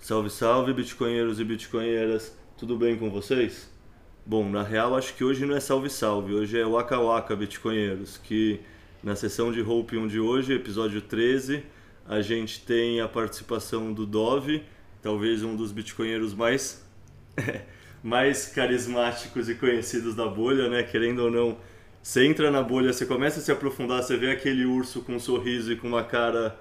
Salve, salve, bitcoinheiros e bitcoinheiras, tudo bem com vocês? Bom, na real acho que hoje não é salve, salve, hoje é Waka Waka, bitcoinheiros, que na sessão de Hope de hoje, episódio 13, a gente tem a participação do Dove, talvez um dos bitcoinheiros mais, mais carismáticos e conhecidos da bolha, né? Querendo ou não, você entra na bolha, você começa a se aprofundar, você vê aquele urso com um sorriso e com uma cara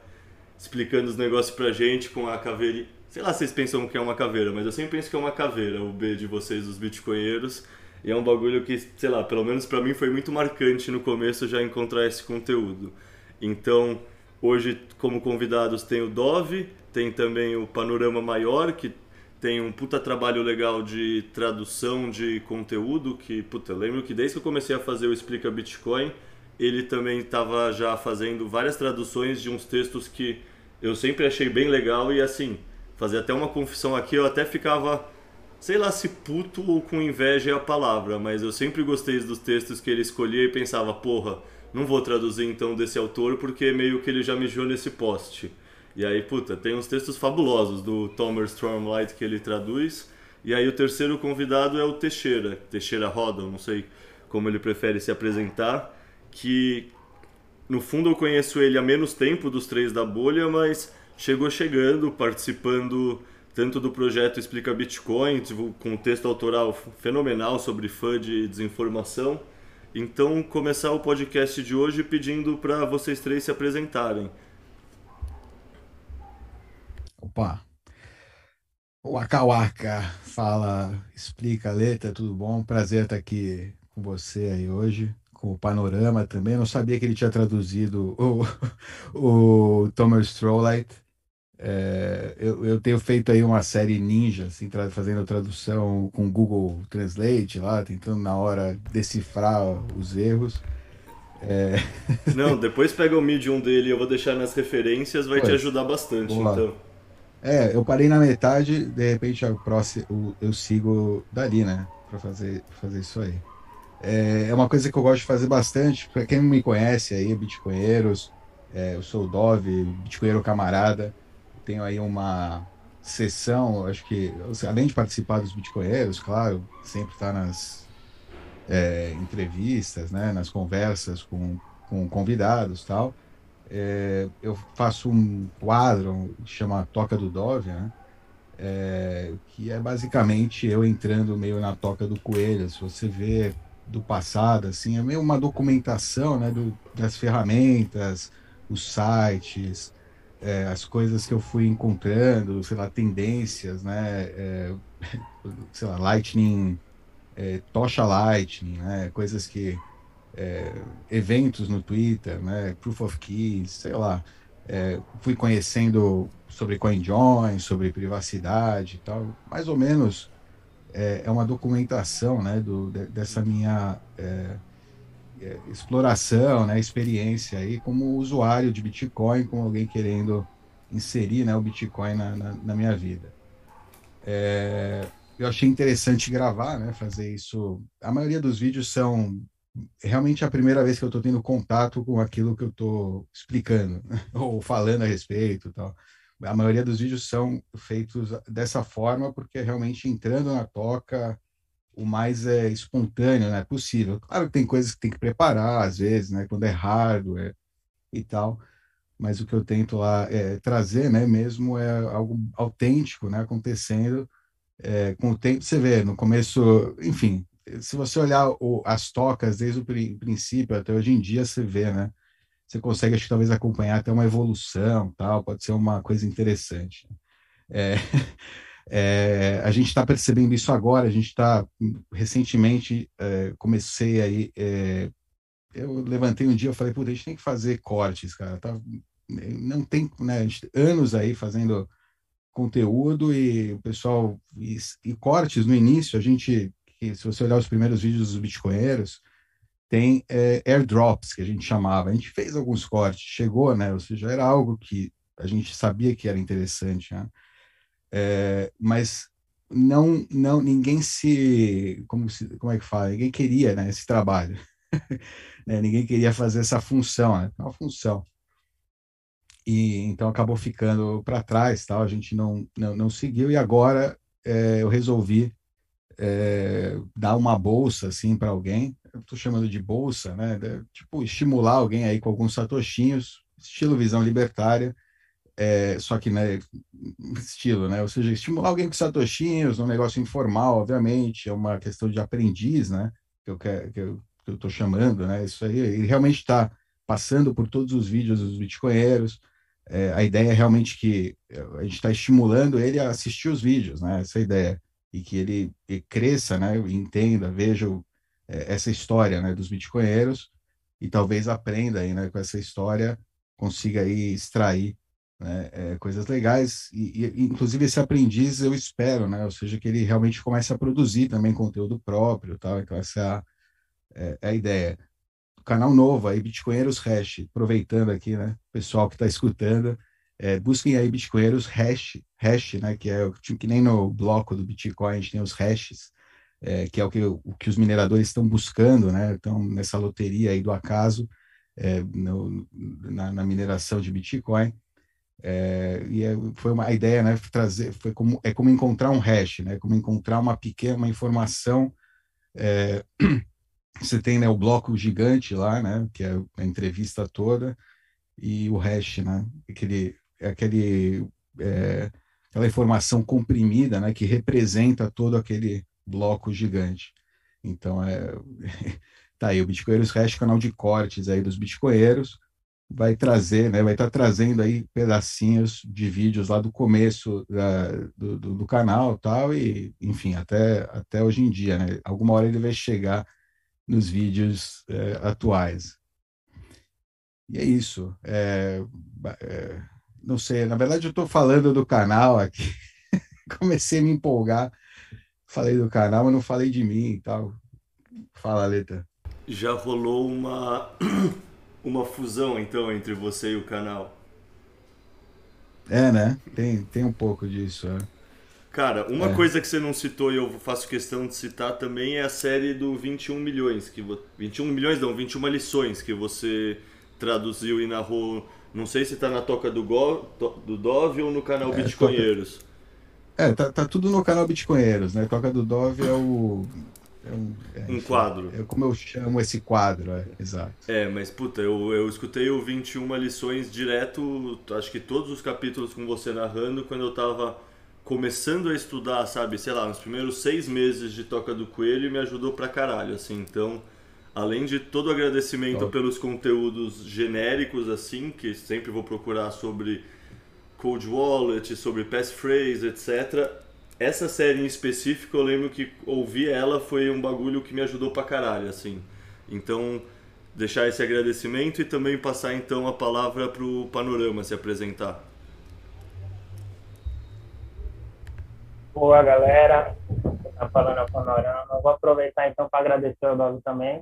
explicando os negócios pra gente, com a caveira Sei lá se vocês pensam que é uma caveira, mas eu sempre penso que é uma caveira, o B de vocês, os bitcoinheiros. E é um bagulho que, sei lá, pelo menos para mim foi muito marcante no começo já encontrar esse conteúdo. Então, hoje como convidados tem o Dove, tem também o Panorama Maior, que tem um puta trabalho legal de tradução de conteúdo, que, puta, lembro que desde que eu comecei a fazer o Explica Bitcoin, ele também estava já fazendo várias traduções de uns textos que eu sempre achei bem legal e assim, fazer até uma confissão aqui, eu até ficava, sei lá se puto ou com inveja é a palavra, mas eu sempre gostei dos textos que ele escolhia e pensava, porra, não vou traduzir então desse autor porque meio que ele já mijou nesse post. E aí, puta, tem uns textos fabulosos do Thomas Stormlight que ele traduz. E aí o terceiro convidado é o Teixeira, Teixeira Roda, não sei como ele prefere se apresentar, que no fundo eu conheço ele há menos tempo dos três da bolha, mas chegou chegando, participando tanto do projeto Explica Bitcoin, com um texto autoral fenomenal sobre FUD e desinformação. Então, começar o podcast de hoje pedindo para vocês três se apresentarem. Opa! Waka Waka fala, explica a letra, tudo bom? Prazer estar aqui com você aí hoje, com o Panorama também. Não sabia que ele tinha traduzido o, o Thomas Strollite. É, eu, eu, tenho feito aí uma série ninja, assim, fazendo tradução com Google Translate lá, tentando na hora decifrar os erros. É... Não, depois pega o Medium dele, eu vou deixar nas referências, vai pois, te ajudar bastante, então. É, eu parei na metade, de repente a próximo, eu sigo dali, né, para fazer, fazer isso aí. É, é uma coisa que eu gosto de fazer bastante, para quem me conhece aí, bitcoinheiros, é, eu sou o Dove, bitcoinheiro camarada, tenho aí uma sessão, acho que, além de participar dos Bitcoinheiros, claro, sempre está nas é, entrevistas, né, nas conversas com, com convidados tal. É, eu faço um quadro que chama Toca do Dove, né, é, que é basicamente eu entrando meio na toca do coelho. Se você vê do passado, assim, é meio uma documentação né, do, das ferramentas, os sites, é, as coisas que eu fui encontrando, sei lá, tendências, né? É, sei lá, Lightning, é, tocha Lightning, né? Coisas que é, eventos no Twitter, né? Proof of Keys, sei lá. É, fui conhecendo sobre CoinJoin, sobre privacidade e tal. Mais ou menos é, é uma documentação, né? Do, de, dessa minha exploração, né, experiência aí como usuário de Bitcoin, como alguém querendo inserir né, o Bitcoin na, na, na minha vida. É, eu achei interessante gravar, né, fazer isso. A maioria dos vídeos são realmente a primeira vez que eu estou tendo contato com aquilo que eu estou explicando ou falando a respeito, tal. A maioria dos vídeos são feitos dessa forma porque realmente entrando na toca, o mais é, espontâneo né, possível. Claro que tem coisas que tem que preparar, às vezes, né, quando é hardware e tal, mas o que eu tento lá é, trazer né, mesmo é algo autêntico né, acontecendo. É, com o tempo, você vê, no começo, enfim, se você olhar o, as tocas desde o princípio até hoje em dia, você vê, né? Você consegue, acho que talvez acompanhar até uma evolução, tal, pode ser uma coisa interessante. É, É, a gente está percebendo isso agora, a gente está, recentemente, é, comecei aí, é, eu levantei um dia, eu falei, puta, a gente tem que fazer cortes, cara, tá, não tem, né, anos aí fazendo conteúdo e o pessoal, e, e, cortes no início, a gente, se você olhar os primeiros vídeos dos bitcoinheiros, tem é, airdrops, que a gente chamava, a gente fez alguns cortes, chegou, né, ou seja, era algo que a gente sabia que era interessante, né? É, mas não, não, ninguém se, como, se, como é que fala? Ninguém queria, né, esse trabalho. né? Ninguém queria fazer essa função, né? É uma função. E então acabou ficando para trás, tal. A gente não, não, não seguiu e agora é, eu resolvi é, dar uma bolsa assim para alguém. Estou chamando de bolsa, né? Tipo estimular alguém aí com alguns satoshinhos, estilo visão libertária é, só que, né, estilo, né? Ou seja, estimular alguém com satoshinhos, um negócio informal, obviamente, é uma questão de aprendiz, né? Que eu quero, que eu, que eu tô chamando, né? Isso aí, ele realmente está passando por todos os vídeos dos bitcoinheiros. É, a ideia é realmente que a gente está estimulando ele a assistir os vídeos, né? Essa é ideia e que ele, ele cresça, né? Entenda, veja é, essa história, né? Dos bitcoinheiros e talvez aprenda aí, né? Com essa história consiga aí extrair né, é, coisas legais, e, e, inclusive esse aprendiz eu espero, né, ou seja, que ele realmente comece a produzir também conteúdo próprio, tal, então essa é a, é, é a ideia. Canal novo aí, Bitcoinheiros Hash, aproveitando aqui, né, pessoal que está escutando, é, busquem aí Bitcoinheiros Hash, hash, né, que é que nem no bloco do Bitcoin a gente tem os hashes, é, que é o que, o que os mineradores estão buscando, né, estão nessa loteria aí do acaso, é, no, na, na mineração de Bitcoin, é, e é, foi uma ideia, né, trazer, foi como é como encontrar um hash, né, como encontrar uma pequena uma informação. É, você tem né, o bloco gigante lá, né, que é a entrevista toda, e o hash, né, aquele, aquele é, aquela informação comprimida, né, que representa todo aquele bloco gigante. Então é tá aí o Bitcoinheiros Hash, canal de cortes aí dos bitcoinheiros vai trazer, né, vai estar tá trazendo aí pedacinhos de vídeos lá do começo da, do, do, do, canal tal, e enfim, até, até hoje em dia, né? Alguma hora ele vai chegar nos vídeos é, atuais. E é isso. É, é, não sei, na verdade eu estou falando do canal aqui, comecei a me empolgar, falei do canal, mas não falei de mim e tal. Fala, Leta. Já rolou uma uma fusão então entre você e o canal. É, né? Tem, tem um pouco disso. É. Cara, uma é. coisa que você não citou e eu faço questão de citar também é a série do 21 milhões. Que, 21 milhões não, 21 lições que você traduziu e narrou. Não sei se tá na toca do, Go, do Dove ou no canal é, Bitcoinheiros. Toca... É, tá, tá tudo no canal Bitcoinheiros, né? Toca do Dove é o é um, é, um quadro. É como eu chamo esse quadro, é, exato. É, mas puta, eu, eu escutei o 21 lições direto, acho que todos os capítulos com você narrando, quando eu tava começando a estudar, sabe, sei lá, nos primeiros seis meses de Toca do Coelho, me ajudou pra caralho, assim, então, além de todo o agradecimento Top. pelos conteúdos genéricos, assim, que sempre vou procurar sobre Cold Wallet, sobre passphrase, etc., essa série em específico, eu lembro que ouvir ela foi um bagulho que me ajudou pra caralho, assim. Então, deixar esse agradecimento e também passar então a palavra pro Panorama se apresentar. Boa, galera. Tá falando a Panorama. Eu vou aproveitar então para agradecer o Dog também.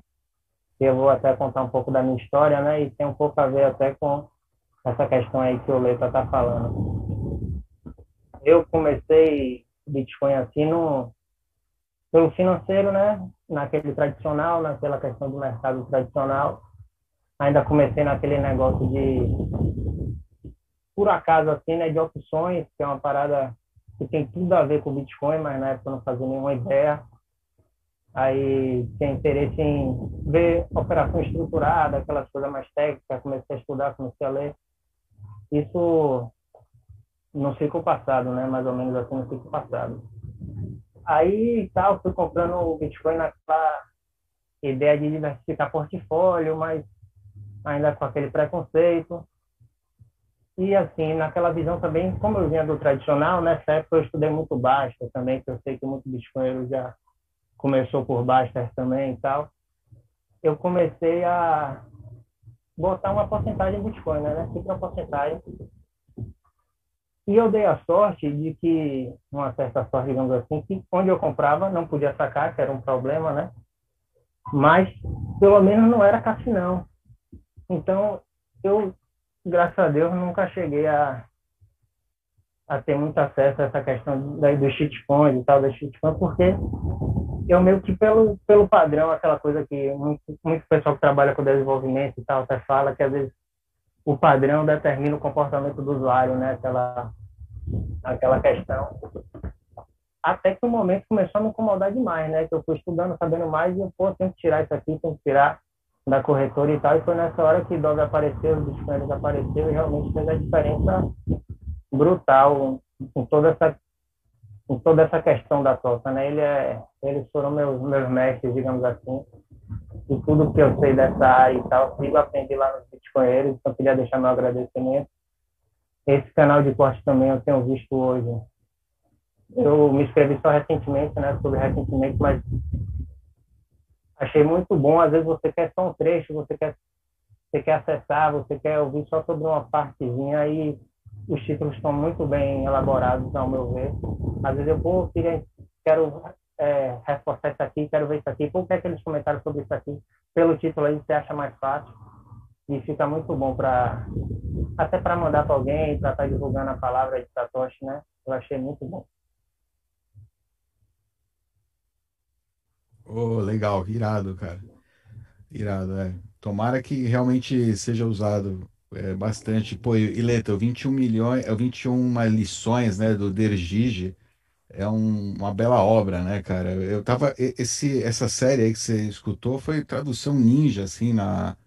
Eu vou até contar um pouco da minha história, né? E tem um pouco a ver até com essa questão aí que o Leita tá falando. Eu comecei Bitcoin assim no pelo financeiro, né? Naquele tradicional, naquela questão do mercado tradicional. Ainda comecei naquele negócio de por acaso assim, né, de opções, que é uma parada que tem tudo a ver com Bitcoin, mas na época eu não fazia nenhuma ideia. Aí tinha interesse em ver operação estruturada, aquelas coisas mais técnicas, comecei a estudar, comecei a ler. Isso no ciclo passado, né? Mais ou menos assim no ciclo passado. Aí tal, fui comprando o Bitcoin naquela ideia de diversificar portfólio, mas ainda com aquele preconceito. E assim, naquela visão também, como eu vinha do tradicional, nessa época eu estudei muito Basta também, que eu sei que muito Bitcoinheiro já começou por Basta também e tal. Eu comecei a botar uma porcentagem em Bitcoin, né? Sempre uma porcentagem e eu dei a sorte de que, uma certa sorte, digamos assim, que onde eu comprava não podia sacar, que era um problema, né? Mas, pelo menos, não era cassinão. Então, eu, graças a Deus, nunca cheguei a a ter muito acesso a essa questão da, dos shitcoins e tal, das shitcoins, porque eu meio que pelo, pelo padrão, aquela coisa que muito, muito pessoal que trabalha com desenvolvimento e tal até fala que às vezes o padrão determina o comportamento do usuário, né? Aquela, aquela questão. Até que o momento começou a me incomodar demais, né? Que eu fui estudando, sabendo mais e eu, pô, tenho que tirar isso aqui, tenho que tirar da corretora e tal. E foi nessa hora que Dog apareceu, os bitcoins apareceu e realmente fez a diferença brutal em toda essa em toda essa questão da toca, né? Ele é, eles foram meus meus mestres, digamos assim. E tudo que eu sei dessa área e tal, eu aprendi lá nos Bitcoinheiros, então queria deixar meu agradecimento. Esse canal de corte também eu tenho visto hoje. Eu me inscrevi só recentemente, né? Sobre recentemente, mas achei muito bom. Às vezes você quer só um trecho, você quer, você quer acessar, você quer ouvir só sobre uma partezinha e os títulos estão muito bem elaborados, ao meu ver. Às vezes eu pô, queria, quero é, reforçar isso aqui, quero ver isso aqui, que é que eles comentaram sobre isso aqui? Pelo título aí você acha mais fácil e fica muito bom para até para mandar para alguém, para estar tá divulgando a palavra de Satoshi, né? Eu achei muito bom. Oh, legal, irado, cara. Irado, é. Tomara que realmente seja usado é, bastante. Pô, e Leto, 21 milhões, 21 é, lições, né, do Dergige, é um, uma bela obra, né, cara? Eu tava esse essa série aí que você escutou foi tradução ninja assim na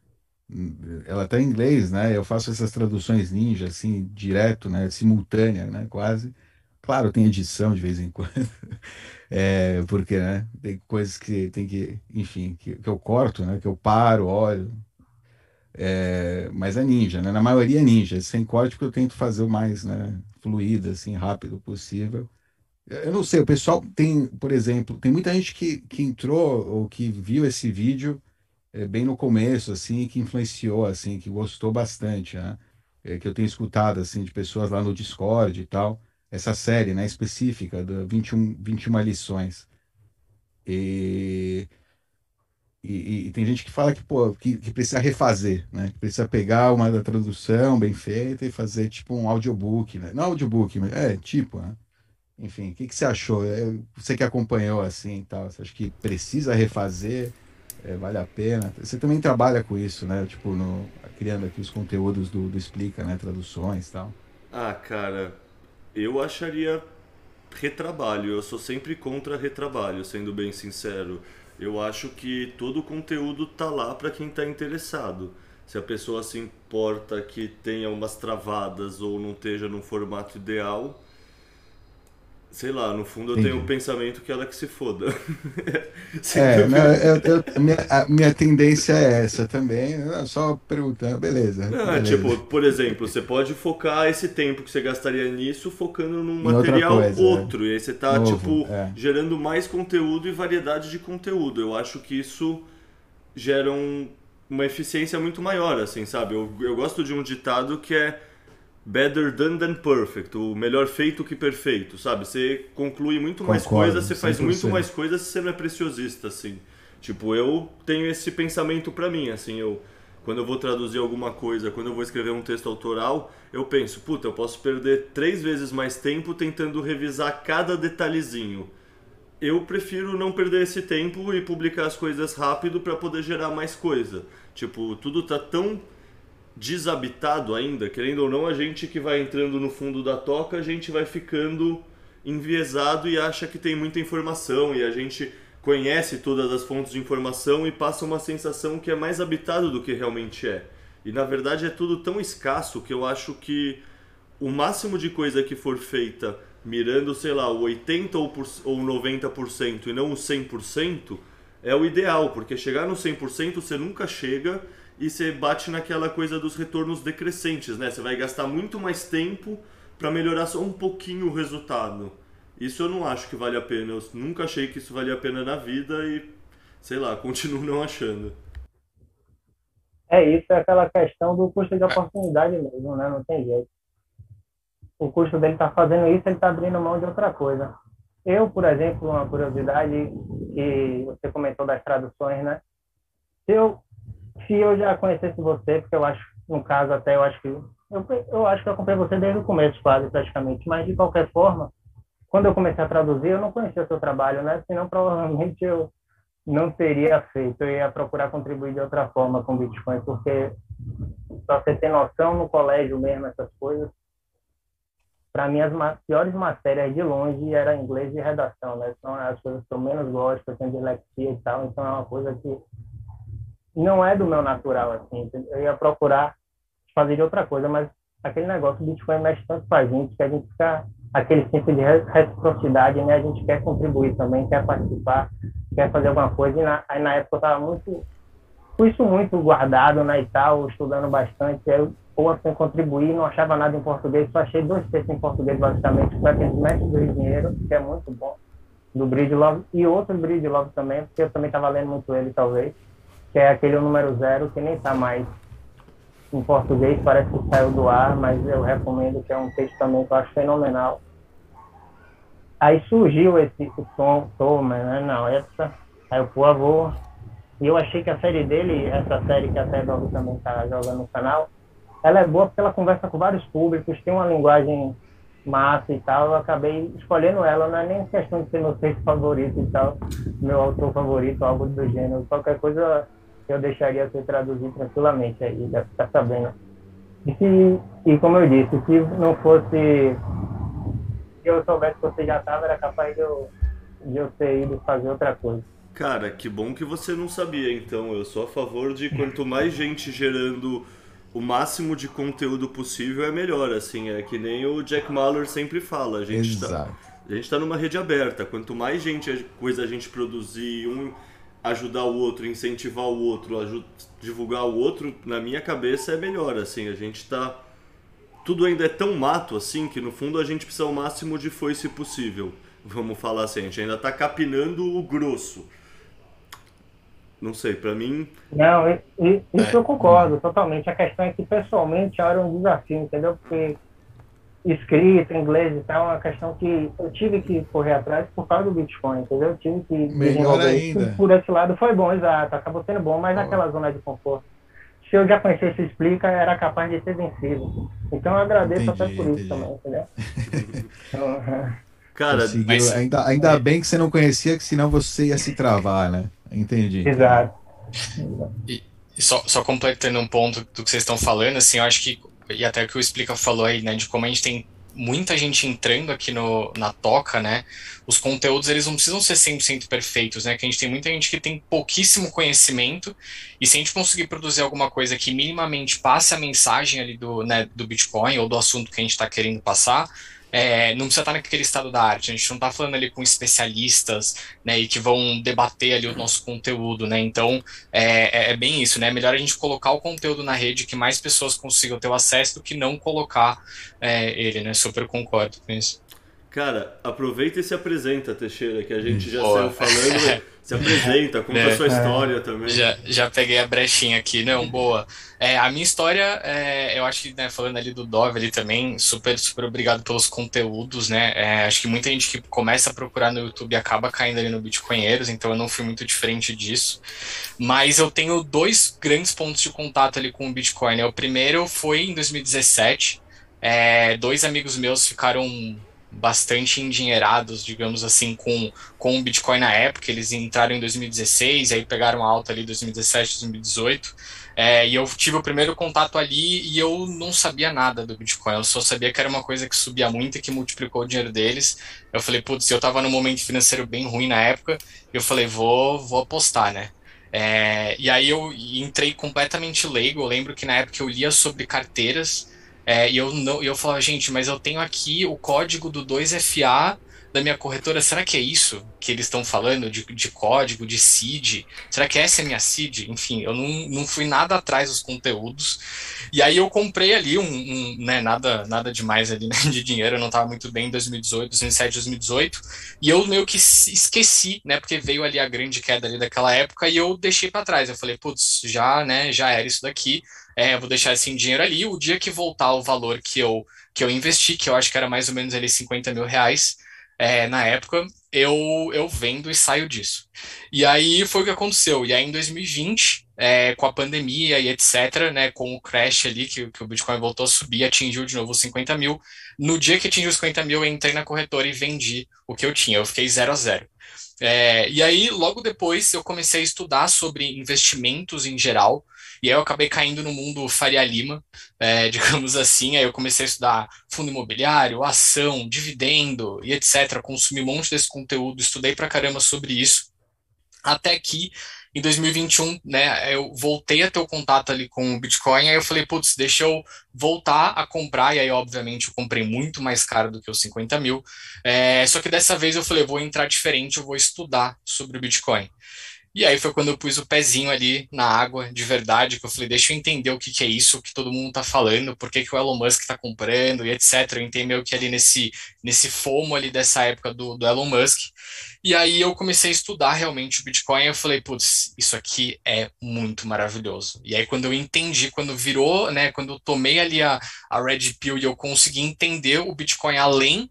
ela tá em inglês, né? Eu faço essas traduções ninja assim, direto, né, simultânea, né, quase. Claro, tem edição de vez em quando. É, porque, né, tem coisas que tem que, enfim, que, que eu corto, né, que eu paro, olho, é, mas é ninja, né? Na maioria é ninja, sem corte, porque eu tento fazer o mais né, fluido, assim, rápido possível. Eu não sei, o pessoal tem, por exemplo, tem muita gente que, que entrou ou que viu esse vídeo é, bem no começo, assim, que influenciou, assim, que gostou bastante, né? É, que eu tenho escutado, assim, de pessoas lá no Discord e tal, essa série, né, específica, da 21, 21 lições. E e, e, tem gente que fala que, pô, que, que, precisa refazer, né? Que precisa pegar uma da tradução bem feita e fazer tipo um audiobook, né? Não audiobook, mas é tipo, né? Enfim, o que, que você achou? É, você que acompanhou assim tal, você acha que precisa refazer? É, vale a pena? Você também trabalha com isso, né? Tipo, no, criando aqui os conteúdos do, do Explica, né? Traduções e tal. Ah, cara, eu acharia retrabalho. Eu sou sempre contra retrabalho, sendo bem sincero eu acho que todo o conteúdo tá lá para quem está interessado. Se a pessoa se importa que tenha umas travadas ou não esteja no formato ideal, sei lá, no fundo eu Entendi. tenho o pensamento que ela que se foda. é, não, eu, eu, minha, a minha tendência é essa também, só perguntando, beleza. Não, beleza. Tipo, por exemplo, você pode focar esse tempo que você gastaria nisso focando num em material coisa, outro, é. e aí você tá, Novo, tipo, é. gerando mais conteúdo e variedade de conteúdo. Eu acho que isso gera um, uma eficiência muito maior, assim, sabe? Eu, eu gosto de um ditado que é better done than perfect, o melhor feito que perfeito, sabe? Você conclui muito mais coisas, você faz 100%. muito mais coisas se você não é preciosista, assim. Tipo, eu tenho esse pensamento para mim, assim, eu quando eu vou traduzir alguma coisa, quando eu vou escrever um texto autoral, eu penso, puta, eu posso perder três vezes mais tempo tentando revisar cada detalhezinho. Eu prefiro não perder esse tempo e publicar as coisas rápido para poder gerar mais coisa. Tipo, tudo tá tão desabitado ainda, querendo ou não, a gente que vai entrando no fundo da toca, a gente vai ficando enviesado e acha que tem muita informação e a gente conhece todas as fontes de informação e passa uma sensação que é mais habitado do que realmente é. E na verdade é tudo tão escasso que eu acho que o máximo de coisa que for feita mirando, sei lá, o 80 ou 90% e não o 100% é o ideal, porque chegar no 100% você nunca chega e você bate naquela coisa dos retornos decrescentes, né? Você vai gastar muito mais tempo para melhorar só um pouquinho o resultado. Isso eu não acho que vale a pena. Eu nunca achei que isso valia a pena na vida e, sei lá, continuo não achando. É isso, é aquela questão do custo de oportunidade mesmo, né? Não tem jeito. O custo dele tá fazendo isso, ele está abrindo mão de outra coisa. Eu, por exemplo, uma curiosidade que você comentou das traduções, né? Se eu se eu já conhecesse você, porque eu acho, no caso até, eu acho que Eu, eu acho que eu acompanhei você desde o começo, quase, praticamente. Mas, de qualquer forma, quando eu comecei a traduzir, eu não conhecia o seu trabalho, né? Senão, provavelmente, eu não teria feito. Eu ia procurar contribuir de outra forma com Bitcoin, porque, para você ter noção, no colégio mesmo, essas coisas, para mim, as piores matérias de longe era inglês e redação, né? São as coisas que eu menos gosto, eu tenho dislexia e tal, então é uma coisa que não é do meu natural, assim. Eu ia procurar fazer de outra coisa, mas aquele negócio do Bitcoin mexe tanto com a gente que a gente fica aquele tipo de reciprocidade, né? A gente quer contribuir também, quer participar, quer fazer alguma coisa. E na, aí na época eu estava muito, com isso muito guardado, né, e tal, estudando bastante. Eu, ou assim, contribuir, não achava nada em português, só achei dois textos em português, basicamente, foi aquele Mestre do Dinheiro, que é muito bom, do Bridge Love, e outro Bridge Love também, porque eu também estava lendo muito ele, talvez, que é aquele número zero, que nem está mais em português, parece que saiu do ar, mas eu recomendo, que é um texto também que eu acho fenomenal. Aí surgiu esse o Tom, Thomas, né, na época, aí eu, por e eu achei que a série dele, essa série que até Dog também está jogando no canal, ela é boa porque ela conversa com vários públicos, tem uma linguagem massa e tal. Eu acabei escolhendo ela, não é nem questão de ser meu texto favorito e tal, meu autor favorito, algo do gênero. Qualquer coisa eu deixaria ser traduzido tranquilamente aí, deve ficar sabendo. E, se, e como eu disse, se não fosse. Se eu soubesse que você já estava, era capaz de eu, de eu ter ido fazer outra coisa. Cara, que bom que você não sabia, então. Eu sou a favor de quanto mais gente gerando o máximo de conteúdo possível é melhor, assim, é que nem o Jack Mahler sempre fala, a gente tá Exato. tá a gente tá numa rede aberta, quanto mais gente coisa a gente produzir, um ajudar o outro, incentivar o outro, divulgar o outro, na minha cabeça é melhor, assim, a gente tá tudo ainda é tão mato assim que no fundo a gente precisa o máximo de foice possível. Vamos falar assim, a gente ainda tá capinando o grosso. Não sei, para mim. Não, isso é. eu concordo totalmente. A questão é que pessoalmente era um desafio, entendeu? Porque escrita, inglês e tal, é uma questão que eu tive que correr atrás por causa do Bitcoin, entendeu? Eu tive que Melhor ainda. Isso. Por esse lado foi bom, exato, acabou sendo bom, mas naquela zona de conforto. Se eu já conhecesse explica, era capaz de ser vencido. Então eu agradeço entendi, até por entendi. isso também, entendeu? então, Cara, mas... ainda, ainda bem que você não conhecia, que senão você ia se travar, né? Entendi. Exato. E, e só, só completando um ponto do que vocês estão falando, assim, eu acho que, e até o que o Explica falou aí, né, de como a gente tem muita gente entrando aqui no, na toca, né? Os conteúdos eles não precisam ser 100% perfeitos, né? Que a gente tem muita gente que tem pouquíssimo conhecimento e se a gente conseguir produzir alguma coisa que minimamente passe a mensagem ali do, né, do Bitcoin ou do assunto que a gente está querendo passar, é, não precisa estar naquele estado da arte. A gente não está falando ali com especialistas, né, e que vão debater ali o nosso conteúdo, né. Então é, é, é bem isso, né. É melhor a gente colocar o conteúdo na rede que mais pessoas consigam ter o acesso do que não colocar é, ele, né. Super concordo com isso. Cara, aproveita e se apresenta, Teixeira, que a gente já Boa. saiu falando. se apresenta, conta é, a sua história também. Já, já peguei a brechinha aqui, não, boa. É, a minha história, é, eu acho que, né, falando ali do Dove ali também, super, super obrigado pelos conteúdos, né? É, acho que muita gente que começa a procurar no YouTube acaba caindo ali no Bitcoinheiros, então eu não fui muito diferente disso. Mas eu tenho dois grandes pontos de contato ali com o Bitcoin. Né? O primeiro foi em 2017. É, dois amigos meus ficaram bastante endinheirados, digamos assim, com, com o Bitcoin na época. Eles entraram em 2016, aí pegaram alta ali 2017, 2018. É, e eu tive o primeiro contato ali e eu não sabia nada do Bitcoin. Eu só sabia que era uma coisa que subia muito e que multiplicou o dinheiro deles. Eu falei, putz, eu tava num momento financeiro bem ruim na época. Eu falei, vou, vou apostar, né? É, e aí eu entrei completamente leigo. Eu lembro que na época eu lia sobre carteiras é, e eu, não, eu falava, gente, mas eu tenho aqui o código do 2FA da minha corretora. Será que é isso que eles estão falando de, de código, de seed? Será que essa é minha seed? Enfim, eu não, não fui nada atrás dos conteúdos. E aí eu comprei ali um, um né, nada, nada demais ali né, de dinheiro. Eu não estava muito bem em 2018, 2007, 2018. E eu meio que esqueci, né? Porque veio ali a grande queda ali daquela época e eu deixei para trás. Eu falei, putz, já, né? Já era isso daqui é, vou deixar esse dinheiro ali. O dia que voltar o valor que eu, que eu investi, que eu acho que era mais ou menos ali 50 mil reais, é, na época, eu, eu vendo e saio disso. E aí foi o que aconteceu. E aí em 2020, é, com a pandemia e etc., né, com o crash ali, que, que o Bitcoin voltou a subir, atingiu de novo os 50 mil. No dia que atingiu os 50 mil, eu entrei na corretora e vendi o que eu tinha. Eu fiquei zero a zero. É, e aí, logo depois, eu comecei a estudar sobre investimentos em geral. E aí eu acabei caindo no mundo Faria Lima, é, digamos assim. Aí eu comecei a estudar fundo imobiliário, ação, dividendo e etc. Consumi um monte desse conteúdo, estudei pra caramba sobre isso. Até que em 2021, né, eu voltei a ter o contato ali com o Bitcoin, aí eu falei, putz, deixa eu voltar a comprar, e aí, obviamente, eu comprei muito mais caro do que os 50 mil, é, só que dessa vez eu falei, vou entrar diferente, eu vou estudar sobre o Bitcoin. E aí foi quando eu pus o pezinho ali na água, de verdade, que eu falei, deixa eu entender o que, que é isso, que todo mundo tá falando, por que, que o Elon Musk tá comprando e etc. Eu entrei meio que ali nesse, nesse fomo ali dessa época do, do Elon Musk. E aí eu comecei a estudar realmente o Bitcoin e eu falei, putz, isso aqui é muito maravilhoso. E aí quando eu entendi, quando virou, né, quando eu tomei ali a, a Red Pill e eu consegui entender o Bitcoin além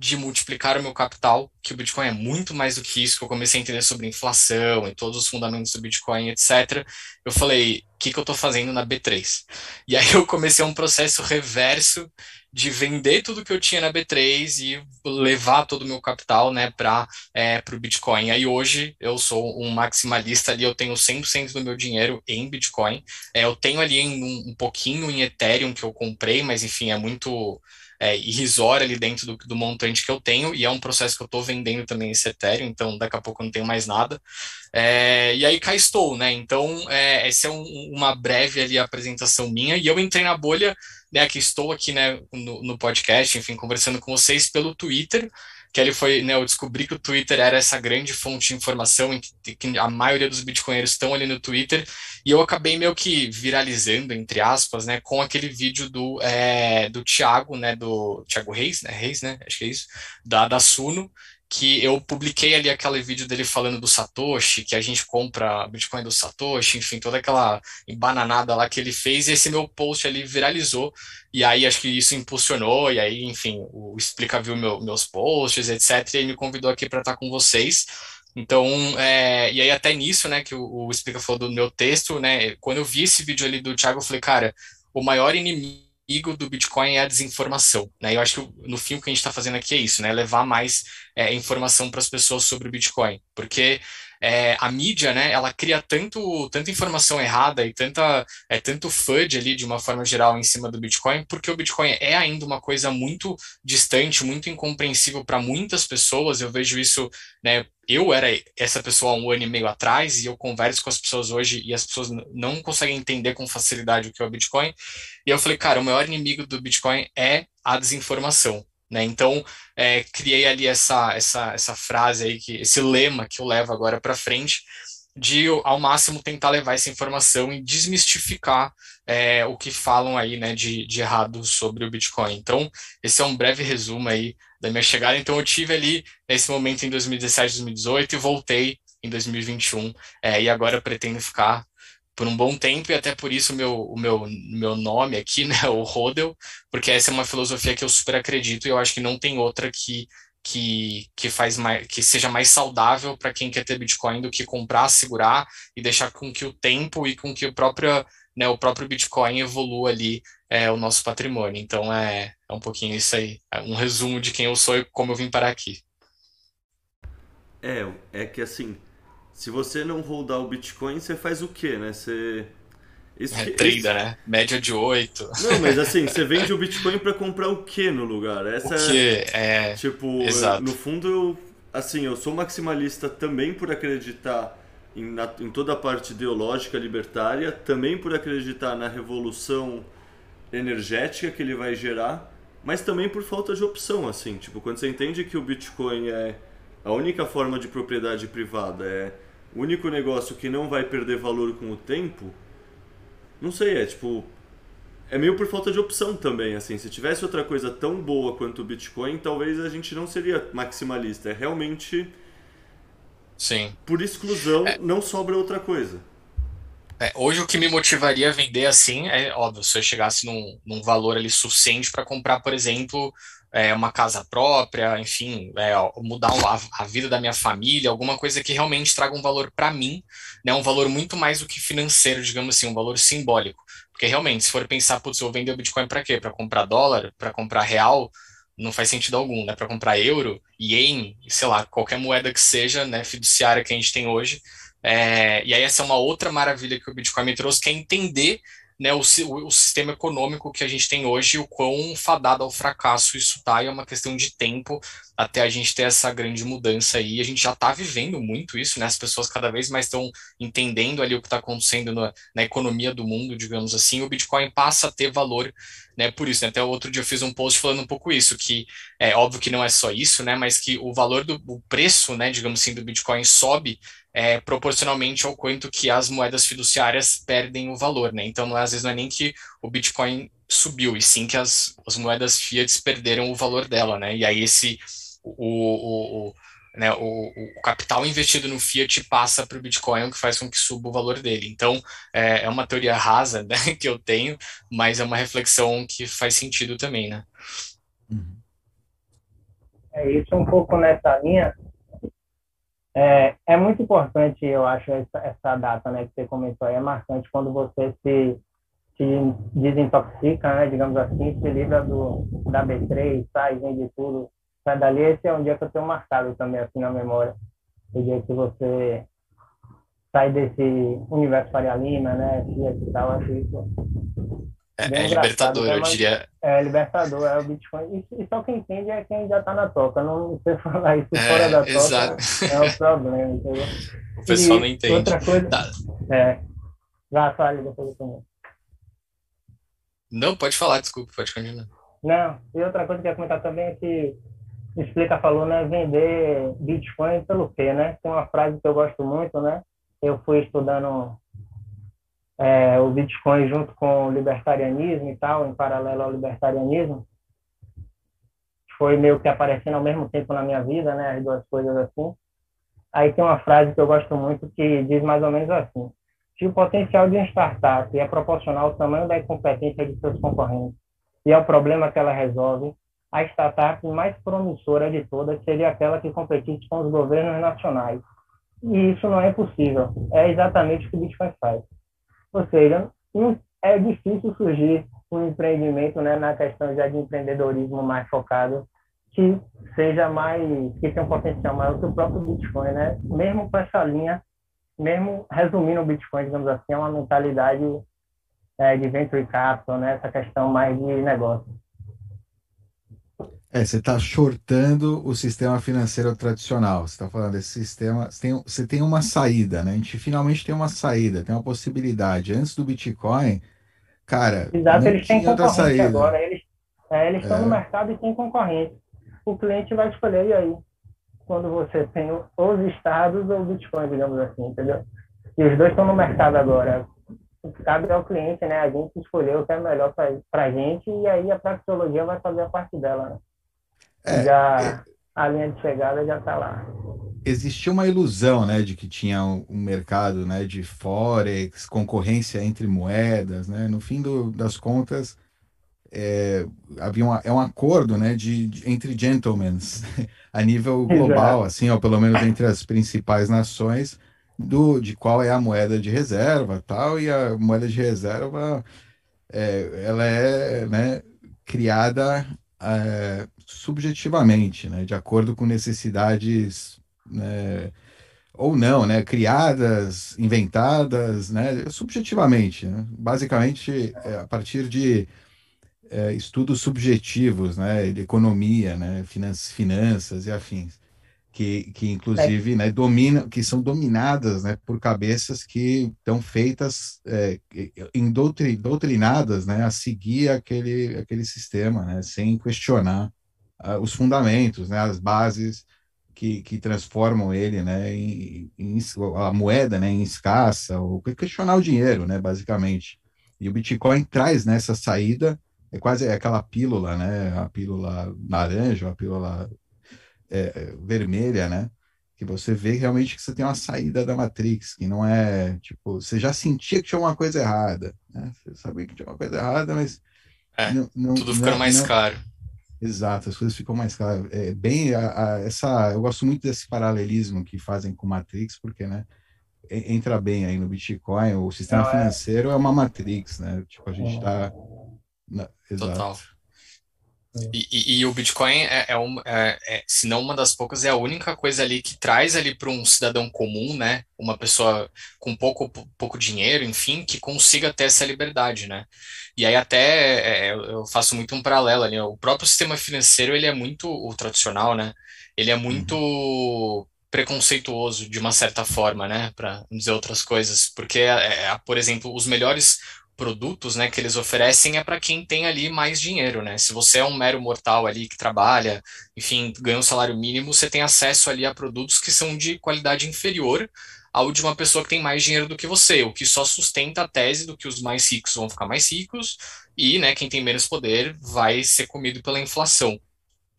de multiplicar o meu capital, que o Bitcoin é muito mais do que isso, que eu comecei a entender sobre inflação e todos os fundamentos do Bitcoin, etc. Eu falei, o que, que eu estou fazendo na B3? E aí eu comecei um processo reverso de vender tudo que eu tinha na B3 e levar todo o meu capital né, para é, o Bitcoin. Aí hoje eu sou um maximalista ali, eu tenho 100% do meu dinheiro em Bitcoin. É, eu tenho ali um, um pouquinho em Ethereum que eu comprei, mas enfim, é muito é, irrisória ali dentro do, do, montante que eu tenho, e é um processo que eu estou vendendo também esse Ethereum, então daqui a pouco eu não tenho mais nada. É, e aí cá estou, né? Então, é, essa é um, uma breve ali apresentação minha, e eu entrei na bolha, né, que estou aqui né, no, no podcast, enfim, conversando com vocês pelo Twitter, que ele foi, né, eu descobri que o Twitter era essa grande fonte de informação, que, que a maioria dos bitcoinheiros estão ali no Twitter, e eu acabei meio que viralizando, entre aspas, né, com aquele vídeo do, é, do Thiago, né, do Thiago Reis, né, Reis, né, acho que é isso, da, da Suno, que eu publiquei ali aquele vídeo dele falando do Satoshi, que a gente compra Bitcoin do Satoshi, enfim, toda aquela embananada lá que ele fez, e esse meu post ali viralizou, e aí acho que isso impulsionou, e aí, enfim, o Explica viu meu, meus posts, etc, e me convidou aqui para estar com vocês, então, é, e aí até nisso, né, que o, o Explica falou do meu texto, né, quando eu vi esse vídeo ali do Thiago, eu falei, cara, o maior inimigo inimigo do Bitcoin é a desinformação. Né? Eu acho que no fim o que a gente está fazendo aqui é isso, né? levar mais é, informação para as pessoas sobre o Bitcoin. Porque é, a mídia, né, ela cria tanto, tanta informação errada e tanta, é, tanto FUD ali, de uma forma geral, em cima do Bitcoin, porque o Bitcoin é ainda uma coisa muito distante, muito incompreensível para muitas pessoas. Eu vejo isso, né, eu era essa pessoa um ano e meio atrás e eu converso com as pessoas hoje e as pessoas não conseguem entender com facilidade o que é o Bitcoin. E eu falei, cara, o maior inimigo do Bitcoin é a desinformação. Né? Então, é, criei ali essa, essa, essa frase aí, que, esse lema que eu levo agora para frente, de ao máximo tentar levar essa informação e desmistificar é, o que falam aí né, de, de errado sobre o Bitcoin. Então, esse é um breve resumo aí da minha chegada. Então, eu tive ali nesse momento em 2017, 2018 e voltei em 2021 é, e agora pretendo ficar por um bom tempo e até por isso meu, o meu, meu nome aqui, né, o Rodel, porque essa é uma filosofia que eu super acredito e eu acho que não tem outra que que, que faz mais, que seja mais saudável para quem quer ter Bitcoin do que comprar, segurar e deixar com que o tempo e com que o próprio, né, o próprio Bitcoin evolua ali é, o nosso patrimônio. Então é, é um pouquinho isso aí, é um resumo de quem eu sou e como eu vim parar aqui. É, é que assim, se você não holdar o Bitcoin, você faz o quê, né? Você. É, trader, esse... né? Média de 8. Não, mas assim, você vende o Bitcoin para comprar o que no lugar? Essa o quê? É... Tipo, Exato. no fundo, eu, assim, eu sou maximalista também por acreditar em, na, em toda a parte ideológica libertária, também por acreditar na revolução energética que ele vai gerar, mas também por falta de opção, assim. Tipo, quando você entende que o Bitcoin é a única forma de propriedade privada é o único negócio que não vai perder valor com o tempo, não sei, é tipo. É meio por falta de opção também, assim. Se tivesse outra coisa tão boa quanto o Bitcoin, talvez a gente não seria maximalista. É realmente. Sim. Por exclusão, é... não sobra outra coisa. É, hoje o que me motivaria a vender assim é óbvio, se eu chegasse num, num valor ali suficiente para comprar, por exemplo, é, uma casa própria, enfim, é, mudar a, a, vida da minha família, alguma coisa que realmente traga um valor para mim, né, um valor muito mais do que financeiro, digamos assim, um valor simbólico. Porque realmente, se for pensar, putz, eu vou vender o Bitcoin para quê? Para comprar dólar, para comprar real, não faz sentido algum, né? Para comprar euro, ien, sei lá, qualquer moeda que seja, né, fiduciária que a gente tem hoje, é, e aí essa é uma outra maravilha que o Bitcoin me trouxe, que é entender né, o, o, sistema econômico que a gente tem hoje o quão fadado ao fracasso isso está, e é uma questão de tempo até a gente ter essa grande mudança aí. A gente já está vivendo muito isso, né? As pessoas cada vez mais estão entendendo ali o que está acontecendo na, na, economia do mundo, digamos assim. O Bitcoin passa a ter valor, né? Por isso, né? Até outro dia eu fiz um post falando um pouco isso, que é óbvio que não é só isso, né? Mas que o valor do o preço, né? Digamos assim, do Bitcoin sobe é, proporcionalmente ao quanto que as moedas fiduciárias perdem o valor, né? Então, não é, às vezes não é nem que o Bitcoin subiu, e sim que as, as moedas fiat perderam o valor dela, né? E aí esse o, o, o né, o, o, capital investido no Fiat passa para o Bitcoin, o que faz com que suba o valor dele. Então, é, é uma teoria rasa né, que eu tenho, mas é uma reflexão que faz sentido também, né? Uhum. É isso um pouco nessa linha. É, é muito importante, eu acho, essa, essa data né, que você comentou aí, é marcante quando você se, se desintoxica, né, digamos assim, se livra do, da B3, sai, vende tudo, sai dali. Esse é um dia que eu tenho marcado também, assim, na memória. O dia que você sai desse universo Faria Lima, né, e tal, acho isso é, é libertador, eu diria. É, libertador, é o Bitcoin. E, e, só quem entende é quem já está na toca. Não sei falar isso é, fora da exato. toca é o problema, entendeu? O pessoal e não entende. Outra coisa. Tá. É. Já fale depois também. Não, pode falar, desculpa, pode continuar. Não, e outra coisa que eu ia comentar também é que Explica falou, né? Vender Bitcoin pelo quê, né? Tem uma frase que eu gosto muito, né? Eu fui estudando é, o Bitcoin junto com o libertarianismo e tal, em paralelo ao libertarianismo, foi meio que aparecendo ao mesmo tempo na minha vida, né, as duas coisas assim. Aí tem uma frase que eu gosto muito que diz mais ou menos assim: se o potencial de uma startup é proporcional ao tamanho da incompetência de seus concorrentes e ao problema que ela resolve, a startup mais promissora de todas seria aquela que competisse com os governos nacionais. E isso não é possível. É exatamente o que o Bitcoin faz. Ou seja, é difícil surgir um empreendimento né, na questão já de empreendedorismo mais focado que seja mais, que tenha um potencial maior que o próprio Bitcoin, né? Mesmo com essa linha, mesmo resumindo o Bitcoin, digamos assim, é uma mentalidade é, de venture capital, né? Essa questão mais de negócio. É, você está shortando o sistema financeiro tradicional. Você está falando desse sistema. Você tem, você tem uma saída, né? A gente finalmente tem uma saída, tem uma possibilidade. Antes do Bitcoin, cara. Exato, eles têm concorrente agora. Eles, é, eles estão é. no mercado e têm concorrente. O cliente vai escolher, e aí? Quando você tem os estados ou o Bitcoin, digamos assim, entendeu? E os dois estão no mercado agora. Cabe ao cliente, né? A gente escolher o que é melhor para a gente e aí a praxeologia vai fazer a parte dela, né? É, já é, a linha de chegada já está lá. Existia uma ilusão, né, de que tinha um, um, mercado, né, de forex, concorrência entre moedas, né. No fim do, das contas, é, havia uma, é um acordo, né, de, de entre gentlemen a nível global, assim, ou pelo menos entre as principais nações, do de qual é a moeda de reserva, tal. E a moeda de reserva, é, ela é, né, criada é, subjetivamente, né, de acordo com necessidades né, ou não, né, criadas, inventadas, né, subjetivamente, né, basicamente é, a partir de é, estudos subjetivos, né, de economia, né, finanças, finanças e afins, que, que inclusive, é. né, dominam, que são dominadas, né, por cabeças que estão feitas, é, doutrinadas, né, a seguir aquele, aquele sistema, né, sem questionar uh, os fundamentos, né, as bases que, que transformam ele, né, em, em, a moeda, né, em escassa, ou questionar o dinheiro, né, basicamente. E o Bitcoin traz nessa saída, é quase aquela pílula, né, a pílula laranja, a pílula é, vermelha, né, que você vê realmente que você tem uma saída da Matrix, que não é, tipo, você já sentia que tinha uma coisa errada, né? Você sabia que tinha uma coisa errada, mas... É, não, não, tudo ficando não, mais caro. Exato, as coisas ficam mais claras. É, bem, a, a, essa, eu gosto muito desse paralelismo que fazem com Matrix, porque, né, entra bem aí no Bitcoin, o sistema é. financeiro é uma Matrix, né? Tipo, a gente está... Exato. Total. E, e, e, o Bitcoin é, é, um, é, é, se não uma das poucas, é a única coisa ali que traz ali para um cidadão comum, né, uma pessoa com pouco, pouco dinheiro, enfim, que consiga ter essa liberdade, né. E aí até é, eu faço muito um paralelo ali, o próprio sistema financeiro, ele é muito, o tradicional, né, ele é muito uhum. preconceituoso de uma certa forma, né, para dizer outras coisas, porque, é, é, por exemplo, os melhores produtos, né, que eles oferecem é para quem tem ali mais dinheiro, né? Se você é um mero mortal ali que trabalha, enfim, ganha um salário mínimo, você tem acesso ali a produtos que são de qualidade inferior ao de uma pessoa que tem mais dinheiro do que você, o que só sustenta a tese do que os mais ricos vão ficar mais ricos e, né, quem tem menos poder vai ser comido pela inflação.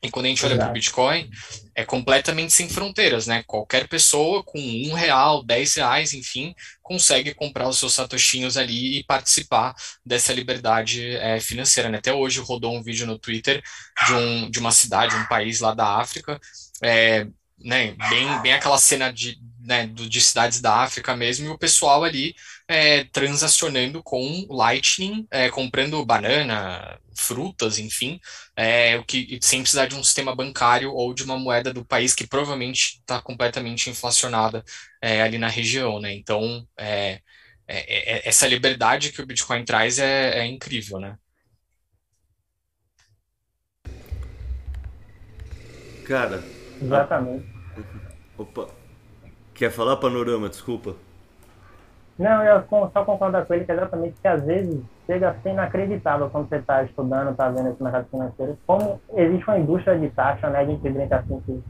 E quando a gente olha para o Bitcoin, é completamente sem fronteiras, né? Qualquer pessoa com um real, dez reais, enfim, consegue comprar os seus satoshinhos ali e participar dessa liberdade é, financeira. Né? Até hoje rodou um vídeo no Twitter de, um, de uma cidade, um país lá da África, é, né, bem, bem aquela cena de, né, de cidades da África mesmo, e o pessoal ali é, transacionando com Lightning, é, comprando banana, frutas, enfim, é, o que sem precisar de um sistema bancário ou de uma moeda do país que provavelmente está completamente inflacionada é, ali na região, né? Então, é, é, é, essa liberdade que o Bitcoin traz é, incrível, né? Cara. Exatamente. Opa. Quer falar, Panorama? Desculpa. Não, eu só concordo com ele que exatamente que às vezes chega a ser inacreditável quando você está estudando, está vendo esse mercado financeiro, como existe uma indústria de taxa, né? A gente brinca assim que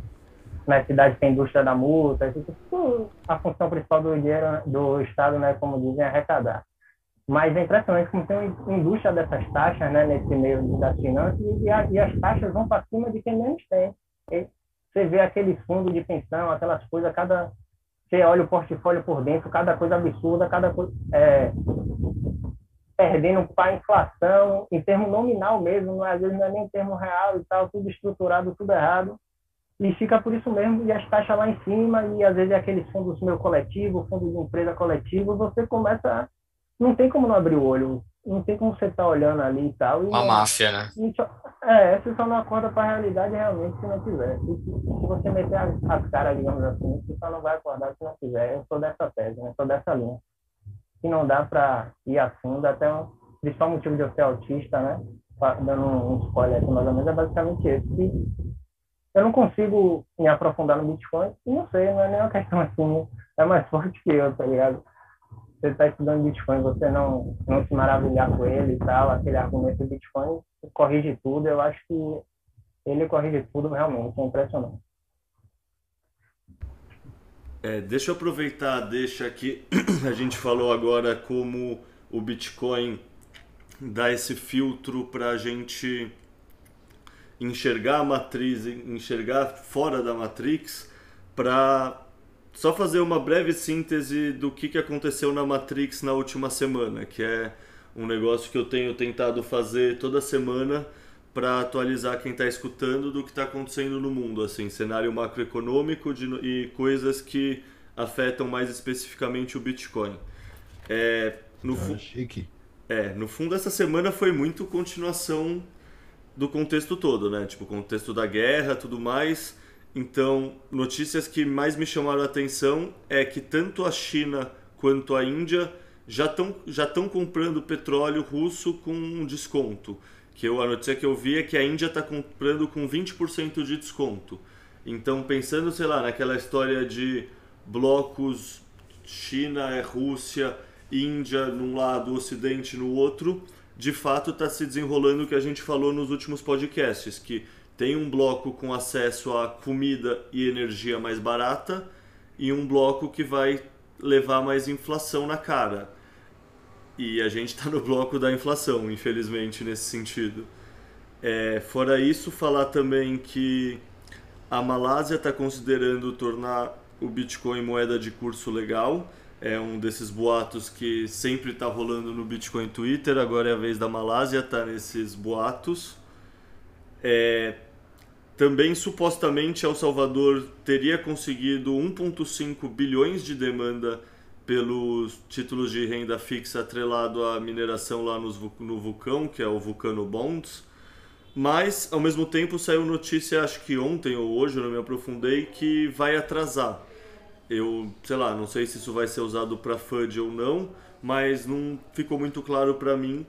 na cidade tem indústria da multa, tipo, a função principal do dinheiro do Estado, né, como dizem, é arrecadar. Mas é impressionante como tem uma indústria dessas taxas, né, nesse meio das finanças, e, a, e as taxas vão para cima de quem menos tem. E você vê aquele fundo de pensão, aquelas coisas, cada você olha o portfólio por dentro, cada coisa absurda, cada coisa é, perdendo para a inflação, em termo nominal mesmo, às vezes não é nem em termo real e tal, tudo estruturado, tudo errado. E fica por isso mesmo, e as taxas lá em cima, e às vezes é aqueles fundos meu coletivo, fundo de empresa coletivo, você começa. Não tem como não abrir o olho, não tem como você estar tá olhando ali e tal. E Uma é, máfia, né? Só, é, você só não acorda para a realidade realmente se não quiser. Se, se você meter as, as, caras, digamos assim, você só não vai acordar se não quiser. Eu sou dessa tese, né? Sou dessa linha. Que não dá para ir a fundo, até um principal motivo de eu ser autista, né? Dando um spoiler aqui mais ou menos, é basicamente esse. Que eu não consigo me aprofundar no Bitcoin e não sei, não é nem uma questão assim, é mais forte que eu, tá ligado? Você está estudando Bitcoin, você não, não se maravilhar com ele e tal, aquele argumento do Bitcoin corrige tudo, eu acho que ele corrige tudo realmente, é impressionante. É, deixa eu aproveitar, deixa que a gente falou agora como o Bitcoin dá esse filtro para a gente enxergar a matriz, enxergar fora da Matrix, para só fazer uma breve síntese do que, que aconteceu na Matrix na última semana, que é um negócio que eu tenho tentado fazer toda semana para atualizar quem está escutando do que está acontecendo no mundo, assim, cenário macroeconômico de, e coisas que afetam mais especificamente o Bitcoin. É, no, ah, chique. é, no fundo, essa semana foi muito continuação do contexto todo, né? Tipo, contexto da guerra, tudo mais então, notícias que mais me chamaram a atenção é que tanto a China quanto a Índia já estão já estão comprando petróleo russo com desconto. Que eu, a notícia que eu vi é que a Índia está comprando com 20% de desconto. Então, pensando, sei lá, naquela história de blocos China é Rússia, Índia num lado, Ocidente no outro, de fato está se desenrolando o que a gente falou nos últimos podcasts, que tem um bloco com acesso a comida e energia mais barata e um bloco que vai levar mais inflação na cara. E a gente está no bloco da inflação, infelizmente, nesse sentido. É, fora isso, falar também que a Malásia está considerando tornar o Bitcoin moeda de curso legal. É um desses boatos que sempre está rolando no Bitcoin Twitter. Agora é a vez da Malásia, tá nesses boatos. É, também supostamente El Salvador teria conseguido 1,5 bilhões de demanda pelos títulos de renda fixa atrelado à mineração lá nos, no vulcão, que é o Vulcano Bonds. Mas, ao mesmo tempo, saiu notícia, acho que ontem ou hoje, eu não me aprofundei, que vai atrasar. Eu, sei lá, não sei se isso vai ser usado para FUD ou não, mas não ficou muito claro para mim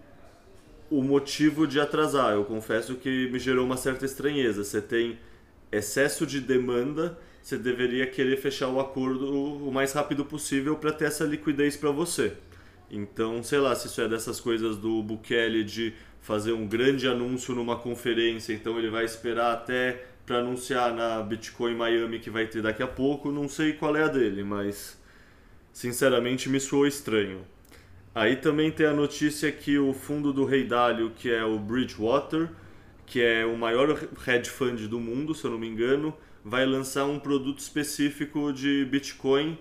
o motivo de atrasar. Eu confesso que me gerou uma certa estranheza. Você tem excesso de demanda, você deveria querer fechar o acordo o mais rápido possível para ter essa liquidez para você. Então, sei lá, se isso é dessas coisas do Bukele de fazer um grande anúncio numa conferência, então ele vai esperar até para anunciar na Bitcoin Miami que vai ter daqui a pouco, não sei qual é a dele, mas sinceramente me soou estranho. Aí também tem a notícia que o fundo do Rei Dalio, que é o Bridgewater, que é o maior hedge fund do mundo, se eu não me engano, vai lançar um produto específico de Bitcoin.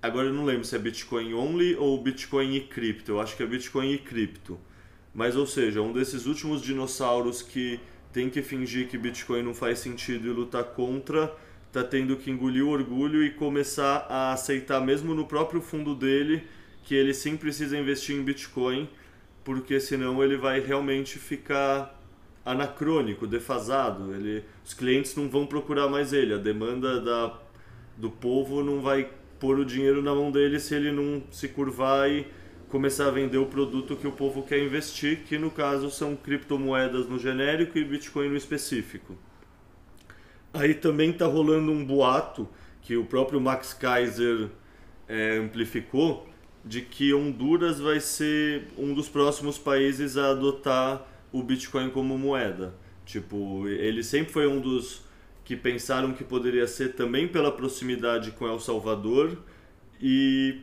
Agora eu não lembro se é Bitcoin only ou Bitcoin e cripto. Eu acho que é Bitcoin e cripto. Mas ou seja, um desses últimos dinossauros que tem que fingir que Bitcoin não faz sentido e lutar contra, tá tendo que engolir o orgulho e começar a aceitar mesmo no próprio fundo dele que ele sim precisa investir em Bitcoin, porque senão ele vai realmente ficar anacrônico, defasado. Ele, os clientes não vão procurar mais ele, a demanda da, do povo não vai pôr o dinheiro na mão dele se ele não se curvar e começar a vender o produto que o povo quer investir, que no caso são criptomoedas no genérico e Bitcoin no específico. Aí também está rolando um boato que o próprio Max Kaiser é, amplificou de que Honduras vai ser um dos próximos países a adotar o Bitcoin como moeda. Tipo, ele sempre foi um dos que pensaram que poderia ser também pela proximidade com El Salvador e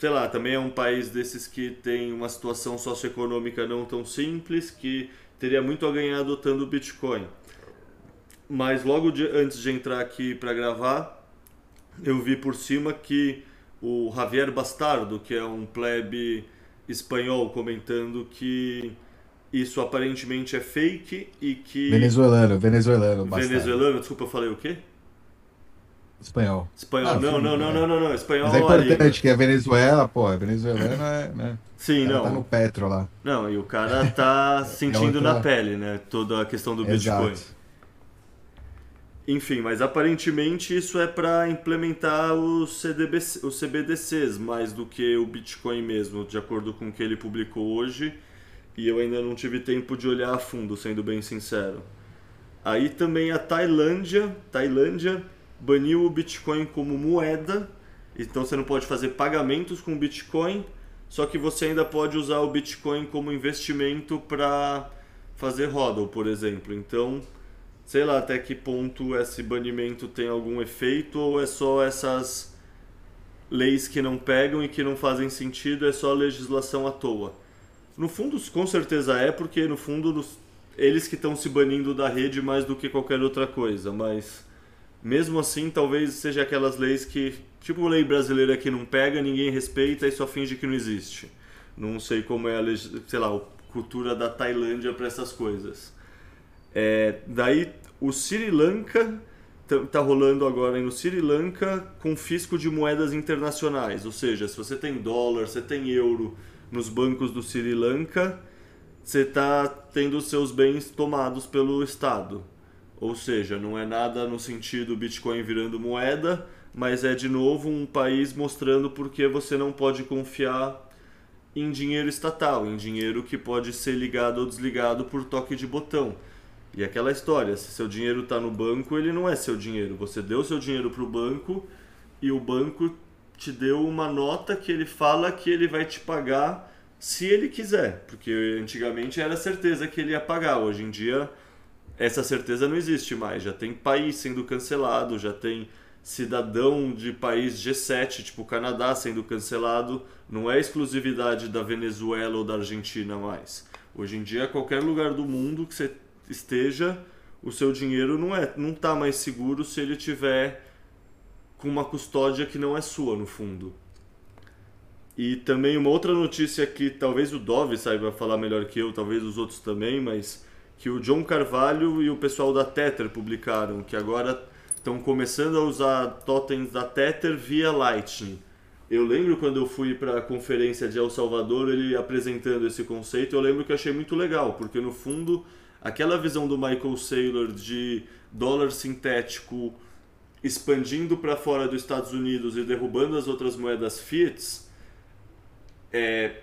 sei lá, também é um país desses que tem uma situação socioeconômica não tão simples, que teria muito a ganhar adotando o Bitcoin. Mas logo de, antes de entrar aqui para gravar, eu vi por cima que o Javier Bastardo, que é um plebe espanhol, comentando que isso aparentemente é fake e que. Venezuelano, venezuelano. Bastardo. Venezuelano, desculpa, eu falei o quê? Espanhol. Espanhol, ah, não, não, não, não, não, não, espanhol Mas é importante que é Venezuela, pô, é venezuelano, é, né? Sim, não. Tá no Petro lá. Não, e o cara tá sentindo é outra... na pele, né? Toda a questão do Exato. Bitcoin. Enfim, mas aparentemente isso é para implementar os, CDBC, os CBDCs mais do que o Bitcoin mesmo, de acordo com o que ele publicou hoje. E eu ainda não tive tempo de olhar a fundo, sendo bem sincero. Aí também a Tailândia, Tailândia baniu o Bitcoin como moeda, então você não pode fazer pagamentos com Bitcoin, só que você ainda pode usar o Bitcoin como investimento para fazer hodl, por exemplo. Então, sei lá até que ponto esse banimento tem algum efeito ou é só essas leis que não pegam e que não fazem sentido, é só legislação à toa. No fundo, com certeza é, porque no fundo eles que estão se banindo da rede mais do que qualquer outra coisa, mas mesmo assim talvez seja aquelas leis que, tipo lei brasileira que não pega, ninguém respeita e só finge que não existe. Não sei como é a, sei lá, a cultura da Tailândia para essas coisas. É, daí o Sri Lanka está rolando agora no Sri Lanka confisco de moedas internacionais, ou seja, se você tem dólar, você tem euro nos bancos do Sri Lanka, você está tendo seus bens tomados pelo Estado. Ou seja, não é nada no sentido Bitcoin virando moeda, mas é de novo um país mostrando por que você não pode confiar em dinheiro estatal, em dinheiro que pode ser ligado ou desligado por toque de botão. E aquela história, se seu dinheiro está no banco, ele não é seu dinheiro. Você deu seu dinheiro para o banco e o banco te deu uma nota que ele fala que ele vai te pagar se ele quiser. Porque antigamente era certeza que ele ia pagar. Hoje em dia, essa certeza não existe mais. Já tem país sendo cancelado, já tem cidadão de país G7, tipo Canadá, sendo cancelado. Não é exclusividade da Venezuela ou da Argentina mais. Hoje em dia, qualquer lugar do mundo que você esteja, o seu dinheiro não é, não está mais seguro se ele tiver com uma custódia que não é sua, no fundo. E também uma outra notícia que talvez o Dove saiba falar melhor que eu, talvez os outros também, mas que o John Carvalho e o pessoal da Tether publicaram, que agora estão começando a usar totens da Tether via Lightning. Eu lembro quando eu fui para a conferência de El Salvador, ele apresentando esse conceito, eu lembro que achei muito legal, porque no fundo, aquela visão do Michael Saylor de dólar sintético expandindo para fora dos Estados Unidos e derrubando as outras moedas fiat, é,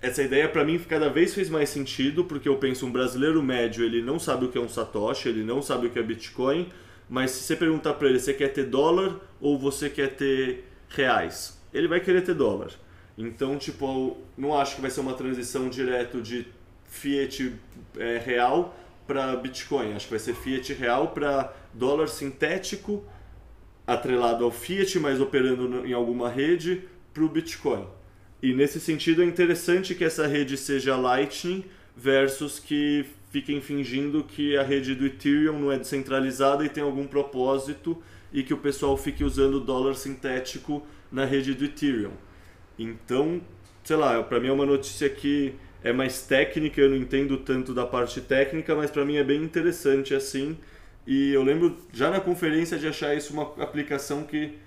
essa ideia para mim cada vez fez mais sentido, porque eu penso um brasileiro médio, ele não sabe o que é um satoshi, ele não sabe o que é Bitcoin, mas se você perguntar para ele, você quer ter dólar ou você quer ter reais? Ele vai querer ter dólar. Então, tipo, não acho que vai ser uma transição direto de fiat é, real para Bitcoin. Acho que vai ser fiat real para dólar sintético atrelado ao fiat, mas operando em alguma rede para o Bitcoin. E nesse sentido é interessante que essa rede seja Lightning versus que fiquem fingindo que a rede do Ethereum não é descentralizada e tem algum propósito e que o pessoal fique usando dólar sintético na rede do Ethereum. Então, sei lá, para mim é uma notícia que é mais técnica, eu não entendo tanto da parte técnica, mas para mim é bem interessante assim. E eu lembro já na conferência de achar isso uma aplicação que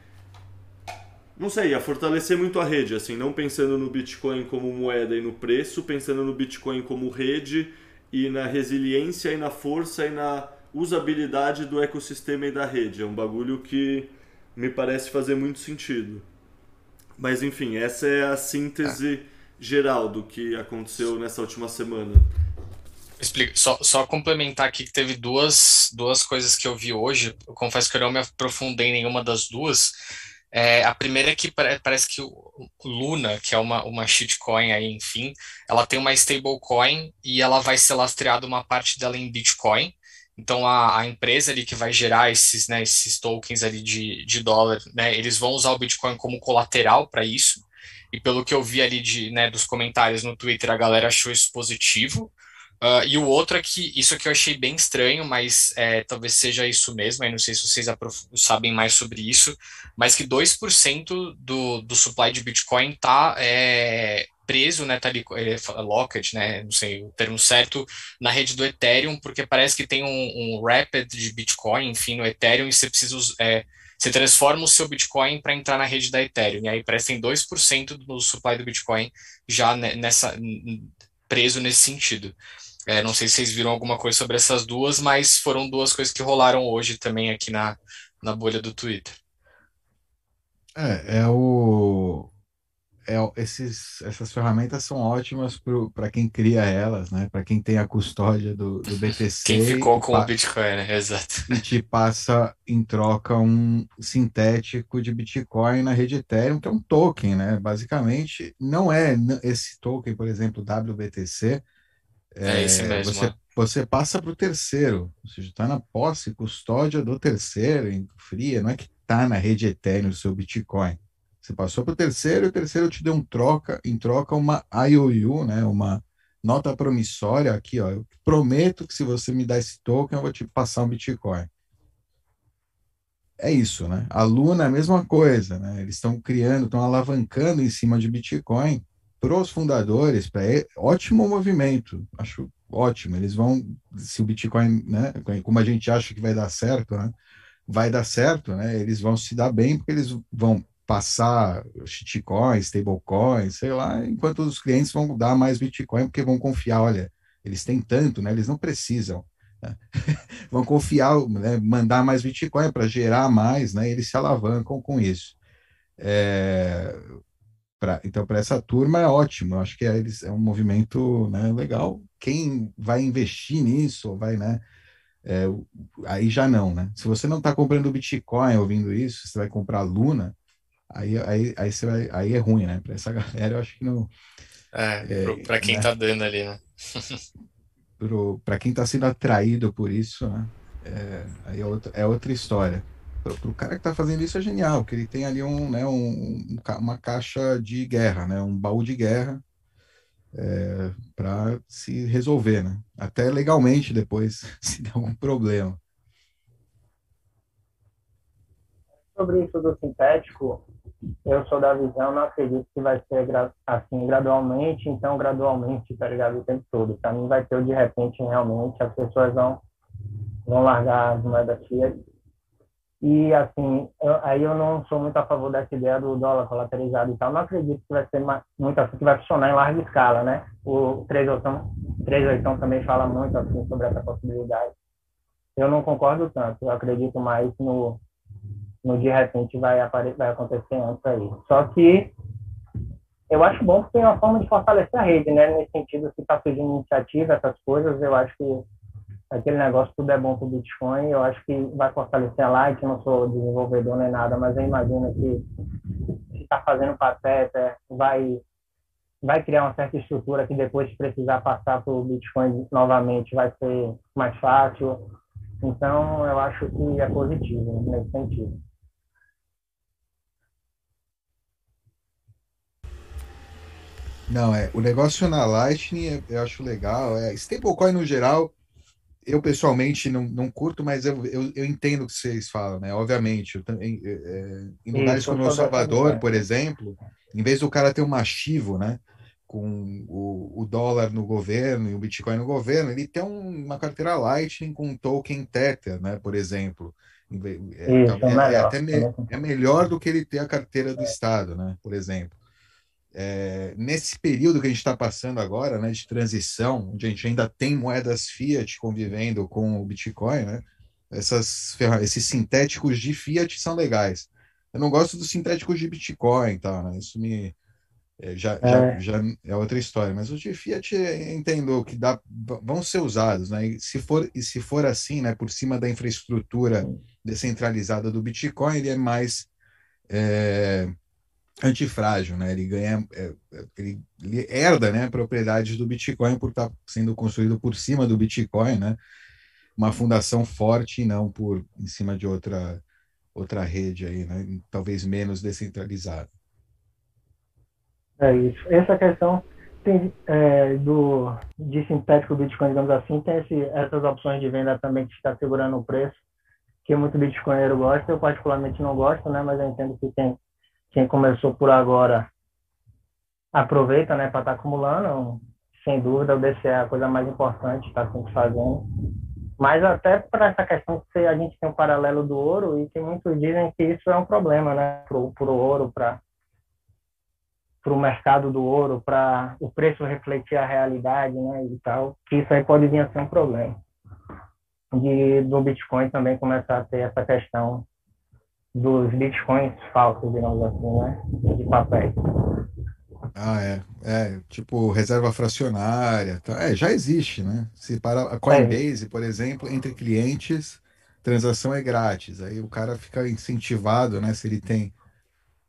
não sei, ia fortalecer muito a rede, assim, não pensando no Bitcoin como moeda e no preço, pensando no Bitcoin como rede e na resiliência e na força e na usabilidade do ecossistema e da rede. É um bagulho que me parece fazer muito sentido. Mas enfim, essa é a síntese geral do que aconteceu nessa última semana. Explica. Só, só complementar aqui que teve duas, duas coisas que eu vi hoje. Eu confesso que eu não me aprofundei em nenhuma das duas é, a primeira é que parece que o Luna, que é uma, uma shitcoin aí, enfim, ela tem uma stablecoin e ela vai ser lastreada uma parte dela em Bitcoin. Então a, a empresa ali que vai gerar esses, né, esses tokens ali de, de dólar, né, eles vão usar o Bitcoin como colateral para isso. E pelo que eu vi ali de, né, dos comentários no Twitter, a galera achou isso positivo. Uh, e o outro é que, isso aqui eu achei bem estranho, mas é, talvez seja isso mesmo, aí não sei se vocês sabem mais sobre isso, mas que 2% do, do supply de Bitcoin está é, preso, né, tá ali, é, locked, né, não sei o termo certo, na rede do Ethereum, porque parece que tem um, um rapid de Bitcoin, enfim, no Ethereum, e você precisa, é, você transforma o seu Bitcoin para entrar na rede da Ethereum, e aí parece que tem 2% do supply do Bitcoin já nessa, preso nesse sentido. É, não sei se vocês viram alguma coisa sobre essas duas, mas foram duas coisas que rolaram hoje também aqui na, na bolha do Twitter. É, é o. É, esses, essas ferramentas são ótimas para quem cria elas, né? Para quem tem a custódia do, do BTC. Quem ficou com o Bitcoin, né? Exato. E te passa em troca um sintético de Bitcoin na rede Ethereum, que é um token, né? Basicamente, não é esse token, por exemplo, WBTC, é, esse mesmo. Você, você passa para o terceiro, ou seja, está na posse, custódia do terceiro, em fria, não é que está na rede Ethereum o seu Bitcoin. Você passou para o terceiro e o terceiro te deu um troca, em troca uma IOU, né, uma nota promissória aqui, ó, eu prometo que se você me dar esse token, eu vou te passar um Bitcoin. É isso, né? A Luna é a mesma coisa, né? Eles estão criando, estão alavancando em cima de Bitcoin para os fundadores, para ótimo movimento, acho ótimo. Eles vão, se o Bitcoin, né, como a gente acha que vai dar certo, né, vai dar certo, né, eles vão se dar bem porque eles vão passar shitcoins, stablecoins, sei lá, enquanto os clientes vão dar mais Bitcoin porque vão confiar, olha, eles têm tanto, né, eles não precisam. Né? vão confiar, né, mandar mais Bitcoin para gerar mais, né, eles se alavancam com isso. É, Pra, então, para essa turma é ótimo. Eu acho que é, é um movimento né, legal. Quem vai investir nisso, vai, né? É, aí já não, né? Se você não está comprando Bitcoin ouvindo isso, você vai comprar Luna, aí, aí, aí, você vai, aí é ruim, né? Para essa galera, eu acho que não. É, é para quem está né? dando ali, né? para quem está sendo atraído por isso, né? É, aí é outra, é outra história para o cara que está fazendo isso é genial, que ele tem ali um, né, um, uma caixa de guerra, né, um baú de guerra é, para se resolver, né? Até legalmente depois, se der algum problema. sobre isso do sintético, eu sou da visão, não acredito que vai ser assim gradualmente, então gradualmente, tá ligado, o tempo todo. Para mim vai ter de repente, realmente, as pessoas vão, vão largar as moedas fiat. E, assim, eu, aí eu não sou muito a favor dessa ideia do dólar colateralizado e tal. Não acredito que vai ser muito assim, que vai funcionar em larga escala, né? O 38 também fala muito, assim, sobre essa possibilidade. Eu não concordo tanto. Eu acredito mais no no de repente vai, vai acontecer antes aí. Só que eu acho bom porque é uma forma de fortalecer a rede, né? Nesse sentido, se está surgindo iniciativa, essas coisas, eu acho que aquele negócio tudo é bom para o Bitcoin, eu acho que vai fortalecer a Light, não sou desenvolvedor nem nada, mas eu imagino que se está fazendo pateta, vai vai criar uma certa estrutura que depois se precisar passar para o Bitcoin novamente vai ser mais fácil. Então, eu acho que é positivo nesse sentido. Não, é. O negócio na Lightning é, eu acho legal. É, stablecoin no geral, eu pessoalmente não, não curto, mas eu, eu, eu entendo o que vocês falam, né? Obviamente, eu é, é em lugares como El Salvador, por exemplo, em vez do cara ter um machivo, né? Com o, o dólar no governo e o Bitcoin no governo, ele tem um, uma carteira Lightning com um token Tether, né? Por exemplo. É, Isso, é, é, até me, é melhor do que ele ter a carteira do Estado, né? Por exemplo é, nesse período que a gente está passando agora, né, de transição, onde a gente ainda tem moedas fiat convivendo com o Bitcoin, né, essas esses sintéticos de fiat são legais. Eu não gosto dos sintéticos de Bitcoin, tá, né, isso me é, já, é. Já, já é outra história, mas os de fiat entendo que dá, vão ser usados, né? E se for e se for assim, né, por cima da infraestrutura descentralizada do Bitcoin, ele é mais é, antifrágil, né? Ele ganha, é, ele, ele, herda, né, propriedades do Bitcoin por estar tá sendo construído por cima do Bitcoin, né? Uma fundação forte e não por em cima de outra outra rede aí, né? Talvez menos descentralizada. É isso. Essa questão tem, é, do de sintético Bitcoin, digamos assim, tem esse, essas opções de venda também que está segurando o preço, que muito bitcoinheiro gosta. Eu particularmente não gosto, né? Mas eu entendo que tem quem começou por agora aproveita, né, para estar tá acumulando. Sem dúvida, o DCE é a coisa mais importante, está sempre fazendo. Mas até para essa questão que a gente tem um paralelo do ouro e que muitos dizem que isso é um problema, né, para o ouro, para para o mercado do ouro, para o preço refletir a realidade, né, e tal, que isso aí pode vir a ser um problema. De, do Bitcoin também começar a ter essa questão dos bitcoins falsos, digamos assim, né? De papéis. Ah, é. É, tipo reserva fracionária. Tá? É, já existe, né? Se para a Coinbase, é. por exemplo, entre clientes, transação é grátis. Aí o cara fica incentivado, né? Se ele tem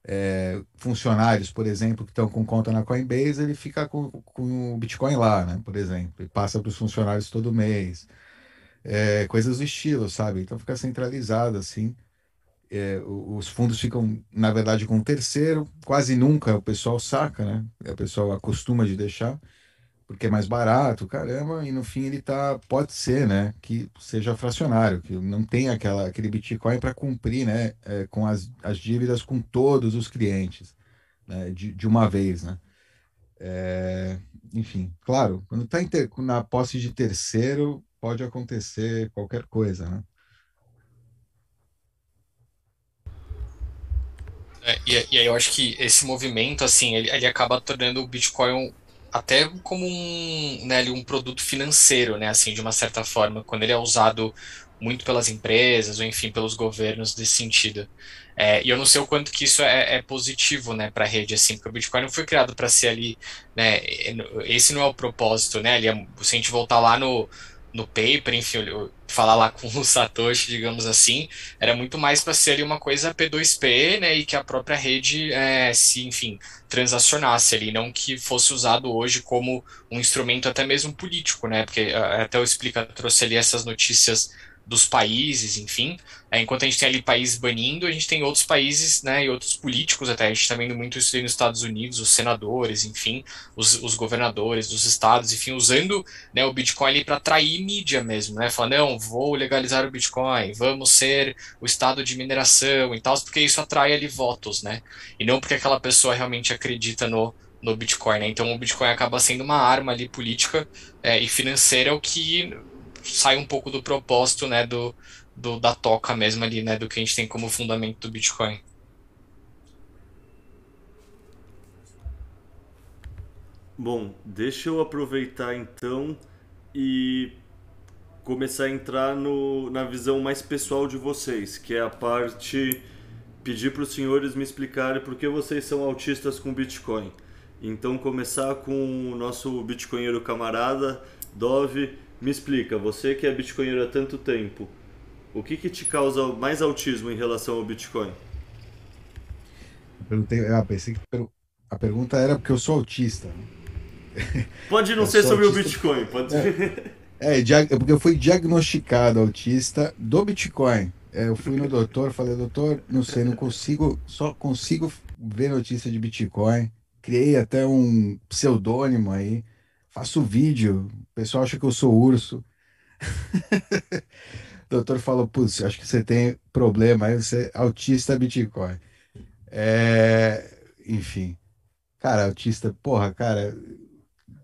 é, funcionários, por exemplo, que estão com conta na Coinbase, ele fica com, com o Bitcoin lá, né? Por exemplo, e passa para os funcionários todo mês. É, coisas do estilo, sabe? Então fica centralizado assim é, os fundos ficam, na verdade, com um terceiro, quase nunca o pessoal saca, né? O pessoal acostuma de deixar, porque é mais barato, caramba, e no fim ele tá, pode ser, né, que seja fracionário, que não tem aquela, aquele Bitcoin para cumprir, né, é, com as, as dívidas com todos os clientes, né, de, de uma vez, né. É, enfim, claro, quando está na posse de terceiro, pode acontecer qualquer coisa, né. É, e, e aí eu acho que esse movimento, assim, ele, ele acaba tornando o Bitcoin até como um, né, um produto financeiro, né, assim, de uma certa forma, quando ele é usado muito pelas empresas ou enfim pelos governos desse sentido. É, e eu não sei o quanto que isso é, é positivo, né, para a rede, assim, porque o Bitcoin não foi criado para ser ali, né, esse não é o propósito, né, ali, é, se a gente voltar lá no, no paper, enfim, falar lá com o Satoshi, digamos assim, era muito mais para ser ali uma coisa P2P, né, e que a própria rede é, se, enfim, transacionasse ali, não que fosse usado hoje como um instrumento até mesmo político, né, porque até o Explica trouxe ali essas notícias dos países, enfim. É, enquanto a gente tem ali países banindo, a gente tem outros países, né, e outros políticos até. A gente está vendo muito isso aí nos Estados Unidos, os senadores, enfim, os, os governadores dos estados, enfim, usando né, o Bitcoin ali para atrair mídia mesmo, né? Falando, não, vou legalizar o Bitcoin, vamos ser o estado de mineração e tal, porque isso atrai ali votos, né? E não porque aquela pessoa realmente acredita no, no Bitcoin, né? Então o Bitcoin acaba sendo uma arma ali política é, e financeira, o que sai um pouco do propósito, né, do, do, da toca mesmo ali, né, do que a gente tem como fundamento do Bitcoin. Bom, deixa eu aproveitar então e começar a entrar no, na visão mais pessoal de vocês, que é a parte pedir para os senhores me explicarem por que vocês são autistas com Bitcoin. Então começar com o nosso bitcoinheiro camarada Dove, me explica, você que é bitcoinheiro há tanto tempo, o que, que te causa mais autismo em relação ao Bitcoin? Eu perguntei, ah, pensei que a pergunta era porque eu sou autista. Pode não eu ser sobre autista, o Bitcoin, pode é, é, é, porque eu fui diagnosticado autista do Bitcoin. É, eu fui no doutor, falei, doutor, não sei, não consigo, só consigo ver notícia de Bitcoin. Criei até um pseudônimo aí faço vídeo, o pessoal acha que eu sou urso. o doutor falou, putz, acho que você tem problema, aí você é autista Bitcoin. É, enfim, cara, autista, porra, cara,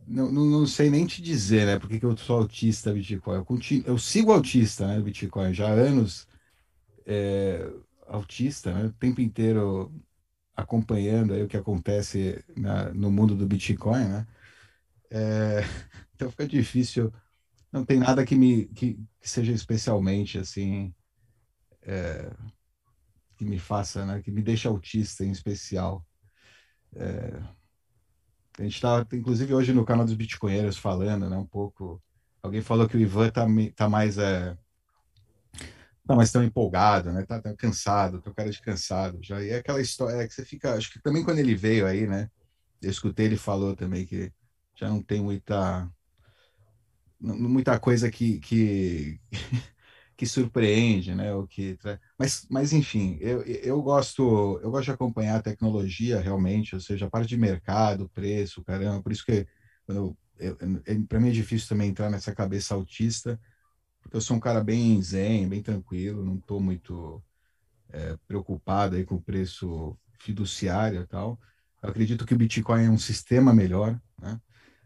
não, não, não, sei nem te dizer, né, porque que eu sou autista Bitcoin. Eu, continuo, eu sigo autista, né, Bitcoin, já há anos é, autista, né, o tempo inteiro acompanhando aí o que acontece na, no mundo do Bitcoin, né, é, então fica difícil. Não tem nada que me que, que seja especialmente assim é, que me faça, né, que me deixe autista em especial. É, a gente está, inclusive, hoje no canal dos Bitcoinheiros falando, né, um pouco. Alguém falou que o Ivan tá, tá mais é, tá mais tão empolgado, né? Tá, tá cansado, tem cara de cansado já. E é aquela história é que você fica, acho que também quando ele veio aí, né? Eu escutei ele falou também que já não tem muita muita coisa que, que, que surpreende, né? O que mas, mas enfim, eu, eu gosto eu gosto de acompanhar a tecnologia realmente, ou seja, a parte de mercado, preço, caramba. Por isso que eu, para mim é difícil também entrar nessa cabeça autista, porque eu sou um cara bem zen, bem tranquilo, não estou muito é, preocupado aí com o preço fiduciário e tal. Eu acredito que o Bitcoin é um sistema melhor, né?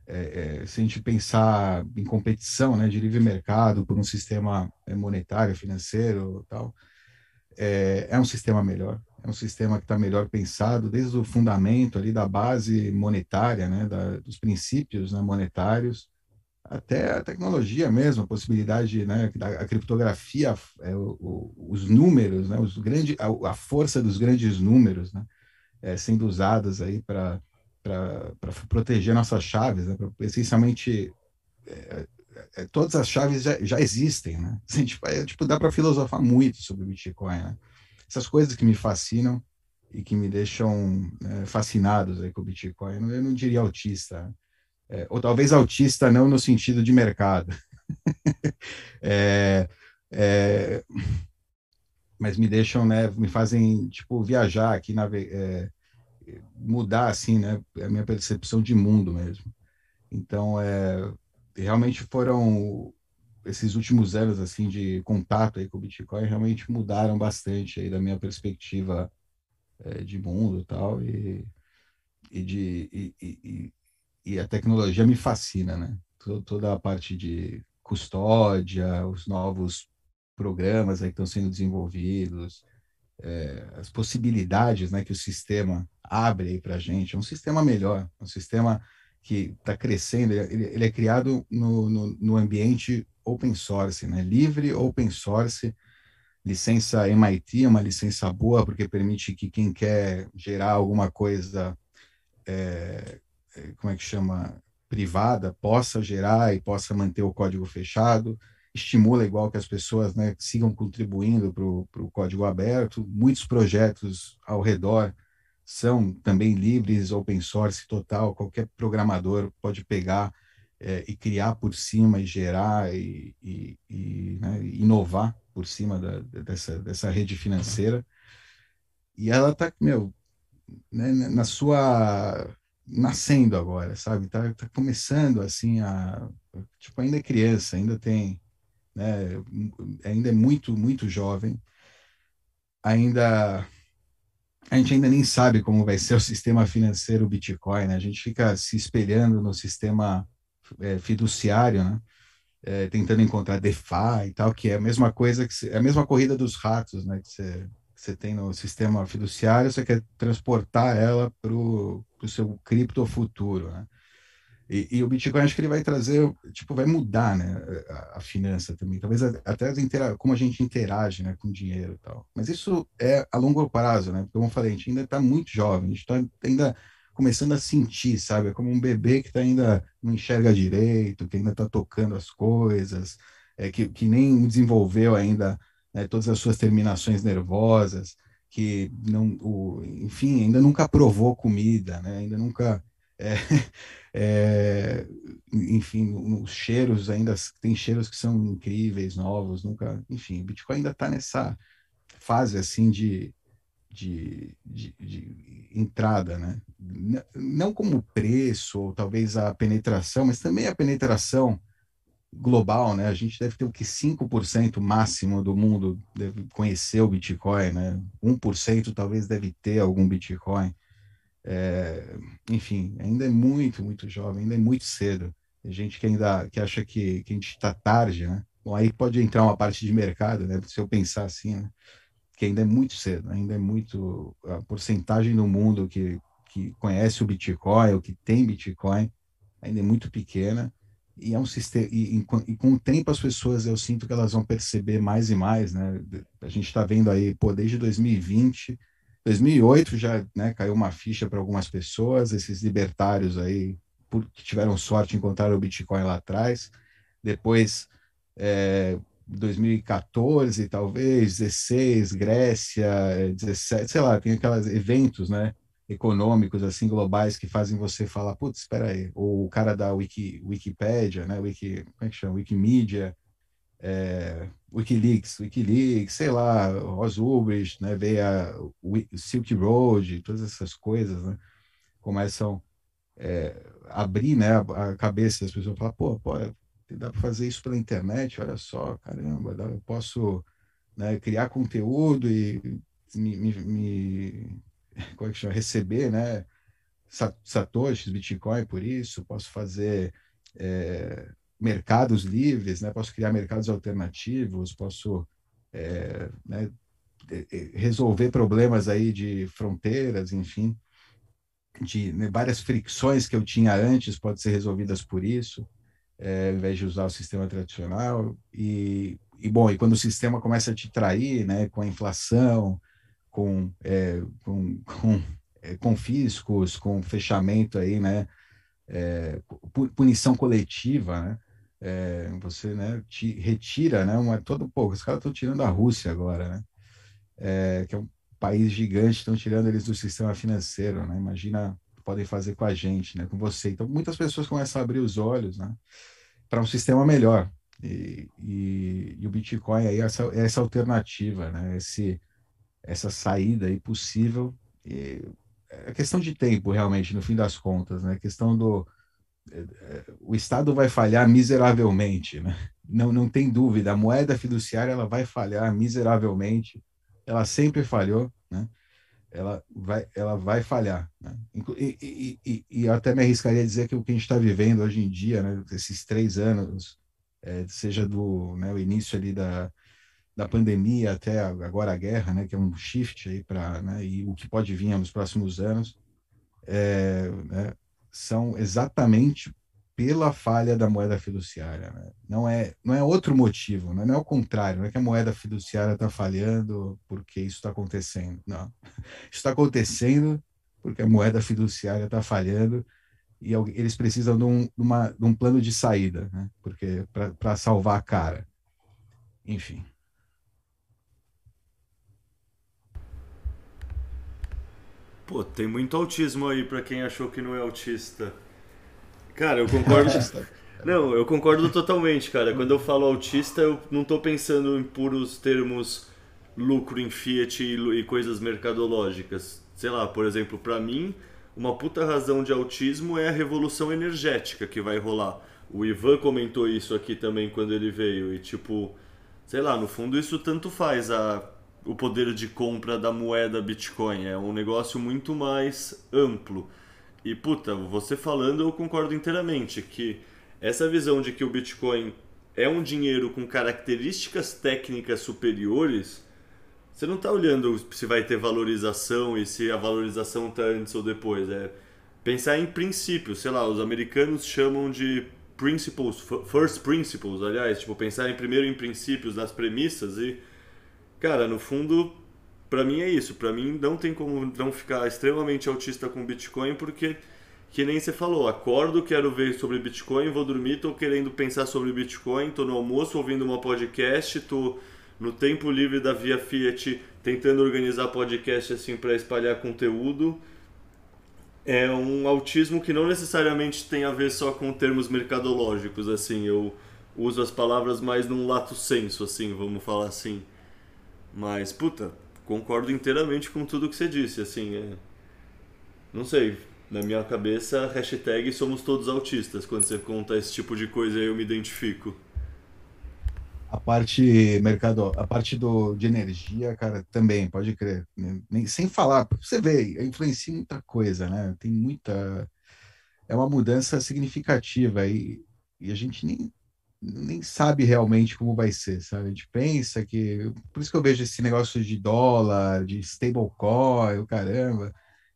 É, é, se a gente pensar em competição né, de livre mercado por um sistema é, monetário, financeiro tal, é, é um sistema melhor, é um sistema que está melhor pensado desde o fundamento ali da base monetária, né, da, dos princípios né, monetários, até a tecnologia mesmo, a possibilidade, né, da criptografia, é, o, os números, né, os grande, a, a, força dos grandes números, né, é, sendo usadas aí para para proteger nossas chaves, né? essencialmente é, é, todas as chaves já, já existem, né? Assim, tipo, é, tipo, dá para filosofar muito sobre o Bitcoin, né? Essas coisas que me fascinam e que me deixam é, fascinados aí com o Bitcoin. Eu não, diria autista, né? É, ou talvez autista não no sentido de mercado. É, é, mas me deixam, né? Me fazem tipo viajar aqui na mudar assim, né, a minha percepção de mundo mesmo. Então, é, realmente foram esses últimos anos assim de contato aí com o Bitcoin realmente mudaram bastante aí da minha perspectiva é, de mundo e tal e, e de e, e, e, a tecnologia me fascina, né? Toda a parte de custódia, os novos programas aí que estão sendo desenvolvidos, é, as possibilidades né, que o sistema abre para a gente. É um sistema melhor, um sistema que está crescendo. Ele, ele, é criado no, no, no, ambiente open source, né? livre open source. Licença MIT é uma licença boa porque permite que quem quer gerar alguma coisa, é, é como é que chama, privada, possa gerar e possa manter o código fechado estimula igual que as pessoas né, sigam contribuindo para o código aberto. Muitos projetos ao redor são também livres, open source total, qualquer programador pode pegar é, e criar por cima e gerar e, e, e né, inovar por cima da, dessa, dessa rede financeira. E ela está, meu, né, na sua nascendo agora, sabe? Tá, tá começando assim a tipo ainda é criança, ainda tem, né? Ainda é muito muito jovem, ainda a gente ainda nem sabe como vai ser o sistema financeiro Bitcoin, né? A gente fica se espelhando no sistema é, fiduciário, né? É, tentando encontrar DeFi e tal, que é a mesma coisa que é a mesma corrida dos ratos, né? Que você, você tem no sistema fiduciário, você quer transportar ela para o seu cripto futuro, né? E, e, o Bitcoin acho que ele vai trazer, tipo, vai mudar, né, a, a finança também. Talvez até as como a gente interage, né, com dinheiro e tal. Mas isso é a longo prazo, né? Como eu falei, a gente ainda está muito jovem, a gente está ainda começando a sentir, sabe? É como um bebê que tá ainda não enxerga direito, que ainda está tocando as coisas, é, que, que nem desenvolveu ainda né, todas as suas terminações nervosas, que não, o, enfim, ainda nunca provou comida, né? Ainda nunca é, é, enfim, os cheiros ainda tem cheiros que são incríveis, novos, nunca, enfim, o Bitcoin ainda está nessa fase assim de, de, de, de, entrada, né? Não como preço ou talvez a penetração, mas também a penetração global, né? A gente deve ter o que 5% máximo do mundo deve conhecer o Bitcoin, né? 1% talvez deve ter algum Bitcoin. É, enfim, ainda é muito, muito jovem, ainda é muito cedo. Tem gente que ainda que acha que, que a gente está tarde, né? Bom, aí pode entrar uma parte de mercado, né? Se eu pensar assim, né? que ainda é muito cedo, ainda é muito a porcentagem do mundo que, que conhece o Bitcoin, ou que tem Bitcoin, ainda é muito pequena. E é um sistema e, e, e, com o tempo as pessoas eu sinto que elas vão perceber mais e mais, né? A gente está vendo aí, pô, desde 2020 2008 já né, caiu uma ficha para algumas pessoas, esses libertários aí que tiveram sorte encontraram o Bitcoin lá atrás. Depois, é, 2014, talvez, 16, Grécia, 17, sei lá, tem aqueles eventos, né, econômicos, assim, globais, que fazem você falar, putz, espera aí, o cara da Wiki, Wikipedia, né, Wiki, como é que chama, Wikimedia, é, Wikileaks, Wikileaks, sei lá, Ross Ulbricht, né, veio a Silk Road, todas essas coisas, né, começam é, a abrir, né, a, cabeça das pessoas, falar, pô, pô dá para fazer isso pela internet, olha só, caramba, dá, eu posso né, criar conteúdo e me, me, me como é que chama? receber, né, satoshis, Bitcoin por isso, posso fazer é, mercados livres, né? posso criar mercados alternativos, posso é, né, resolver problemas aí de fronteiras, enfim, de né, várias fricções que eu tinha antes podem ser resolvidas por isso, é, ao invés de usar o sistema tradicional. E, e, bom, e quando o sistema começa a te trair, né, com a inflação, com, é, com, com é, confiscos, com fechamento aí, né, é, punição coletiva, né, é, você né, te retira, né, uma, todo pouco. Os caras estão tirando a Rússia agora, né, é, que é um país gigante, estão tirando eles do sistema financeiro, né, imagina podem fazer com a gente, né, com você. Então, muitas pessoas começam a abrir os olhos, né, para um sistema melhor. E, e, e, o Bitcoin aí é essa, é essa alternativa, né, esse, essa saída aí possível. E é questão de tempo, realmente, no fim das contas, né, questão do o Estado vai falhar miseravelmente, né? não, não tem dúvida, a moeda fiduciária ela vai falhar miseravelmente, ela sempre falhou, né? ela, vai, ela vai falhar. Né? E, e, e, e, até me arriscaria a dizer que o que a gente está vivendo hoje em dia, né? esses três anos, é, seja do né, o início ali da, da pandemia até agora a guerra, né, que é um shift aí para, né, e o que pode vir nos próximos anos, é, né, são exatamente pela falha da moeda fiduciária. Né? Não, é, não é outro motivo, né? não é o contrário, não é que a moeda fiduciária está falhando porque isso está acontecendo. Não. Isso está acontecendo porque a moeda fiduciária está falhando e eles precisam de um, de uma, de um plano de saída, né? porque para salvar a cara. Enfim. Pô, tem muito autismo aí para quem achou que não é autista. Cara, eu concordo. Não, eu concordo totalmente, cara. Quando eu falo autista, eu não estou pensando em puros termos lucro em Fiat e, e coisas mercadológicas. Sei lá, por exemplo, para mim, uma puta razão de autismo é a revolução energética que vai rolar. O Ivan comentou isso aqui também quando ele veio. E tipo, sei lá, no fundo isso tanto faz a, o poder de compra da moeda Bitcoin. É um negócio muito mais amplo. E puta, você falando eu concordo inteiramente que essa visão de que o Bitcoin é um dinheiro com características técnicas superiores, você não está olhando se vai ter valorização e se a valorização está antes ou depois. É pensar em princípios, sei lá, os americanos chamam de principles, first principles, aliás, tipo, pensar em primeiro em princípios, nas premissas e, cara, no fundo, para mim é isso. Para mim não tem como não ficar extremamente autista com Bitcoin porque que nem você falou, acordo, quero ver sobre Bitcoin, vou dormir, tô querendo pensar sobre Bitcoin, tô no almoço ouvindo uma podcast, tô no tempo livre da Via Fiat tentando organizar podcast assim para espalhar conteúdo. É um autismo que não necessariamente tem a ver só com termos mercadológicos, assim, eu uso as palavras mais num lato senso, assim, vamos falar assim. Mas, puta, concordo inteiramente com tudo que você disse, assim, é... Não sei, na minha cabeça, hashtag somos todos autistas. Quando você conta esse tipo de coisa, eu me identifico. A parte mercado, a parte do, de energia, cara, também, pode crer. Nem, sem falar, você vê, influencia muita coisa, né? Tem muita. É uma mudança significativa e, e a gente nem, nem sabe realmente como vai ser, sabe? A gente pensa que. Por isso que eu vejo esse negócio de dólar, de stablecoin, o caramba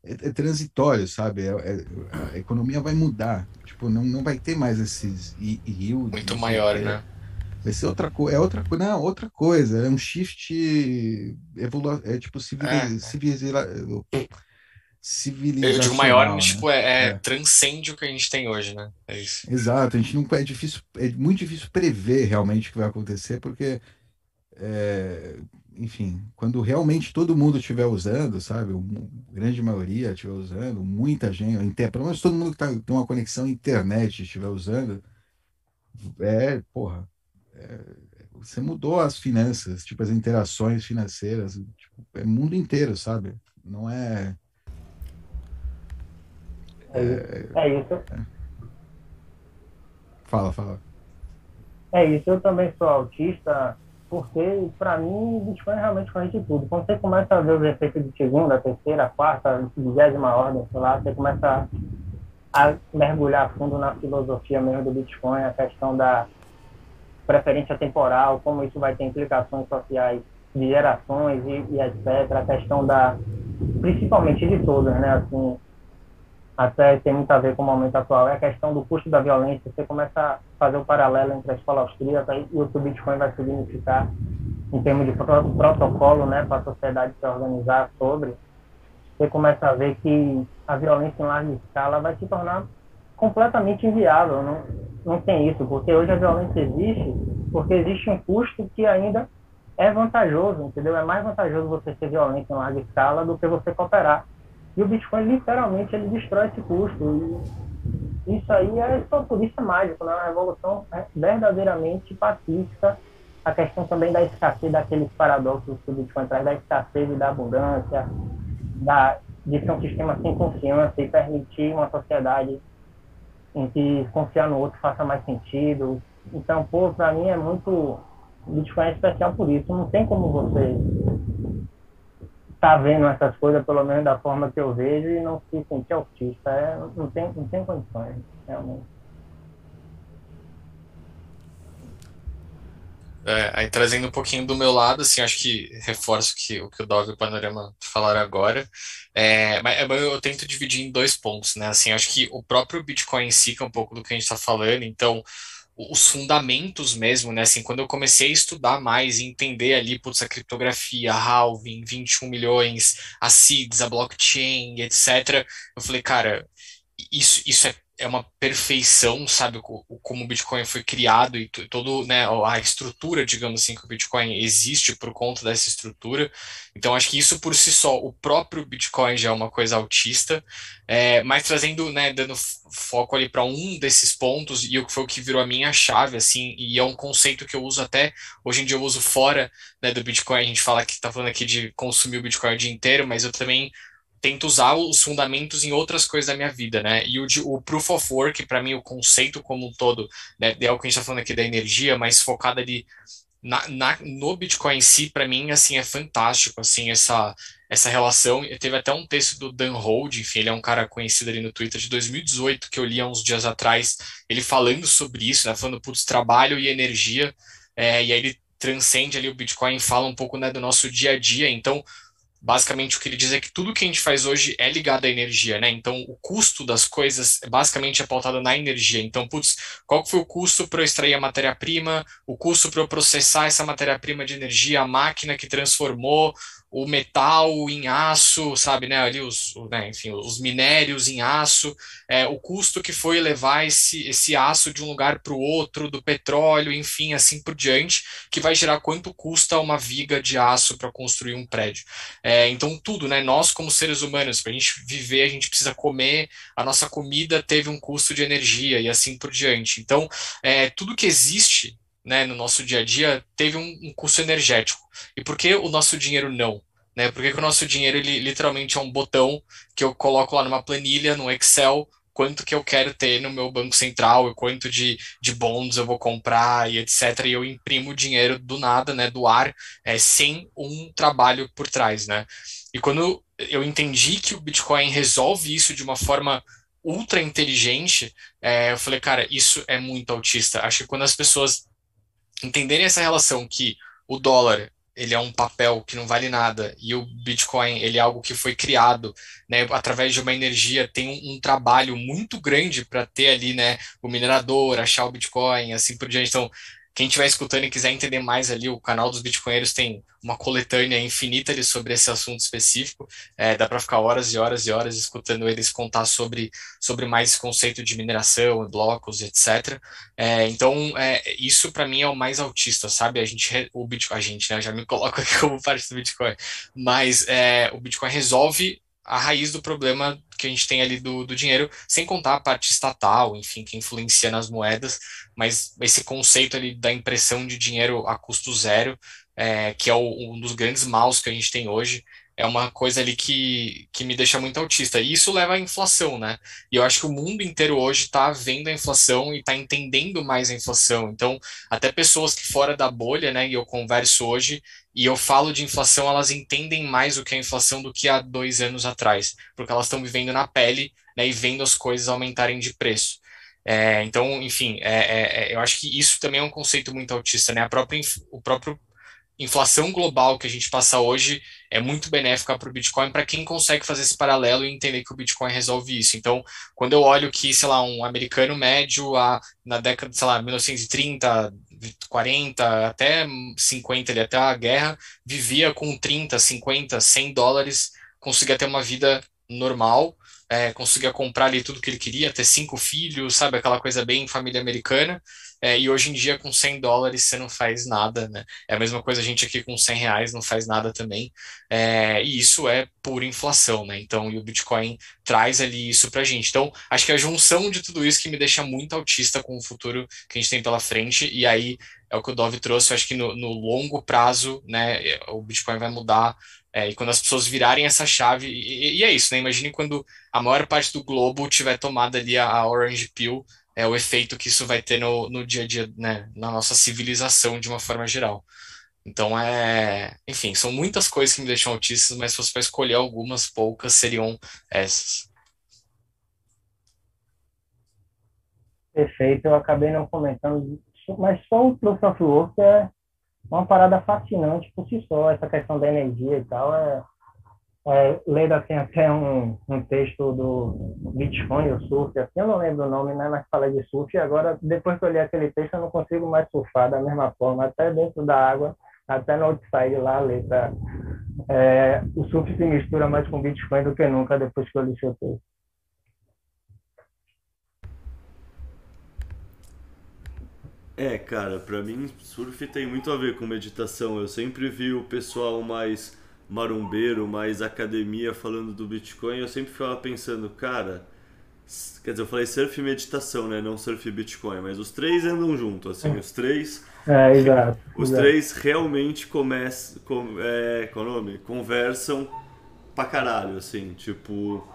é, é transitório, sabe? É, é, a economia vai mudar. Tipo, não, não vai ter mais esses yields. Muito maior, né? Vai ser outra coisa. É outra coisa. Não, outra coisa. É um shift evolu é tipo civil, é. civiliza, civilização. Eu digo maior, né? tipo, é, é, é, transcende o que a gente tem hoje, né? É isso. Exato. A gente não é difícil, é muito difícil prever realmente o que vai acontecer, porque é, enfim, quando realmente todo mundo estiver usando, sabe, a grande maioria estiver usando, muita gente, pelo menos todo mundo que tá, tem uma conexão internet estiver usando, é, porra, é, você mudou as finanças, tipo, as interações financeiras, tipo, é mundo inteiro, sabe? Não é. É, é, é isso. É. Fala, fala. É isso, eu também sou autista porque, para mim, o Bitcoin realmente corrige tudo. Quando você começa a ver os efeitos de segunda, terceira, quarta, vigésima ordem, sei lá, você começa a mergulhar fundo na filosofia mesmo do Bitcoin, a questão da preferência temporal, como isso vai ter implicações sociais de gerações e, e etc. A questão da, principalmente de todas, né? Assim, até tem muito a ver com o momento atual, é a questão do custo da violência. Você começa a fazer o um paralelo entre a escola austríaca e o que o Bitcoin vai significar em termos de protocolo né, para a sociedade se organizar sobre. Você começa a ver que a violência em larga escala vai se tornar completamente inviável. Não, não tem isso, porque hoje a violência existe porque existe um custo que ainda é vantajoso, entendeu? É mais vantajoso você ser violento em larga escala do que você cooperar. E o Bitcoin, literalmente, ele destrói esse custo. E isso aí é só por isso é mágico, né? Uma revolução verdadeiramente pacífica. A questão também da escassez, daqueles paradoxos que o Bitcoin traz, da escassez e da abundância, da, de ser um sistema sem confiança e permitir uma sociedade em que confiar no outro faça mais sentido. Então, pô, para mim é muito. Bitcoin é especial por isso. Não tem como você tá vendo essas coisas, pelo menos da forma que eu vejo, e não se sentir autista. É, não, tem, não tem condições, realmente. É, aí trazendo um pouquinho do meu lado, assim, acho que reforço que, o que o Dog e o Panorama falaram agora, é, mas eu tento dividir em dois pontos, né, assim, acho que o próprio Bitcoin em si, que é um pouco do que a gente está falando, então, os fundamentos mesmo, né? Assim, quando eu comecei a estudar mais e entender ali, putz, a criptografia, a halving, 21 milhões, a seeds, a blockchain, etc., eu falei, cara, isso, isso é é uma perfeição, sabe, como o Bitcoin foi criado e todo, né, a estrutura, digamos assim, que o Bitcoin existe por conta dessa estrutura. Então, acho que isso por si só, o próprio Bitcoin já é uma coisa autista, é, mas trazendo, né, dando foco ali para um desses pontos e o que foi o que virou a minha chave, assim, e é um conceito que eu uso até hoje em dia eu uso fora né, do Bitcoin. A gente fala que está falando aqui de consumir o Bitcoin o dia inteiro, mas eu também tento usar os fundamentos em outras coisas da minha vida, né? E o, o Proof of Work, para mim, o conceito como um todo, né, é o que a gente está falando aqui da energia, mas focado ali na, na, no Bitcoin em si, para mim, assim, é fantástico, assim, essa, essa relação. Teve até um texto do Dan Hold, enfim, ele é um cara conhecido ali no Twitter de 2018, que eu li há uns dias atrás, ele falando sobre isso, né, falando, putz, trabalho e energia, é, e aí ele transcende ali o Bitcoin, fala um pouco, né, do nosso dia a dia, então basicamente o que ele diz é que tudo que a gente faz hoje é ligado à energia, né? Então o custo das coisas basicamente é pautado na energia. Então, putz, qual foi o custo para eu extrair a matéria-prima, o custo para eu processar essa matéria-prima de energia, a máquina que transformou, o metal em aço, sabe, né, ali os, né, enfim, os minérios em aço, é, o custo que foi levar esse, esse aço de um lugar para o outro, do petróleo, enfim, assim por diante, que vai gerar quanto custa uma viga de aço para construir um prédio. É, então, tudo, né, nós como seres humanos, para a gente viver, a gente precisa comer, a nossa comida teve um custo de energia e assim por diante. Então, é, tudo que existe né, no nosso dia a dia teve um, um custo energético. E por que o nosso dinheiro não? Né? Por que, que o nosso dinheiro ele, literalmente é um botão que eu coloco lá numa planilha, no Excel, quanto que eu quero ter no meu banco central, quanto de, de bonds eu vou comprar e etc. E eu imprimo dinheiro do nada, né, do ar, é, sem um trabalho por trás, né? E quando eu entendi que o Bitcoin resolve isso de uma forma ultra inteligente, é, eu falei, cara, isso é muito autista. Acho que quando as pessoas entenderem essa relação que o dólar ele é um papel que não vale nada e o Bitcoin ele é algo que foi criado né, através de uma energia tem um, um trabalho muito grande para ter ali né o minerador achar o Bitcoin assim por diante. Então quem estiver escutando e quiser entender mais ali, o canal dos Bitcoinheiros tem uma coletânea infinita ali sobre esse assunto específico. É, dá para ficar horas e horas e horas escutando eles contar sobre, sobre mais conceito de mineração, blocos, etc. É, então, é, isso para mim é o mais autista, sabe? A gente, o Bitcoin, a gente, né? já me coloco aqui como parte do Bitcoin, mas é, o Bitcoin resolve a raiz do problema que a gente tem ali do, do dinheiro, sem contar a parte estatal, enfim, que influencia nas moedas, mas esse conceito ali da impressão de dinheiro a custo zero, é, que é o, um dos grandes maus que a gente tem hoje, é uma coisa ali que, que me deixa muito autista. E isso leva à inflação, né? E eu acho que o mundo inteiro hoje está vendo a inflação e está entendendo mais a inflação. Então, até pessoas que fora da bolha, né, e eu converso hoje, e eu falo de inflação, elas entendem mais o que é inflação do que há dois anos atrás, porque elas estão vivendo na pele né, e vendo as coisas aumentarem de preço. É, então, enfim, é, é, é eu acho que isso também é um conceito muito autista, né? A própria, o próprio inflação global que a gente passa hoje é muito benéfica para o Bitcoin para quem consegue fazer esse paralelo e entender que o Bitcoin resolve isso. Então, quando eu olho que, sei lá, um americano médio a, na década, sei lá, 1930, 40, até 50, ele até a guerra, vivia com 30, 50, 100 dólares, conseguia ter uma vida normal, é, conseguia comprar ali tudo que ele queria, ter cinco filhos, sabe, aquela coisa bem família americana, é, e hoje em dia com 100 dólares você não faz nada, né? É a mesma coisa a gente aqui com 100 reais não faz nada também, é, e isso é pura inflação, né? Então, e o Bitcoin traz ali isso pra gente. Então, acho que a junção de tudo isso que me deixa muito autista com o futuro que a gente tem pela frente, e aí é o que o Dove trouxe, eu acho que no, no longo prazo, né, o Bitcoin vai mudar é, e quando as pessoas virarem essa chave, e, e, é isso, né? Imagine quando a maior parte do globo tiver tomado ali a, a Orange Pill, é o efeito que isso vai ter no, no dia a dia, né? Na nossa civilização de uma forma geral. Então é. Enfim, são muitas coisas que me deixam autistas, mas se fosse para escolher algumas, poucas seriam essas. Perfeito, eu acabei não comentando, mas só o Proof of Work é uma parada fascinante por si só, essa questão da energia e tal. É, é, Leda assim, até um, um texto do Bitcoin, o surf, assim, eu não lembro o nome, né, mas falei de surf, e agora, depois que eu li aquele texto, eu não consigo mais surfar da mesma forma, até dentro da água, até no outside lá, a letra. É, o surf se mistura mais com Bitcoin do que nunca depois que eu li seu texto. É, cara, para mim surf tem muito a ver com meditação. Eu sempre vi o pessoal mais marombeiro, mais academia falando do Bitcoin. Eu sempre ficava pensando, cara, quer dizer, eu falei surf e meditação, né? Não surf e Bitcoin, mas os três andam junto, assim, os três. É, exato. Os exato. três realmente começam, com, é, qual é o nome? Conversam pra caralho, assim, tipo,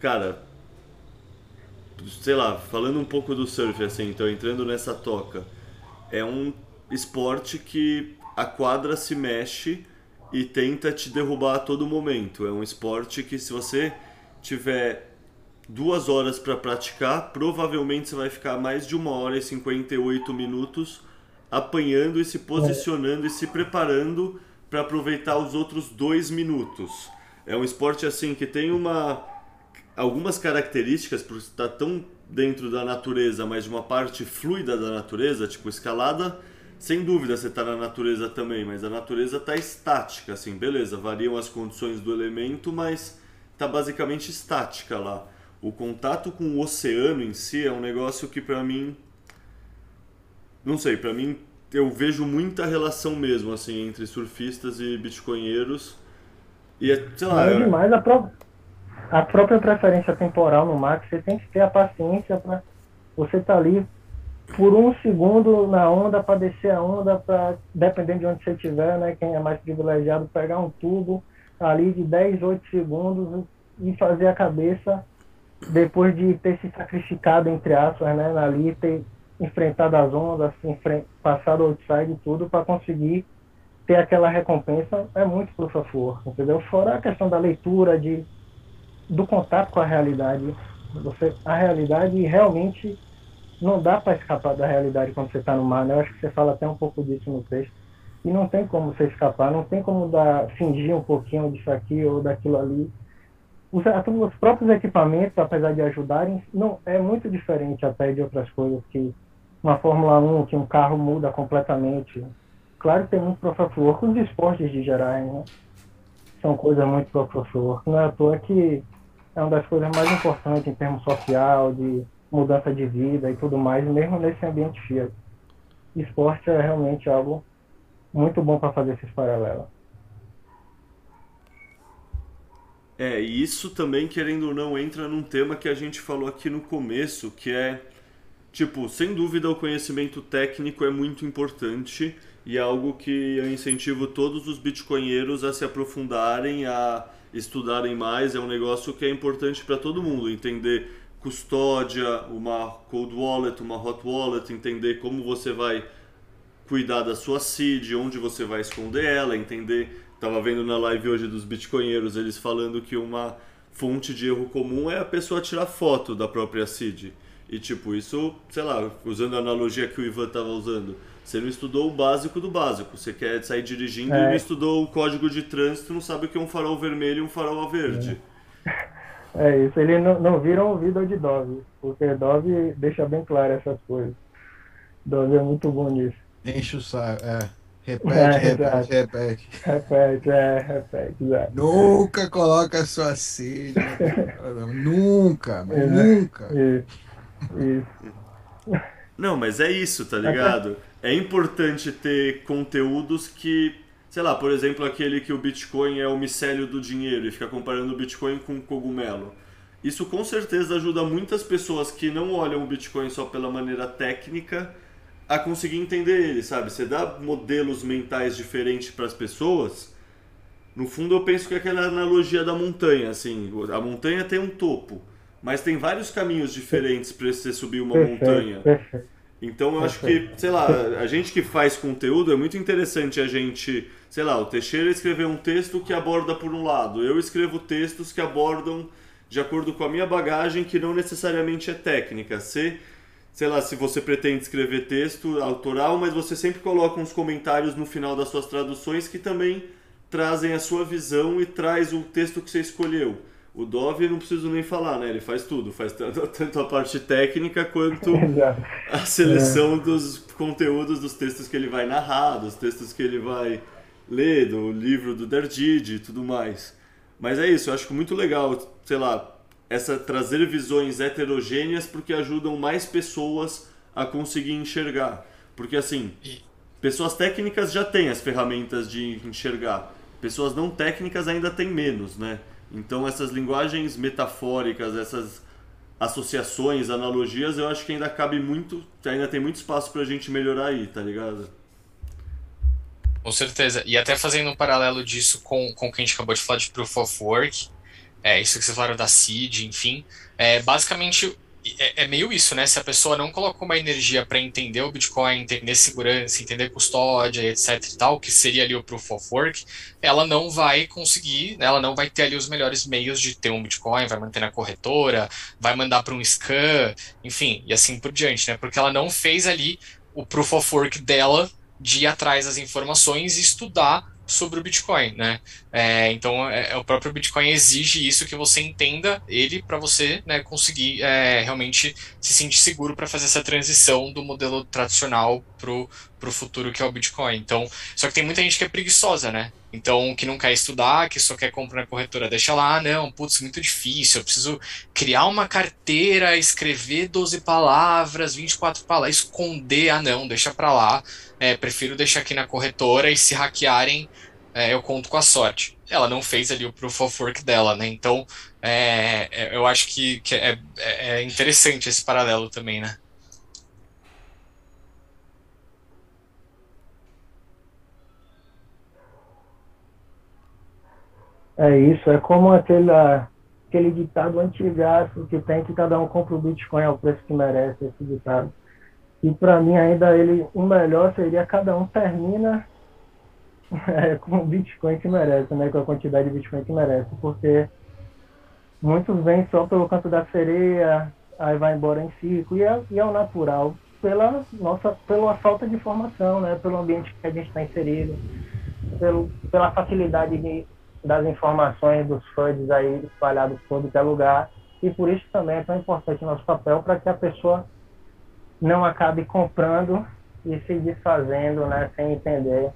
cara, sei lá, falando um pouco do surf, assim, então entrando nessa toca, é um esporte que a quadra se mexe e tenta te derrubar a todo momento. É um esporte que se você tiver duas horas para praticar, provavelmente você vai ficar mais de uma hora e 58 minutos apanhando e se posicionando e se preparando para aproveitar os outros dois minutos. É um esporte assim que tem uma algumas características por estar tão dentro da natureza, mas de uma parte fluida da natureza, tipo escalada, sem dúvida você está na natureza também, mas a natureza está estática, assim, beleza, variam as condições do elemento, mas está basicamente estática lá. O contato com o oceano em si é um negócio que para mim não sei, para mim eu vejo muita relação mesmo assim entre surfistas e bitcoinheiros. E é, sei lá, É demais a, pró a própria preferência temporal no mar, que você tem que ter a paciência para você estar tá ali por um segundo na onda para descer a onda, para dependendo de onde você estiver, né, quem é mais privilegiado, pegar um tubo ali de 10, 8 segundos e fazer a cabeça depois de ter se sacrificado, entre aspas, né, ali, ter enfrentado as ondas, passado o outside e tudo, para conseguir ter aquela recompensa, é muito of work, entendeu? Fora a questão da leitura, de, do contato com a realidade. Você, a realidade realmente não dá para escapar da realidade quando você está no mar, né? Eu acho que você fala até um pouco disso no texto. E não tem como você escapar, não tem como dar, fingir um pouquinho disso aqui ou daquilo ali os, os, próprios equipamentos, apesar de ajudarem, não é muito diferente até de outras coisas que uma Fórmula 1, que um carro muda completamente. Claro que tem muito professor, os esportes de gerais, né? São coisas muito professor. Não é à toa que é uma das coisas mais importantes em termos social, de mudança de vida e tudo mais, mesmo nesse ambiente FIA. Esporte é realmente algo muito bom para fazer esses paralelos. É, e isso também, querendo ou não, entra num tema que a gente falou aqui no começo, que é, tipo, sem dúvida o conhecimento técnico é muito importante e é algo que eu incentivo todos os bitcoinheiros a se aprofundarem, a estudarem mais. É um negócio que é importante para todo mundo, entender custódia, uma cold wallet, uma hot wallet, entender como você vai cuidar da sua seed, onde você vai esconder ela, entender Tava vendo na live hoje dos bitcoinheiros eles falando que uma fonte de erro comum é a pessoa tirar foto da própria seed. E tipo, isso, sei lá, usando a analogia que o Ivan tava usando, você não estudou o básico do básico. Você quer sair dirigindo é. e não estudou o código de trânsito, não sabe o que é um farol vermelho e um farol verde. É, é isso, eles não, não viram o vídeo de Dove, porque Dove deixa bem claro essas coisas. Dove é muito bom nisso. Enche o saco, é. Repete, é, repete, repete. Repete, é, repete, exato. Nunca coloca sua sede. nunca, nunca. Isso, isso. Não, mas é isso, tá ligado? É importante ter conteúdos que, sei lá, por exemplo, aquele que o Bitcoin é o micélio do dinheiro e fica comparando o Bitcoin com o cogumelo. Isso com certeza ajuda muitas pessoas que não olham o Bitcoin só pela maneira técnica a conseguir entender ele, sabe? Você dá modelos mentais diferentes para as pessoas. No fundo, eu penso que é aquela analogia da montanha, assim, a montanha tem um topo, mas tem vários caminhos diferentes para você subir uma montanha. Então, eu acho que, sei lá, a gente que faz conteúdo é muito interessante a gente, sei lá, o Teixeira escreveu um texto que aborda por um lado, eu escrevo textos que abordam de acordo com a minha bagagem, que não necessariamente é técnica. Você sei lá, se você pretende escrever texto autoral, mas você sempre coloca uns comentários no final das suas traduções que também trazem a sua visão e traz o texto que você escolheu. O Dove não preciso nem falar, né? Ele faz tudo, faz tanto a parte técnica quanto a seleção é. dos conteúdos dos textos que ele vai narrar, dos textos que ele vai ler, do livro do Derdid e tudo mais. Mas é isso, eu acho muito legal, sei lá, essa trazer visões heterogêneas porque ajudam mais pessoas a conseguir enxergar. Porque assim, pessoas técnicas já têm as ferramentas de enxergar, pessoas não técnicas ainda têm menos, né? Então essas linguagens metafóricas, essas associações, analogias, eu acho que ainda cabe muito, ainda tem muito espaço pra gente melhorar aí, tá ligado? Com certeza. E até fazendo um paralelo disso com, com o que a gente acabou de falar de Proof of Work, é, isso que você falaram da CID, enfim, é, basicamente é, é, meio isso, né? Se a pessoa não colocou uma energia para entender o Bitcoin, entender segurança, entender custódia, etc e tal, que seria ali o Proof of Work, ela não vai conseguir, né? ela não vai ter ali os melhores meios de ter um Bitcoin, vai manter na corretora, vai mandar para um scan, enfim, e assim por diante, né? Porque ela não fez ali o Proof of Work dela de ir atrás das informações e estudar sobre o Bitcoin, né? É, então, é, é, o próprio Bitcoin exige isso que você entenda ele para você né, conseguir é, realmente se sentir seguro para fazer essa transição do modelo tradicional pro pro futuro que é o Bitcoin. Então, só que tem muita gente que é preguiçosa, né? Então, que não quer estudar, que só quer comprar na corretora, deixa lá, ah, não, putz, muito difícil, eu preciso criar uma carteira, escrever 12 palavras, 24 palavras, esconder, ah, não, deixa para lá, é, prefiro deixar aqui na corretora e se hackearem, é, eu conto com a sorte. Ela não fez ali o proof of work dela, né? Então, é, é eu acho que, que é, é, é interessante esse paralelo também, né? É isso, é como aquele, aquele ditado antigaço que tem que cada um compra o Bitcoin ao preço que merece, esse ditado. E para mim ainda ele, o melhor seria cada um termina é, com o Bitcoin que merece, né? Com a quantidade de Bitcoin que merece, porque muitos vêm só pelo canto da sereia, aí vai embora em ciclo, e é, e é o natural, pela nossa, pela falta de informação, né? Pelo ambiente que a gente está inserido, pelo, pela facilidade de das informações dos FUDs aí espalhados por é lugar. E por isso também é tão importante o nosso papel para que a pessoa não acabe comprando e se desfazendo, né, sem entender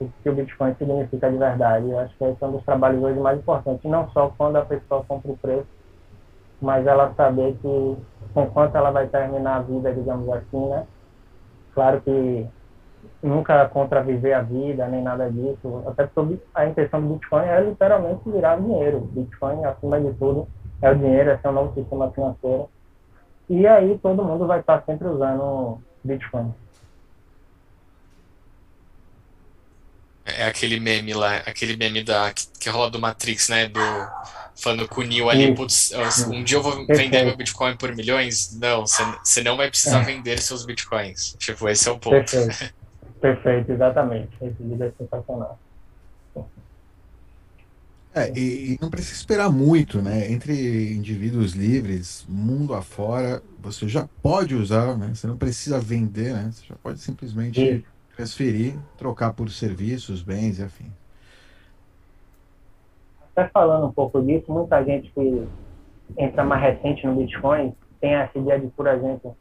o que o Bitcoin significa de verdade. Eu acho que esse é um dos trabalhos hoje mais importantes, não só quando a pessoa compra o preço, mas ela saber que com quanto ela vai terminar a vida, digamos assim, né? Claro que nunca contraviver a vida, nem nada disso. Até porque a intenção do Bitcoin é literalmente virar dinheiro. Bitcoin, acima de tudo, é o dinheiro, é seu novo sistema financeiro. E aí todo mundo vai estar sempre usando Bitcoin. É aquele meme lá, aquele meme da, que, que rola do Matrix, né? Do, falando com o ali, putz, um dia eu vou vender meu Bitcoin por milhões? Não, você não vai precisar é. vender seus Bitcoins. Tipo, esse é o ponto. Perfeito, exatamente. Esse livro é sensacional. É, e, e, não precisa esperar muito, né? Entre indivíduos livres, mundo afora, você já pode usar, né? Você não precisa vender, né? Você já pode simplesmente Sim. transferir, trocar por serviços, bens e afim. Até falando um pouco disso, muita gente que entra mais recente no Bitcoin tem essa ideia de, por exemplo,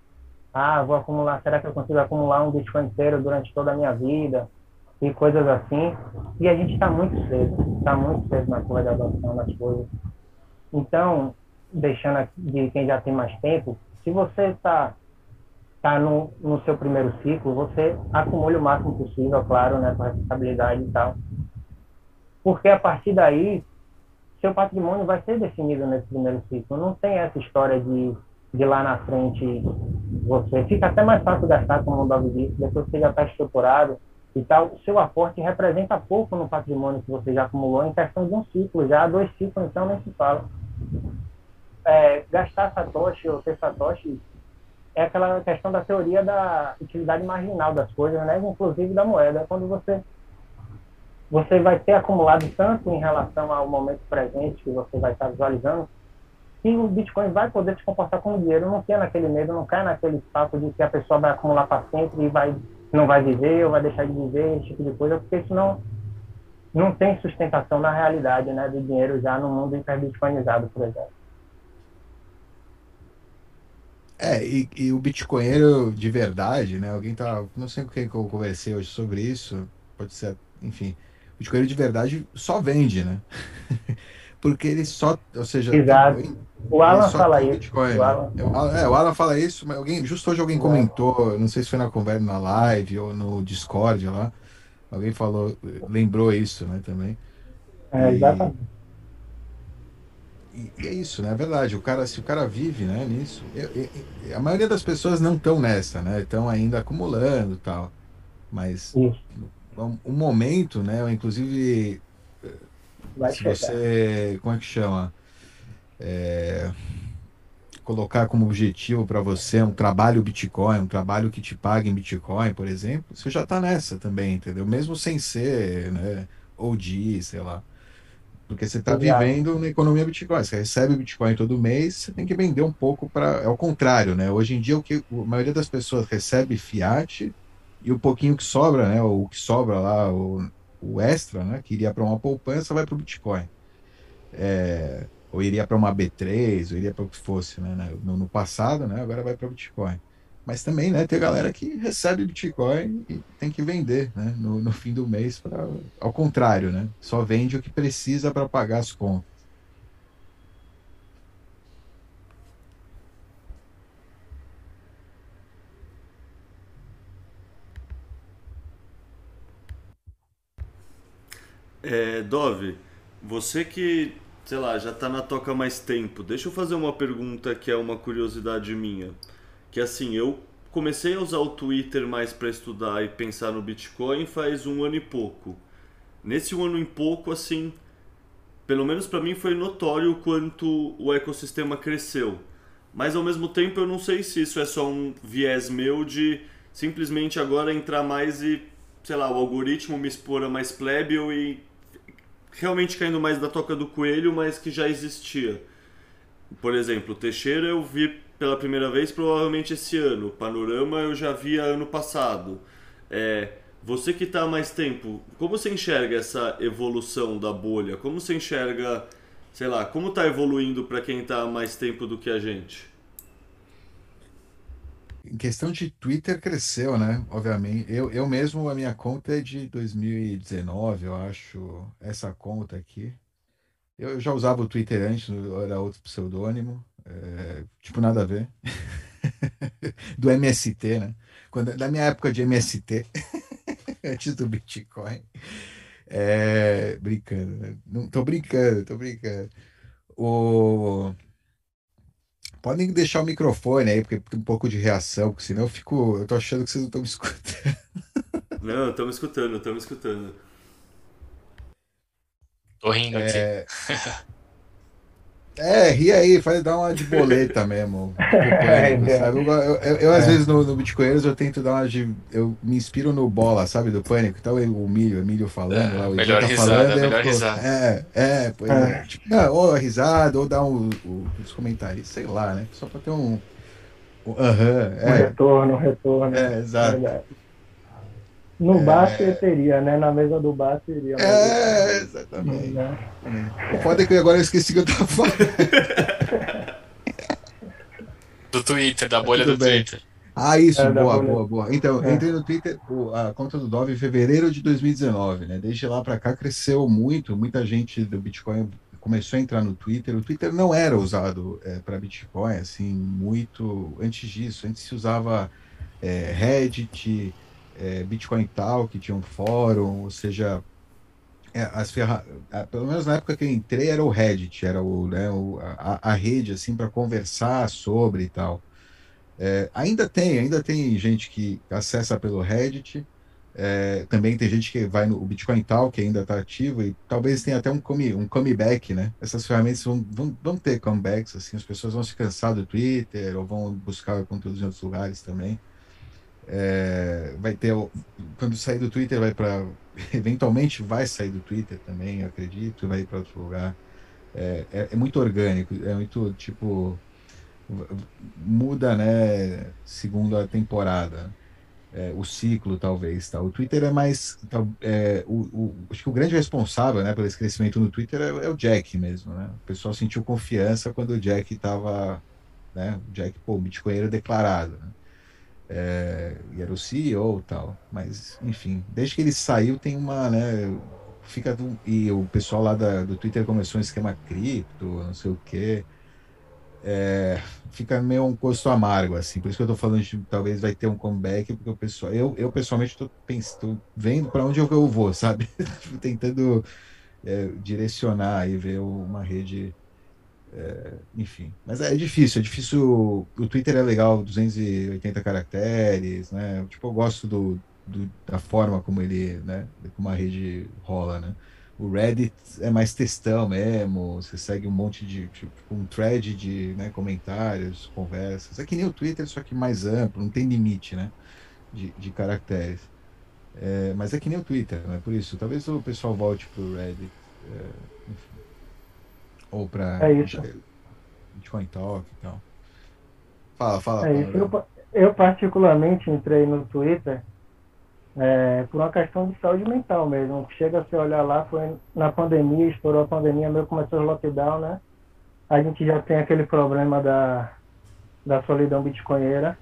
ah, vou acumular, será que eu consigo acumular um Bitcoin inteiro durante toda a minha vida? E coisas assim. E a gente está muito cedo, está muito cedo na curva de adoção das coisas. Então, deixando de quem já tem mais tempo, se você está tá no, no seu primeiro ciclo, você acumule o máximo possível, claro, né, com responsabilidade e tal. Porque a partir daí, seu patrimônio vai ser definido nesse primeiro ciclo. Não tem essa história de de lá na frente você fica até mais fácil gastar, como o Davi depois que já está estruturado e tal, o seu aporte representa pouco no patrimônio que você já acumulou em questão de um ciclo, já dois ciclos, então nem se fala. É, gastar Satoshi ou ter Satoshi é aquela questão da teoria da utilidade marginal das coisas, né? inclusive da moeda. Quando você você vai ter acumulado tanto em relação ao momento presente que você vai estar visualizando, que o Bitcoin vai poder se comportar como dinheiro. Não tenha naquele medo, não cai naquele papo de que a pessoa vai acumular para sempre e vai, não vai viver ou vai deixar de viver, esse tipo de coisa, porque isso não, não tem sustentação na realidade né, do dinheiro já no mundo hiperbitcoinizado, por exemplo. É, e, e, o bitcoinheiro de verdade, né? Alguém tá. Não sei com quem que eu conversei hoje sobre isso. Pode ser, enfim. O bitcoinheiro de verdade só vende, né? porque ele só, ou seja, Exato. O Alan fala isso. O, né? Alan... É, o Alan fala isso, mas alguém, justo hoje alguém comentou, não sei se foi na conversa, na live ou no Discord lá, alguém falou, lembrou isso, né, também. É, exatamente. E, e, é isso, né? É verdade. O cara, se o cara vive, né, nisso, eu, eu, a maioria das pessoas não estão nessa, né? Estão ainda acumulando, tal. Mas um momento, né? Inclusive, Vai se chegar. você, como é que chama? É, colocar como objetivo para você um trabalho Bitcoin, um trabalho que te pague em Bitcoin, por exemplo, você já está nessa também, entendeu? Mesmo sem ser, né, OG, sei lá. Porque você está vivendo na economia Bitcoin. Você recebe Bitcoin todo mês, você tem que vender um pouco para. É o contrário, né? Hoje em dia, o que a maioria das pessoas recebe fiat e o pouquinho que sobra, né? O que sobra lá, o, o extra, né? Que iria para uma poupança, vai para o Bitcoin. É, ou iria para uma B3, ou iria para o que fosse, né? No, no passado, né? Agora vai para o Bitcoin. Mas também, né, tem galera que recebe Bitcoin e tem que vender, né, no, no fim do mês para ao contrário, né? Só vende o que precisa para pagar as contas. É, Dove, você que, sei lá, já está na toca mais tempo, deixa eu fazer uma pergunta que é uma curiosidade minha que assim, eu comecei a usar o Twitter mais para estudar e pensar no Bitcoin faz um ano e pouco. Nesse um ano e pouco, assim, pelo menos para mim foi notório o quanto o ecossistema cresceu. Mas ao mesmo tempo eu não sei se isso é só um viés meu de simplesmente agora entrar mais e, sei lá, o algoritmo me expor a mais plebeu e realmente caindo mais da toca do coelho, mas que já existia. Por exemplo, Teixeira eu vi pela primeira vez provavelmente esse ano. Panorama eu já via ano passado. É, você que está há mais tempo, como você enxerga essa evolução da bolha? Como você enxerga, sei lá, como está evoluindo para quem está há mais tempo do que a gente? Em questão de Twitter, cresceu, né? Obviamente. Eu, eu mesmo, a minha conta é de 2019, eu acho, essa conta aqui. Eu já usava o Twitter antes, era outro pseudônimo. É, tipo, nada a ver. do MST, né? Quando, da minha época de MST, antes do Bitcoin. É, brincando, né? Não, tô brincando, tô brincando. O... Podem deixar o microfone aí, porque tem um pouco de reação, porque senão eu fico. Eu tô achando que vocês não estão me escutando. Não, estamos escutando, estamos escutando. Tô rindo aqui. É, ri aí, faz dar uma de boleta mesmo. Pânico, sabe? Eu, eu, eu, eu às é. vezes no, no Bitcoinheiros eu tento dar uma de. Eu me inspiro no bola, sabe? Do pânico. Então o milho, o milho falando é, lá, o melhor tá risada, falando, melhor risada. É, é, pois é. é. Tipo, não, ou a risada, ou dar um, um, os comentários, sei lá, né? Só pra ter um. Aham, um, é. um retorno, um retorno. É, exato. No bar é... teria, né? Na mesa do bar teria. É, exatamente. Né? O foda é que agora eu esqueci que eu tava falando. do Twitter, da bolha do bem. Twitter. Ah, isso, é, boa, boa, boa. Então, é. entrei no Twitter, a conta do Dove em fevereiro de 2019, né? Desde lá para cá cresceu muito, muita gente do Bitcoin começou a entrar no Twitter. O Twitter não era usado é, para Bitcoin, assim, muito antes disso. Antes se usava é, Reddit, é, Bitcoin que tinha um fórum, ou seja, é, as ferra... pelo menos na época que eu entrei era o Reddit, era o, né, o a, a, rede assim para conversar sobre e tal. É, ainda tem, ainda tem gente que acessa pelo Reddit, é, também tem gente que vai no Bitcoin Tal, que ainda está ativo, e talvez tenha até um, come, um comeback, né? Essas ferramentas vão, vão, vão ter comebacks, assim, as pessoas vão se cansar do Twitter, ou vão buscar conteúdos em outros lugares também. É, vai ter quando sair do Twitter vai para eventualmente vai sair do Twitter também acredito vai para outro lugar. É, é, é, muito orgânico é muito tipo muda né segundo a temporada. É, o ciclo talvez tá? O Twitter é mais tá, é, o, o, acho que o grande responsável né pelo crescimento no Twitter é, é, o Jack mesmo né? O pessoal sentiu confiança quando o Jack estava né o Jack pô bitcoinheiro declarado né? É, e era o CEO e tal. Mas, enfim, desde que ele saiu tem uma, né, fica do, e o pessoal lá da, do Twitter começou um esquema cripto, não sei o quê. é, fica meio um gosto amargo, assim. Por isso que eu tô falando de talvez vai ter um comeback, porque o pessoal, eu, eu pessoalmente tô, pensando, tô vendo para onde eu vou, sabe? Tentando é, direcionar e ver uma rede. É, enfim, mas é difícil, é difícil. O Twitter é legal, 280 caracteres, né? Tipo, eu gosto do, do, da forma como ele, né? Como a rede rola, né? O Reddit é mais textão mesmo, você segue um monte de, tipo, um thread de né, comentários, conversas. É que nem o Twitter, só que mais amplo, não tem limite, né? De, de caracteres. É, mas é que nem o Twitter, né? Por isso, talvez o pessoal volte pro Reddit, é, enfim. Ou para é isso. Bitcoin Talk e tal. Fala, fala. É. Eu, eu particularmente entrei no Twitter é, por uma questão de saúde mental mesmo. Chega a se olhar lá, foi na pandemia, estourou a pandemia, meio começou o lockdown, né? A gente já tem aquele problema da, da solidão bitcoinheira.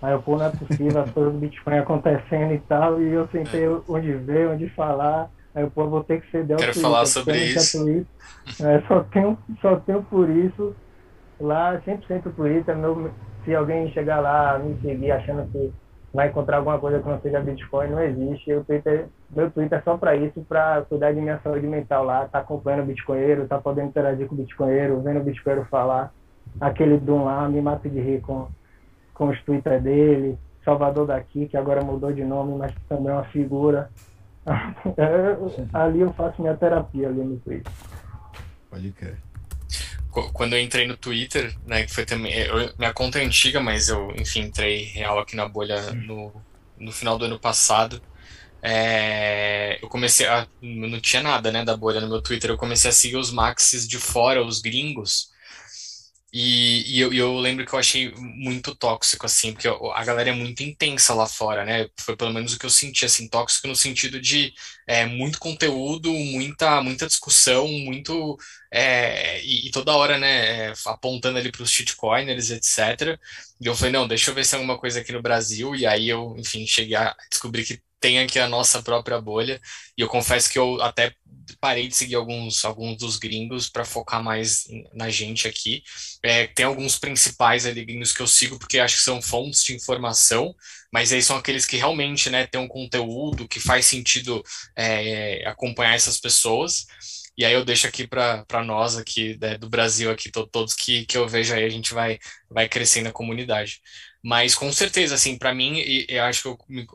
Aí eu, pô, não é possível, as coisas do Bitcoin acontecendo e tal, e eu sentei onde ver, onde falar. Aí eu, pô, vou ter que ceder ao Quero Twitter, falar sobre isso. É, só, tenho, só tenho por isso lá, 100% Twitter. Meu, se alguém chegar lá, me seguir achando que vai encontrar alguma coisa que não seja Bitcoin, não existe. O Twitter, meu Twitter é só para isso, para cuidar de minha saúde mental lá, tá acompanhando o Bitcoinheiro, tá podendo interagir com o Bitcoinheiro, vendo o Bitcoinheiro falar. Aquele Dum lá, me mata de rir com, com os Twitter dele. Salvador daqui, que agora mudou de nome, mas também é uma figura. Ali eu faço minha terapia ali no Twitter. Pode crer quando eu entrei no Twitter, né, que foi também, eu, minha conta é antiga, mas eu, enfim, entrei real aqui na bolha no, no final do ano passado. É, eu comecei a, não tinha nada, né, da bolha no meu Twitter, eu comecei a seguir os maxis de fora, os gringos, e, e eu, eu, lembro que eu achei muito tóxico, assim, porque a galera é muito intensa lá fora, né? Foi pelo menos o que eu senti, assim, tóxico no sentido de é, muito conteúdo, muita, muita discussão, muito. É, e, e, toda hora, né, é, apontando ali para os shitcoiners, etc. E eu falei, não, deixa eu ver se tem alguma coisa aqui no Brasil. E aí eu, enfim, cheguei a descobrir que tem aqui a nossa própria bolha. E eu confesso que eu até parei de seguir alguns, alguns dos gringos para focar mais na gente aqui. É, tem alguns principais ali gringos que eu sigo porque acho que são fontes de informação, mas aí são aqueles que realmente né, têm um conteúdo que faz sentido é, acompanhar essas pessoas. E aí eu deixo aqui para nós aqui né, do Brasil aqui todos que, que eu vejo aí a gente vai vai crescendo a comunidade. Mas com certeza, assim, para mim, e, eu acho que eu me,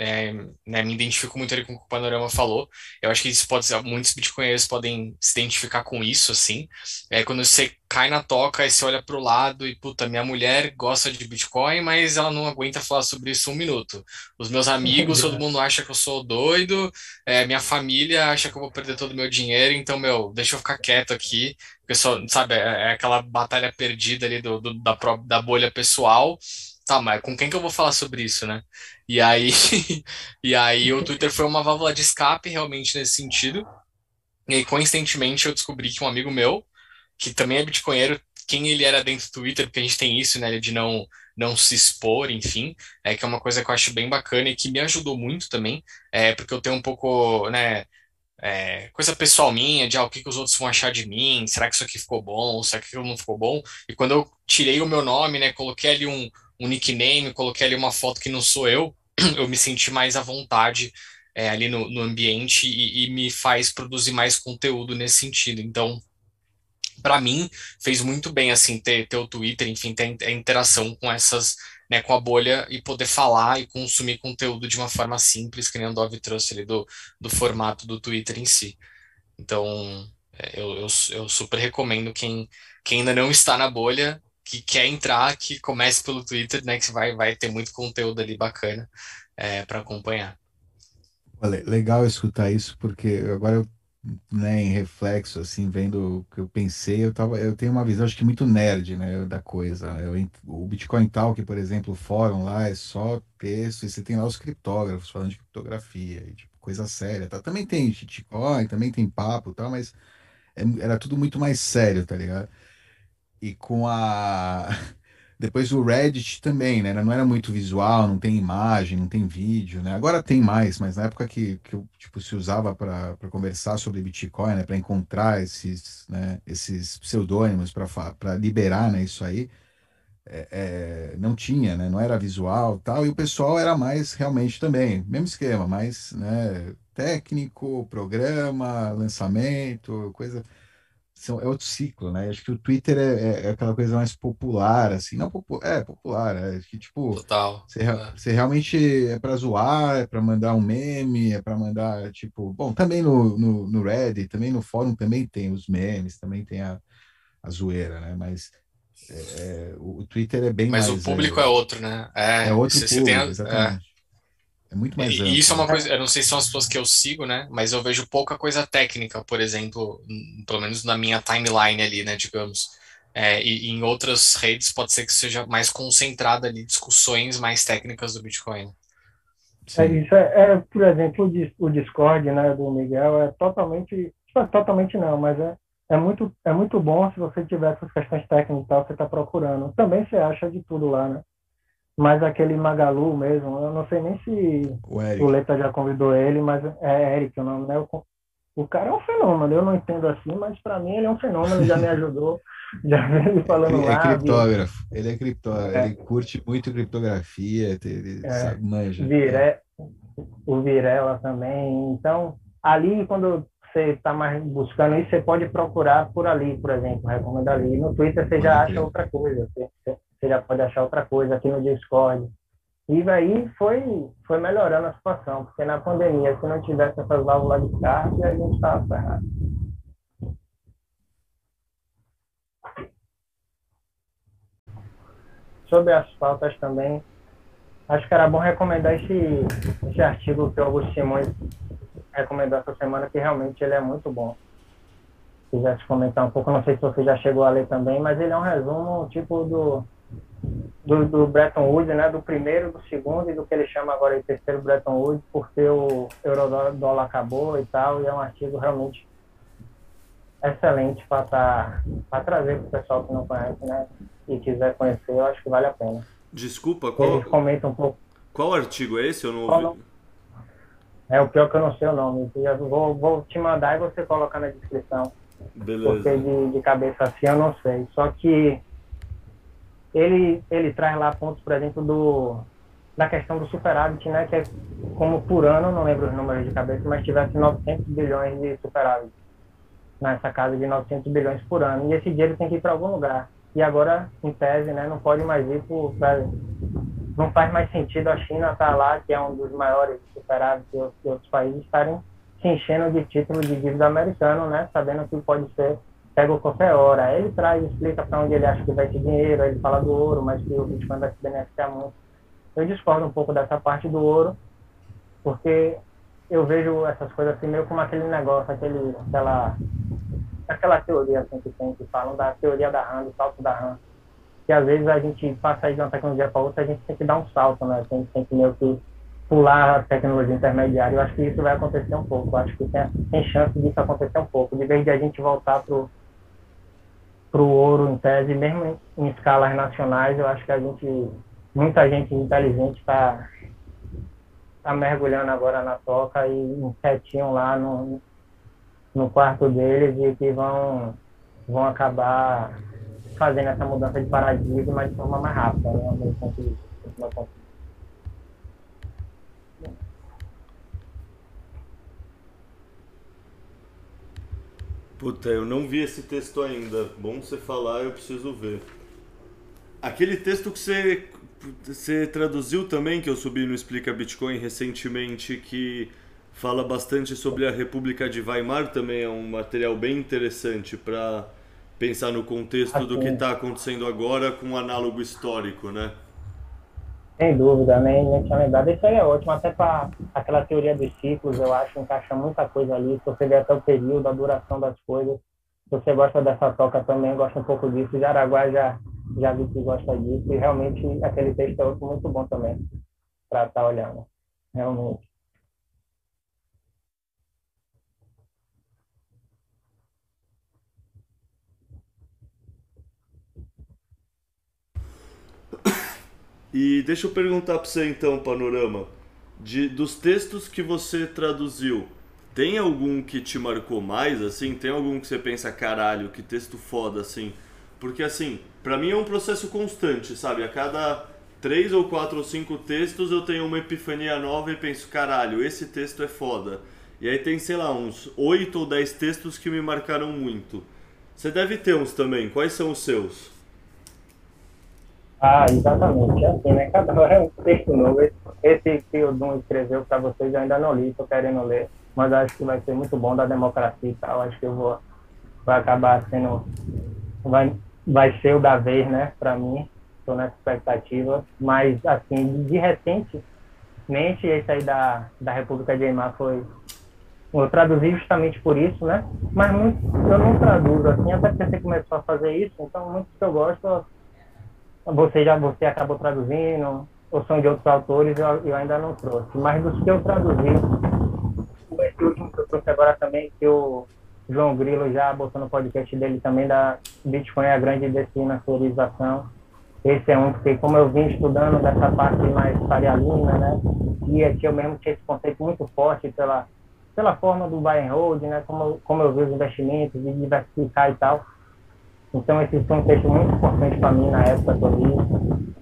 é, né, me identifico muito ali com o que o Panorama falou. Eu acho que isso pode ser, muitos bitcoinheiros podem se identificar com isso, assim. É quando você cai na toca e você olha pro lado e, puta, minha mulher gosta de Bitcoin, mas ela não aguenta falar sobre isso um minuto. Os meus amigos, todo mundo acha que eu sou doido, é, minha família acha que eu vou perder todo o meu dinheiro, então, meu, deixa eu ficar quieto aqui. Só, sabe, é, é aquela batalha perdida ali do, do da, da bolha pessoal tá, mas com quem que eu vou falar sobre isso, né? E aí, e aí o Twitter foi uma válvula de escape realmente nesse sentido. E aí, coincidentemente, eu descobri que um amigo meu, que também é bitcoinheiro, quem ele era dentro do Twitter, porque a gente tem isso, né, de não não se expor, enfim, é que é uma coisa que eu acho bem bacana e que me ajudou muito também, é porque eu tenho um pouco, né, é, coisa pessoal minha, de ah, o que, que os outros vão achar de mim, será que isso aqui ficou bom, será que aquilo não ficou bom? E quando eu tirei o meu nome, né, coloquei ali um, um nickname, coloquei ali uma foto que não sou eu, eu me senti mais à vontade é, ali no, no ambiente e, e, me faz produzir mais conteúdo nesse sentido. Então, para mim, fez muito bem assim ter, ter o Twitter, enfim, ter a interação com essas, né, com a bolha e poder falar e consumir conteúdo de uma forma simples, que nem o Dove trouxe ali do, do formato do Twitter em si. Então, é, eu, eu, eu super recomendo quem, quem ainda não está na bolha que quer entrar, que comece pelo Twitter, né? Que vai, vai ter muito conteúdo ali bacana é, para acompanhar. Legal escutar isso, porque agora eu, né, em reflexo, assim, vendo o que eu pensei, eu, tava, eu tenho uma visão, acho que muito nerd, né, da coisa. Eu, o Bitcoin Talk, por exemplo, o fórum lá é só texto, e você tem lá os criptógrafos falando de criptografia, e, tipo, coisa séria, tá? Também tem Bitcoin, também tem papo e tal, mas é, era tudo muito mais sério, tá ligado? E com a Depois o Reddit também, né? Não era muito visual, não tem imagem, não tem vídeo, né? Agora tem mais, mas na época que, que tipo, se usava para conversar sobre Bitcoin, né? Para encontrar esses, né? esses pseudônimos para liberar, né? Isso aí, é, é, não tinha, né? Não era visual tal. E o pessoal era mais realmente também, mesmo esquema, mais, né? Técnico, programa, lançamento, coisa são, é outro ciclo, né? Acho que o Twitter é, é, é aquela coisa mais popular, assim, não popu é popular, é que tipo, Total. Você, é. você realmente é para zoar, é para mandar um meme, é para mandar tipo, bom, também no, no, no Reddit, também no fórum também tem os memes, também tem a, a zoeira, né? Mas é, é o Twitter é bem Mas mais, o público é, outro, né? É, outro você, público, você tem, exatamente. É muito mais amplo. E isso é uma coisa, eu não sei se são as pessoas que eu sigo, né? Mas eu vejo pouca coisa técnica, por exemplo, pelo menos na minha timeline ali, né, digamos. É, e, e, em outras redes pode ser que seja mais concentrada ali discussões mais técnicas do Bitcoin. É, isso é, é, por exemplo, o Discord, né, do Miguel é totalmente, é totalmente não, mas é, é muito, é muito bom se você tiver essas questões técnicas e tal, você está procurando. Também você acha de tudo lá, né? Mas aquele Magalu mesmo, eu não sei nem se o, o Leta já convidou ele, mas é Eric o nome, né? O, o cara é um fenômeno, eu não entendo assim, mas para mim ele é um fenômeno, já me ajudou, já veio falando ele lá. É criptógrafo, ele é criptógrafo, é. ele curte muito criptografia, ele é. sabe, manja. Vire, o Virela também, então ali quando você está mais buscando isso, você pode procurar por ali, por exemplo, recomendo ali. No Twitter você já acha outra coisa. Você, você já pode achar outra coisa aqui no Discord. E aí foi, foi melhorando a situação, porque na pandemia, se não tivesse essas válvulas de carga, a gente estava ferrado. Sobre as pautas também, acho que era bom recomendar esse, esse artigo que o Augusto Simões recomendou essa semana, que realmente ele é muito bom. Se quisesse comentar um pouco, não sei se você já chegou a ler também, mas ele é um resumo tipo do do, do Bretton Woods, né, do primeiro, do segundo e do que ele chama agora de terceiro Bretton Woods, porque o eurodólar acabou e tal, e é um artigo realmente excelente para tá, trazer para o pessoal que não conhece, né, e quiser conhecer, eu acho que vale a pena. Desculpa, qual... Um pouco. Qual artigo é esse? Eu não ouvi. É o pior que eu não sei o nome. Eu vou, vou te mandar e você coloca na descrição. Beleza. Porque de, de cabeça assim eu não sei. Só que ele, ele traz lá pontos, por exemplo, do, da questão do superávit, né, que é como por ano, não lembro os números de cabeça, mas tivesse 900 bilhões de superávit nessa casa de 900 bilhões por ano. E esse dinheiro tem que ir para algum lugar. E agora, em tese, né, não pode mais ir para. Não faz mais sentido a China estar tá lá, que é um dos maiores superávites de outros países, estarem se enchendo de título de dívida americano, né, sabendo que pode ser pega qualquer hora. Ele traz, explica para onde ele acha que vai ter dinheiro, aí ele fala do ouro, mas que o Bitcoin vai se beneficiar muito. Eu discordo um pouco dessa parte do ouro, porque eu vejo essas coisas assim meio como aquele negócio, aquele, aquela, aquela teoria assim, que tem, que falam da teoria da RAM, do salto da RAM. Que às vezes a gente passa de uma tecnologia para outra, a gente tem que dar um salto, né? Tem, tem que meio que pular a tecnologia intermediária. Eu acho que isso vai acontecer um pouco. Eu acho que tem, tem chance disso acontecer um pouco. De vez de a gente voltar para para o ouro, em tese, mesmo em, em, escalas nacionais, eu acho que a gente, muita gente inteligente está tá mergulhando agora na toca e quietinho lá no, no quarto deles e que vão, vão acabar fazendo essa mudança de paradigma de forma mais rápida, né, do meu ponto de vista. Puta, eu não vi esse texto ainda. Bom você falar, eu preciso ver. Aquele texto que você, você traduziu também, que eu subi no Explica Bitcoin recentemente, que fala bastante sobre a República de Weimar, também é um material bem interessante para pensar no contexto do que está acontecendo agora com um análogo histórico, né? Sem dúvida, nem, nem tinha lembrado. Isso aí é ótimo, até para aquela teoria dos ciclos, eu acho, encaixa muita coisa ali. Se você vê até o período, a duração das coisas. Se você gosta dessa toca também, gosta um pouco disso. Jaraguá já, já vi que gosta disso. E realmente aquele texto é outro muito bom também para estar tá olhando. Realmente. E deixa eu perguntar para você então, Panorama, de, dos textos que você traduziu, tem algum que te marcou mais, assim? Tem algum que você pensa, caralho, que texto foda, assim? Porque, assim, para mim é um processo constante, sabe? A cada três ou quatro ou cinco textos eu tenho uma epifania nova e penso, caralho, esse texto é foda. E aí tem, sei lá, uns oito ou dez textos que me marcaram muito. Você deve ter uns também. Quais são os seus? Ah, exatamente. É assim, né? Cada hora é um texto novo. Esse que o Dum escreveu para vocês eu ainda não li, estou querendo ler. Mas acho que vai ser muito bom da democracia e tal. Acho que eu vou vai acabar sendo vai vai ser o da vez, né, para mim. Estou nessa expectativa, mas assim, de recentemente esse aí da da República de Eimar foi eu traduzi justamente por isso, né? Mas muito, eu não traduzo assim, até porque você começou a fazer isso, então muitos que eu gosto, você já você acabou traduzindo, ou são de outros autores, eu, eu ainda não trouxe. Mas dos que eu traduzi, esse último que eu trouxe agora também, que o João Grilo já botou no podcast dele também, da Bitcoin a grande desfinançarização. Esse é um que, como eu vim estudando dessa parte mais farialina, né? E aqui eu mesmo tinha esse conceito muito forte pela pela forma do buy and hold, né, como, como eu vejo os investimentos, de diversificar e tal. Então, esse foi um texto muito importante para mim na época que eu li.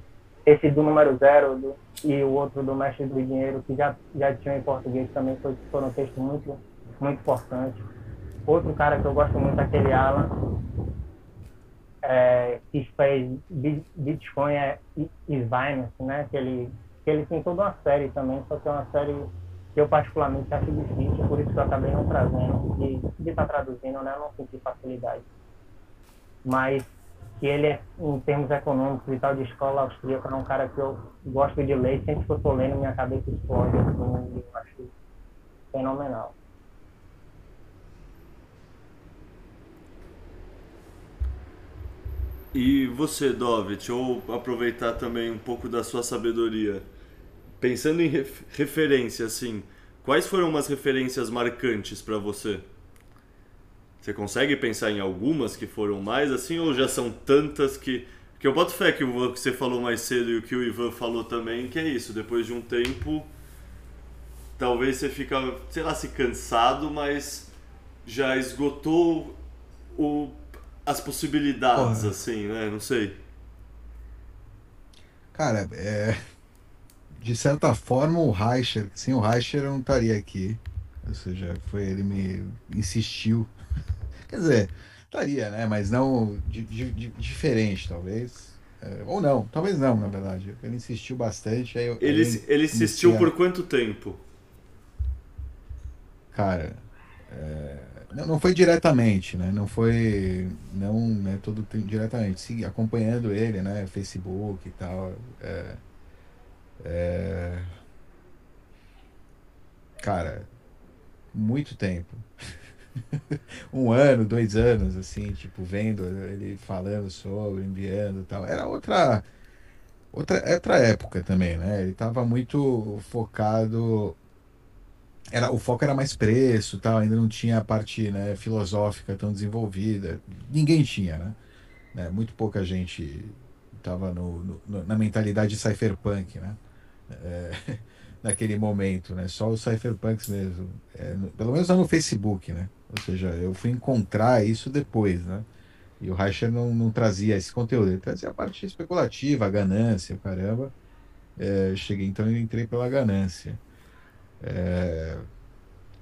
Esse do número zero do, e o outro do Mestre do Dinheiro, que já, já tinha em português também, foi, foram um texto muito, muito importante. Outro cara que eu gosto muito é aquele Alan, é, que fez Bitcoin é, e Binance, né? Que ele, que ele tem toda uma série também, só que é uma série que eu particularmente acho difícil, por isso que eu acabei não trazendo, e de estar tá traduzindo, né, eu não senti facilidade. Mas que ele é, em termos econômicos e tal, de escola austríaca, é um cara que eu gosto de ler, sempre que eu estou lendo, minha cabeça explode, assim, eu acho fenomenal. E você, deixa eu aproveitar também um pouco da sua sabedoria pensando em ref referência, assim, quais foram umas referências marcantes para você? Você consegue pensar em algumas que foram mais assim, ou já são tantas que. Que eu boto fé que o que você falou mais cedo e o que o Ivan falou também, que é isso, depois de um tempo, talvez você fica, sei lá, se cansado, mas já esgotou o, as possibilidades, Porra. assim, né? Não sei. Cara, é, de certa forma, o Reicher, sem o Reicher eu não estaria aqui. Ou seja, foi ele me insistiu. Quer dizer, estaria, né? Mas não de, diferente, talvez. É, ou não, talvez não, na verdade. Ele insistiu bastante. Aí eu, ele, ele insistiu por quanto tempo? Cara, é, não, não foi diretamente, né? Não foi, não, né, todo diretamente. Sim, acompanhando ele, né? Facebook e tal. É, é... Cara, muito tempo. um ano, dois anos, assim, tipo, vendo ele falando sobre, enviando tal. Era outra, outra, outra época também, né? Ele tava muito focado. Era, o foco era mais preço tal, ainda não tinha a parte né, filosófica tão desenvolvida. Ninguém tinha, né? né? Muito pouca gente estava na mentalidade cypherpunk, né? é, naquele momento, né? Só os cypherpunks mesmo. É, pelo menos lá no Facebook, né? Ou seja, eu fui encontrar isso depois, né? E o Reicher não, não trazia esse conteúdo, ele trazia a parte especulativa, a ganância, caramba. É, cheguei, então eu entrei pela ganância. É,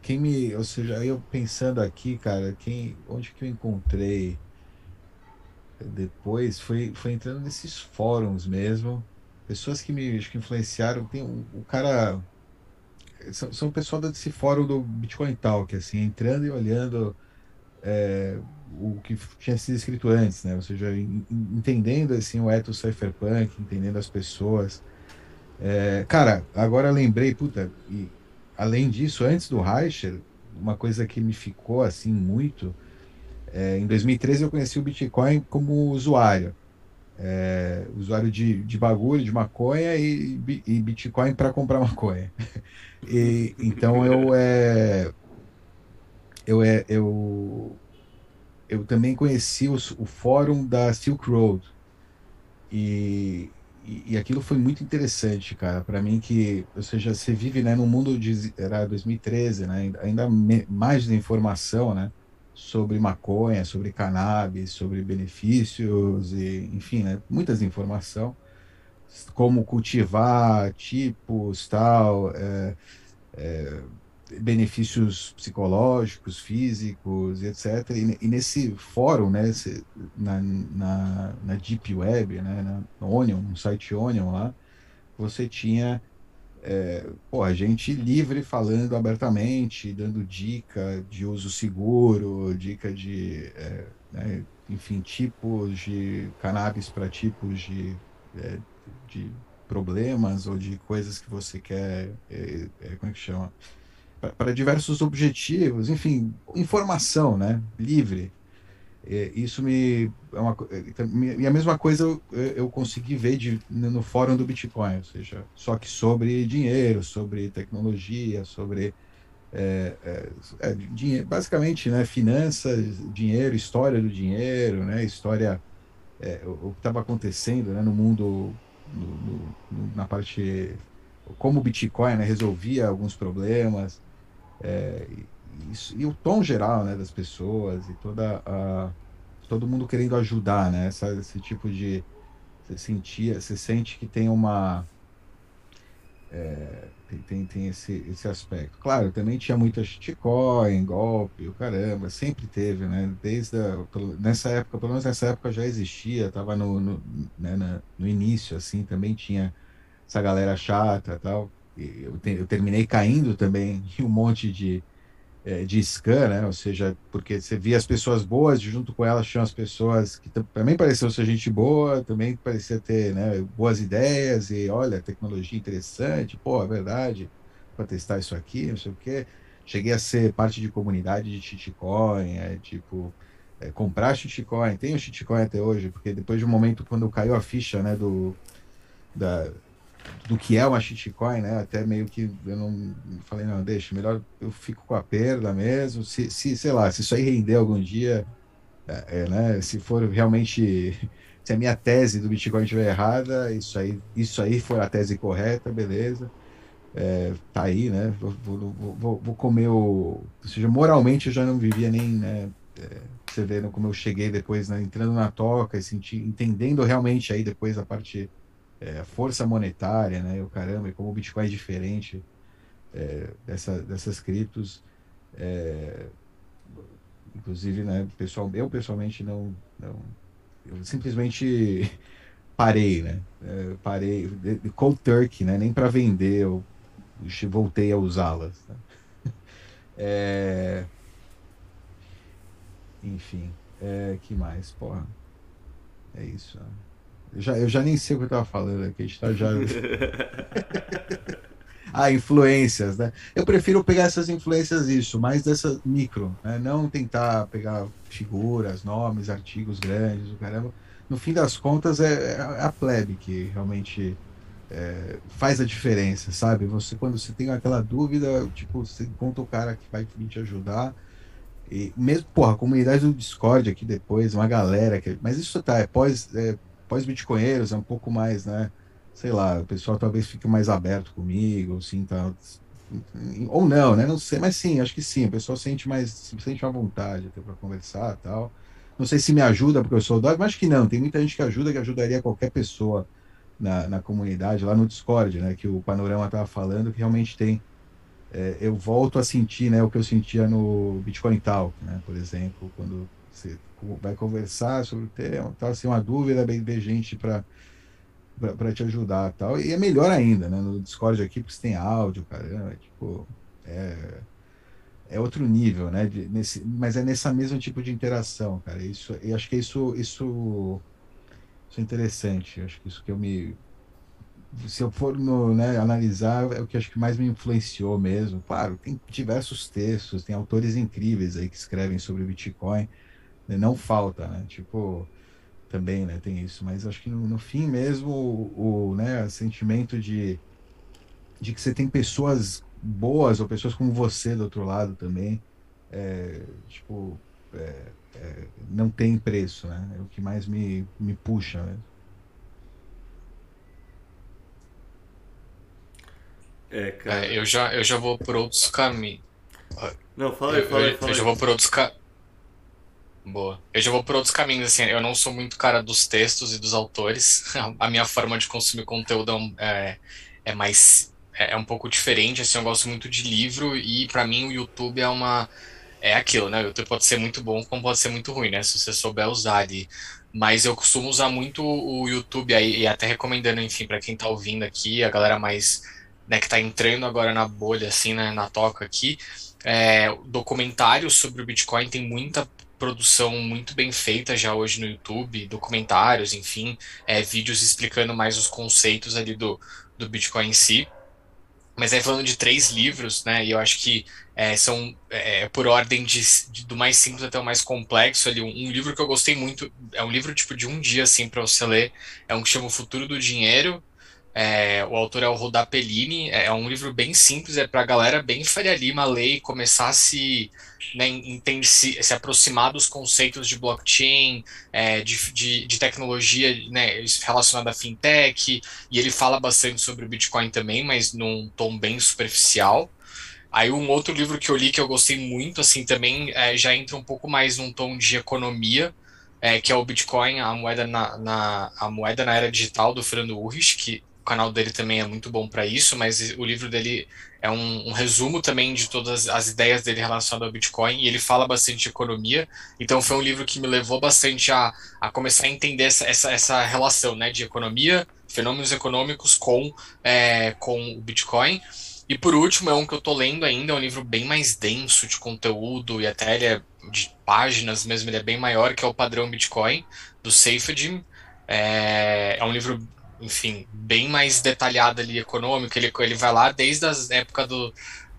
quem me, ou seja, eu pensando aqui, cara, quem, onde que eu encontrei depois foi, foi entrando nesses fóruns mesmo pessoas que me acho que influenciaram. Tem o, o cara. São, são pessoal desse fórum do Bitcoin Talk, assim, entrando e olhando é, o que tinha sido escrito antes, né? Ou seja, entendendo assim, o ethos cypherpunk, entendendo as pessoas. É, cara, agora lembrei, puta, e além disso, antes do Reicher, uma coisa que me ficou assim muito. É, em 2013 eu conheci o Bitcoin como usuário é, usuário de, de bagulho, de maconha e, e Bitcoin para comprar maconha. E, então eu é, eu é, eu eu também conheci os, o fórum da Silk Road. E, e, aquilo foi muito interessante, cara, para mim que, ou seja, você vive, né, no mundo de era 2013, né, ainda me, mais de informação, né, sobre maconha, sobre cannabis, sobre benefícios e, enfim, né, muitas informação, como cultivar, tipos, tal, é, é, benefícios psicológicos, físicos, etc. E, e, nesse fórum, né, na, na, na Deep Web, né, na Onion, no site Onion lá, você tinha é, gente livre falando abertamente, dando dica de uso seguro, dica de, é, né, enfim, tipos de cannabis para tipos de, é, de problemas ou de coisas que você quer, é, é, como é que chama? para diversos objetivos, enfim, informação, né, livre. É, isso me é uma e a mesma coisa eu, eu consegui ver de, no fórum do Bitcoin, ou seja, só que sobre dinheiro, sobre tecnologia, sobre é, é, é, dinheiro, basicamente, né, finanças, dinheiro, história do dinheiro, né, história é, o, o, que estava acontecendo, né, no mundo, no, no, na parte como o Bitcoin né, resolvia alguns problemas é, isso, e o tom geral né, das pessoas e toda a, todo mundo querendo ajudar, né? Essa, esse tipo de você sentia, você sente que tem uma é, tem, tem, tem esse, esse aspecto. Claro, também tinha muita shitcoin, golpe, o caramba, sempre teve, né? Desde a, nessa época, pelo menos nessa época já existia, estava no, no, né, no início, assim, também tinha essa galera chata tal eu, te, eu terminei caindo também em um monte de, é, de scan, né? Ou seja, porque você via as pessoas boas, junto com elas tinham as pessoas que também pareciam ser gente boa, também parecia ter né, boas ideias e olha, tecnologia interessante, pô, é verdade, para testar isso aqui, não sei o quê. Cheguei a ser parte de comunidade de shitcoin, é, tipo, é, comprar shitcoin, tenho shitcoin até hoje, porque depois de um momento quando caiu a ficha, né, do, da, do que é uma shitcoin, né? Até meio que eu não falei, não, deixa, melhor eu fico com a perda mesmo. Se, se sei lá, se isso aí render algum dia, é, é, né? Se for realmente, se a minha tese do Bitcoin estiver errada, isso aí, isso aí for a tese correta, beleza. É, tá aí, né? Vou, vou, vou, vou, comer o. Ou seja, moralmente eu já não vivia nem, né? É, você vendo como eu cheguei depois, né, entrando na toca e senti, entendendo realmente aí depois a parte é, força monetária, né? O caramba, e como o Bitcoin é diferente é, dessa, dessas criptos. É, inclusive, né, pessoal, eu pessoalmente não, não eu simplesmente parei, né? É, parei, de, de cold turkey, né? Nem para vender eu voltei a usá-las. Né? É, enfim, é, que mais? Porra, é isso. Né? Eu já, eu já nem sei o que eu estava falando aqui, a gente tá já. ah, influências, né? Eu prefiro pegar essas influências, isso, mais dessa micro, né? Não tentar pegar figuras, nomes, artigos grandes, o caramba. No fim das contas, é, é a plebe que realmente é, faz a diferença, sabe? Você, quando você tem aquela dúvida, tipo, você encontra o cara que vai te ajudar. E mesmo, porra, a comunidade do Discord aqui depois, uma galera que. Mas isso tá, é pós. É, pós-bitcoinheiros é um pouco mais, né? Sei lá, o pessoal talvez fique mais aberto comigo, tá, ou não, né? Não sei, mas sim, acho que sim. O pessoal sente mais, sente uma vontade para conversar, tal. Não sei se me ajuda porque eu sou dog, mas acho que não. Tem muita gente que ajuda, que ajudaria qualquer pessoa na, na comunidade, lá no Discord, né? Que o Panorama estava falando, que realmente tem. É, eu volto a sentir, né? O que eu sentia no Bitcoin Talk, né? Por exemplo, quando você vai conversar sobre o tema, tal, assim, uma dúvida, bem ver gente para para te ajudar tal. E é melhor ainda, né? No Discord aqui, porque você tem áudio, caramba, tipo, é, é outro nível, né? De, nesse, mas é nessa mesmo tipo de interação, cara. Isso, eu acho que isso, isso, isso é interessante. Eu acho que isso que eu me. Se eu for no, né, analisar, é o que acho que mais me influenciou mesmo. Claro, tem diversos textos, tem autores incríveis aí que escrevem sobre Bitcoin não falta, né? Tipo, também, né, tem isso, mas acho que no, no fim mesmo o, o né, o sentimento de, de que você tem pessoas boas ou pessoas como você do outro lado também, é, tipo, é, é, não tem preço, né? É o que mais me, me puxa mesmo. É, cara. É, eu, já, eu já vou por outros caminhos. Não, fala aí, Eu, fala aí, eu, fala eu já aí. vou por outros ca... Boa. Eu já vou por outros caminhos, assim, eu não sou muito cara dos textos e dos autores. A minha forma de consumir conteúdo é, é, é mais é, é um pouco diferente, assim, eu gosto muito de livro e pra mim o YouTube é uma é aquilo, né? O YouTube pode ser muito bom como pode ser muito ruim, né? Se você souber usar ali. Mas eu costumo usar muito o YouTube aí, e até recomendando, enfim, pra quem tá ouvindo aqui, a galera mais, né, que tá entrando agora na bolha, assim, né, na toca aqui, é, documentários sobre o Bitcoin tem muita produção muito bem feita já hoje no YouTube, documentários, enfim, é, vídeos explicando mais os conceitos ali do, do Bitcoin em si. Mas aí falando de três livros, né, e eu acho que é, são é, por ordem de, de- do mais simples até o mais complexo ali. Um, um livro que eu gostei muito, é um livro tipo de um dia, assim, para você ler, é um que chama O Futuro do Dinheiro, é, o autor é o Rodá Pellini, é, é um livro bem simples, é pra galera bem Faria Lima ler e começar a se, né, entender, se, se aproximar dos conceitos de blockchain, é, de, de, de tecnologia né, relacionada à fintech, e ele fala bastante sobre o Bitcoin também, mas num tom bem superficial. Aí um outro livro que eu li que eu gostei muito, assim, também é, já entra um pouco mais num tom de economia, é, que é o Bitcoin, a moeda na, na- a moeda na era digital do Fernando Urrich, que canal dele também é muito bom para isso, mas o livro dele é um, um resumo também de todas as ideias dele relacionadas ao Bitcoin, e ele fala bastante de economia, então foi um livro que me levou bastante a, a começar a entender essa, essa, essa relação, né, de economia, fenômenos econômicos com, é, com o Bitcoin. E por último, é um que eu tô lendo ainda, é um livro bem mais denso de conteúdo, e até ele é de páginas mesmo, ele é bem maior, que é o Padrão Bitcoin, do Saifedean. É, é um livro, enfim, bem mais detalhado ali, econômico, ele, ele vai lá desde a época do,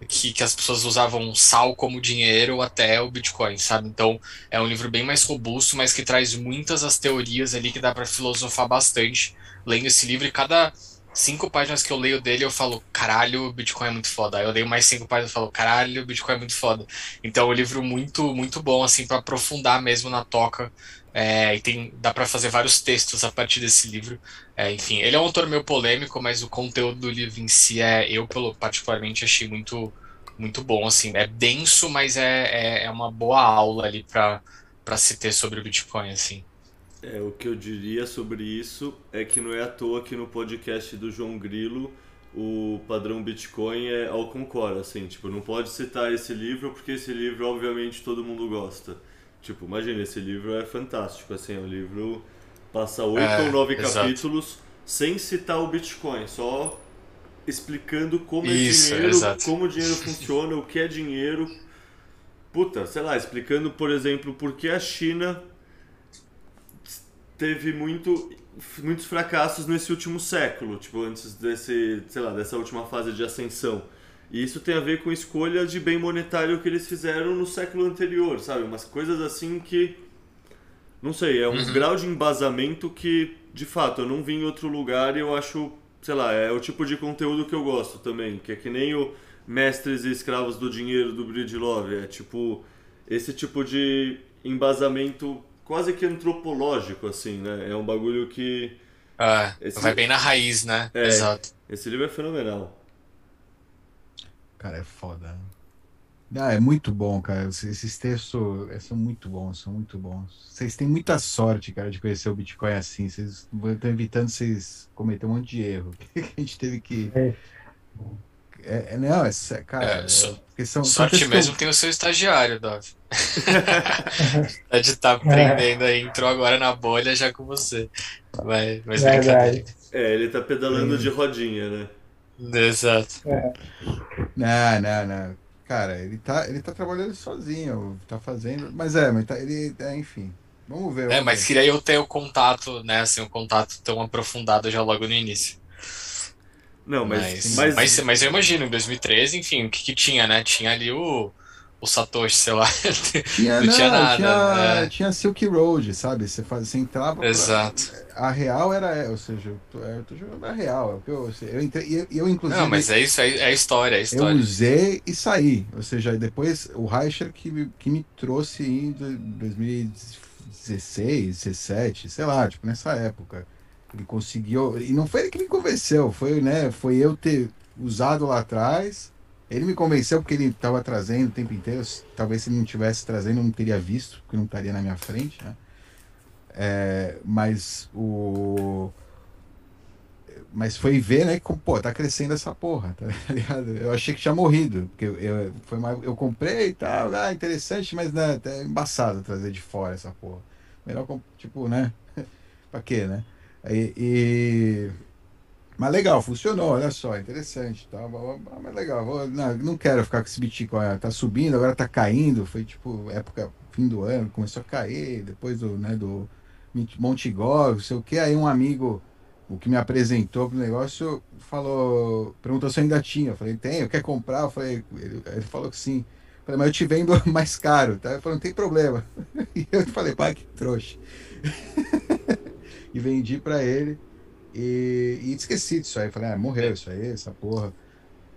que, que as pessoas usavam sal como dinheiro até o Bitcoin, sabe? Então, é um livro bem mais robusto, mas que traz muitas as teorias ali que dá para filosofar bastante lendo esse livro e cada cinco páginas que eu leio dele, eu falo, caralho, Bitcoin é muito foda. Aí eu leio mais cinco páginas e falo, caralho, Bitcoin é muito foda. Então é um livro muito, muito bom, assim, para aprofundar mesmo na toca. É, e tem, dá para fazer vários textos a partir desse livro. É, enfim, ele é um autor meio polêmico, mas o conteúdo do livro em si é, eu pelo, particularmente achei muito, muito bom, assim. É denso, mas é, é, é uma boa aula ali para se ter sobre o Bitcoin, assim. É, o que eu diria sobre isso é que não é à toa que no podcast do João Grilo o padrão Bitcoin é ao concor, assim, tipo, não pode citar esse livro porque esse livro obviamente todo mundo gosta. Tipo, imagina, esse livro é fantástico, assim, é um livro passa oito É, ou nove exato. capítulos sem citar o Bitcoin, só explicando como é Isso, dinheiro, exato. como o dinheiro funciona, o que é dinheiro. Puta, sei lá, explicando, por exemplo, por que a China teve muito, muitos fracassos nesse último século, tipo, antes desse, sei lá, dessa última fase de ascensão. E isso tem a ver com escolha de bem monetário que eles fizeram no século anterior, sabe? Umas coisas assim que. Não sei, é um Uhum. grau de embasamento que, de fato, eu não vi em outro lugar e eu acho, sei lá, é o tipo de conteúdo que eu gosto também, que é que nem o Mestres e Escravos do Dinheiro do Breedlove, é tipo esse tipo de embasamento quase que antropológico, assim, né? É um bagulho que. É, Esse- vai bem na raiz, né? É. Exato. Esse livro é fenomenal. Cara, é foda. Ah, é muito bom, cara. Esses- textos eh, são muito bons, são muito bons. Vocês têm muita sorte, cara, de conhecer o Bitcoin assim. Vocês estão evitando vocês cometer um monte de erro. Que a gente teve que. É. É, é- não, é, cara. É, é- so- porque são, Sorte eu- mesmo tem o seu estagiário, Dove. É de estar aprendendo aí, entrou agora na bolha já com você. Vai, mas brincadeira. Verdade. É, ele tá pedalando de rodinha, né? Exato. Não, não, não. Cara, ele tá, ele tá trabalhando sozinho, tá fazendo. Mas é, mas tá, ele. É, enfim. Vamos ver. É, vamos mas ver. queria eu ter o contato, né, assim, um contato tão aprofundado já logo no início. Não, mas. Mas, mas, mas, mas eu imagino, em 2013, enfim, o que que tinha, né? Tinha ali o, o Satoshi, sei lá. Tinha, não tinha nada, Tinha, é. tinha Silk Road, sabe? Você, faz, você entrava. pra- Exato. A real era, ou seja, eu tô, eu tô jogando a real. é Eu, eu, entrei, e eu, eu, inclusive, Não, mas é isso, é, é a história, é a eu história. usei e saí. Ou seja, depois o Reicher que, me- que me trouxe em do- 2016, 17, sei lá, tipo, nessa época. Ele conseguiu. E não foi ele que me convenceu, foi, né? Foi eu ter usado lá atrás. Ele me convenceu porque ele estava trazendo o tempo inteiro. Talvez se ele não tivesse trazendo, eu não teria visto, porque não estaria na minha frente, né? É, mas o. Mas foi ver, né, que, pô, tá crescendo essa porra, tá ligado? Eu achei que tinha morrido, porque eu, eu, foi uma, eu comprei e tal, ah, interessante, mas né, é embaçado trazer de fora essa porra. Melhor, tipo, né? pra quê, né? E, e, Mas legal, funcionou, olha só, interessante. Tá, mas legal, vou, não, não quero ficar com esse Bitcoin. Tá subindo, agora tá caindo. Foi tipo época, fim do ano, começou a cair, depois do, né, do Montigó, não sei o que. Aí um amigo, o que me apresentou pro negócio, falou, perguntou se eu ainda tinha. Eu falei, tenho, quer comprar? Eu falei, ele, ele falou que sim. Eu falei, mas eu te vendo mais caro, tá? Ele falou, não tem problema. E eu falei, pai, que trouxa. e vendi para ele. E, e, esqueci disso aí. Falei, ah, morreu isso aí, essa porra.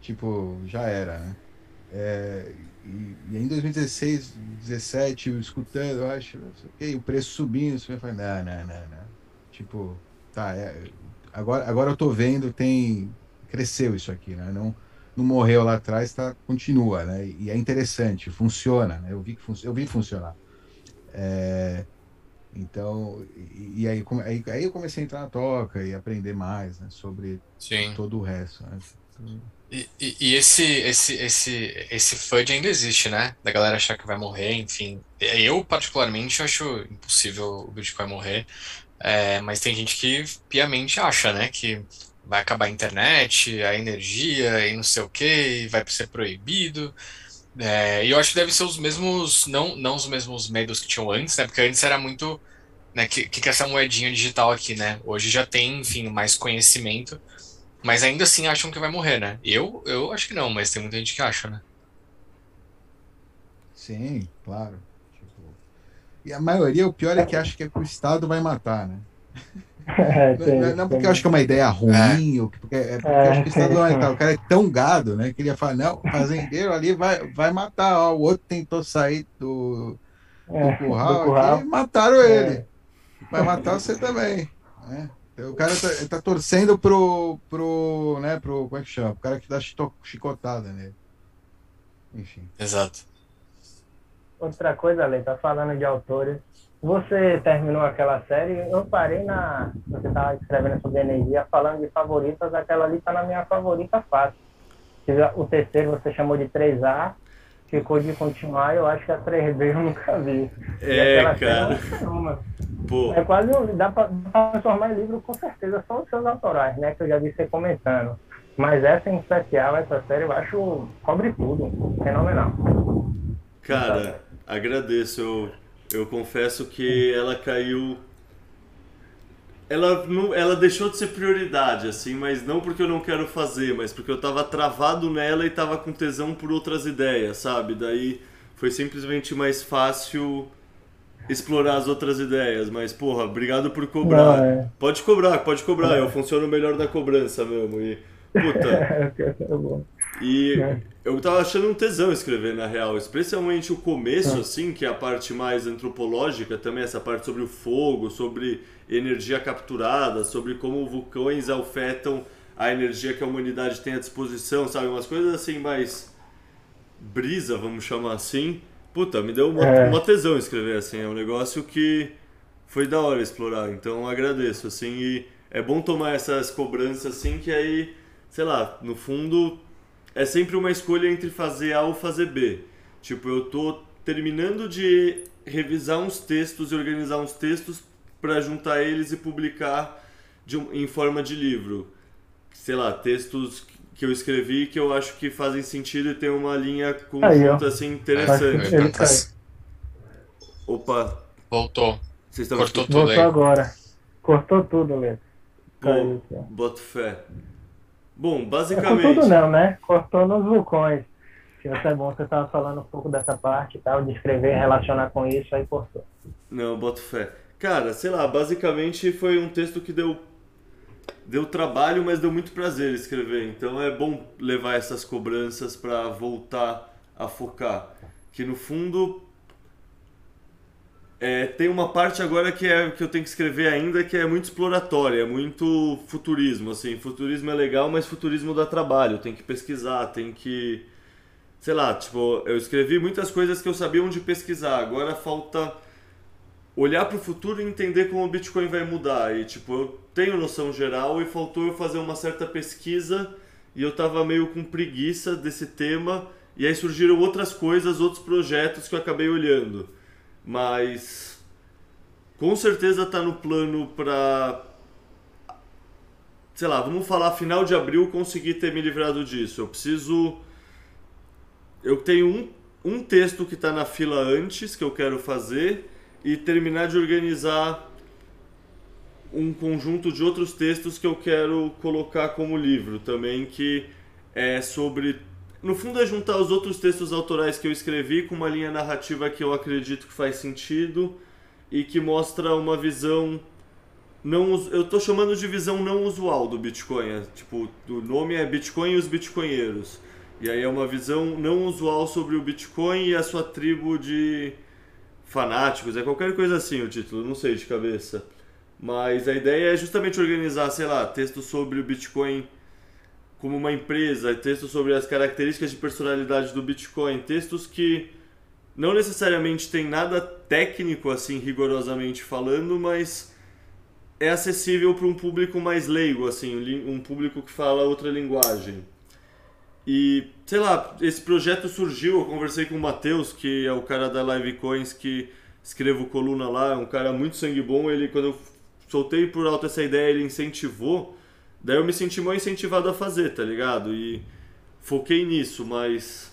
Tipo, já era, né? É, e, e em 2016, 2017, eu escutando, eu acho, okay, o preço subindo, eu falei, não, não, não, não. Tipo, tá, é, agora, agora eu tô vendo, tem. Cresceu isso aqui, né? Não, não morreu lá atrás, tá, continua, né? E é interessante, funciona, né? Eu vi que fun eu vi funcionar. É, então, e, e aí, aí, aí, eu comecei a entrar na toca e aprender mais né, sobre Sim. todo o resto. Né? E, e, e, esse, esse, esse, esse FUD ainda existe, né? Da galera achar que vai morrer, enfim. Eu, particularmente, acho impossível o Bitcoin morrer. É, mas tem gente que piamente acha, né? Que vai acabar a internet, a energia e não sei o que, e vai ser proibido. É, e eu acho que deve ser os mesmos, não, não os mesmos medos que tinham antes, né? Porque antes era muito, né? Que, que é essa moedinha digital aqui, né? Hoje já tem, enfim, mais conhecimento, mas ainda assim acham que vai morrer, né? Eu, eu acho que não, mas tem muita gente que acha, né? Sim, claro. Tipo... E a maioria, o pior é que acha que o Estado vai matar, né? É, não, não, porque eu acho que é uma ideia ruim, é. ou porque, é porque é, acho que o Estado é, o cara é tão gado, né? Que ele ia falar, não, o fazendeiro ali vai, vai matar, ó, o outro tentou sair do, do é, curral, do curral. e mataram é. ele. Vai matar você também. Né? O cara tá, tá, torcendo pro, pro, né, pro, como é que chama? O cara que dá chicotada nele. Enfim. Exato. Outra coisa, Ale, tá falando de autores você terminou aquela série, eu parei na. Você estava escrevendo sobre energia, falando de favoritas, aquela ali está na minha favorita fácil. O terceiro você chamou de 3A, ficou de continuar, eu acho que a 3B eu nunca vi. É, cara. Pô. É quase. Dá para transformar em livro com certeza, só os seus autorais, né? Que eu já vi você comentando. Mas essa em especial, essa série, eu acho. cobre tudo. Fenomenal. Cara, agradeço. Eu eu confesso que ela caiu. Ela, não, ela deixou de ser prioridade, assim, mas não porque eu não quero fazer, mas porque eu tava travado nela e tava com tesão por outras ideias, sabe? Daí foi simplesmente mais fácil explorar as outras ideias, mas porra, obrigado por cobrar. Não, é. Pode cobrar, pode cobrar, é. eu funciono melhor da cobrança mesmo. E, puta. e é. Eu tava achando um tesão escrever, na real. Especialmente o começo, é. assim, que é a parte mais antropológica também, essa parte sobre o fogo, sobre energia capturada, sobre como vulcões afetam a energia que a humanidade tem à disposição, sabe? Umas coisas assim mais brisa, vamos chamar assim. Puta, me deu uma, é. uma tesão escrever, assim. É um negócio que foi da hora explorar. Então agradeço, assim. E é bom tomar essas cobranças, assim, que aí, sei lá, no fundo é sempre uma escolha entre fazer A ou fazer B. Tipo, eu tô terminando de revisar uns textos e organizar uns textos para juntar eles e publicar de, em forma de livro. Sei lá, textos que eu escrevi que eu acho que fazem sentido e tem uma linha conjunta assim interessante. Opa. Voltou. Vocês estão Cortou tudo Voltou aí. agora. Cortou tudo, Leto. Pô, boto fé. Bom, basicamente. É tudo não, né? Cortou nos vulcões. Que é bom, você estava falando um pouco dessa parte e tal, de escrever, relacionar com isso, aí cortou. Não, boto fé. Cara, sei lá, basicamente foi um texto que deu deu trabalho, mas deu muito prazer escrever. Então é bom levar essas cobranças para voltar a focar. Que no fundo é, tem uma parte agora que, é, que eu tenho que escrever ainda que é muito exploratória, é muito futurismo, assim. Futurismo é legal, mas futurismo dá trabalho, tem que pesquisar, tem que... Sei lá, tipo, eu escrevi muitas coisas que eu sabia onde pesquisar, agora falta olhar para o futuro e entender como o Bitcoin vai mudar. E, tipo, eu tenho noção geral e faltou eu fazer uma certa pesquisa e eu tava meio com preguiça desse tema e aí surgiram outras coisas, outros projetos que eu acabei olhando mas com certeza está no plano para sei lá, vamos falar final de abril conseguir ter me livrado disso. Eu preciso eu tenho um, um texto que está na fila antes que eu quero fazer e terminar de organizar um conjunto de outros textos que eu quero colocar como livro também que é sobre no fundo é juntar os outros textos autorais que eu escrevi com uma linha narrativa que eu acredito que faz sentido e que mostra uma visão não eu estou chamando de visão não usual do Bitcoin, é, tipo, o nome é Bitcoin e os bitcoinheiros. E aí é uma visão não usual sobre o Bitcoin e a sua tribo de fanáticos, é qualquer coisa assim o título, não sei de cabeça. Mas a ideia é justamente organizar, sei lá, textos sobre o Bitcoin como uma empresa, textos sobre as características de personalidade do Bitcoin, textos que não necessariamente tem nada técnico assim rigorosamente falando, mas é acessível para um público mais leigo, assim, um público que fala outra linguagem. E, sei lá, esse projeto surgiu, eu conversei com o Matheus, que é o cara da Live Coins que escrevo coluna lá, é um cara muito sangue bom, ele quando eu soltei por alto essa ideia, ele incentivou Daí eu me senti mal incentivado a fazer, tá ligado? E foquei nisso, mas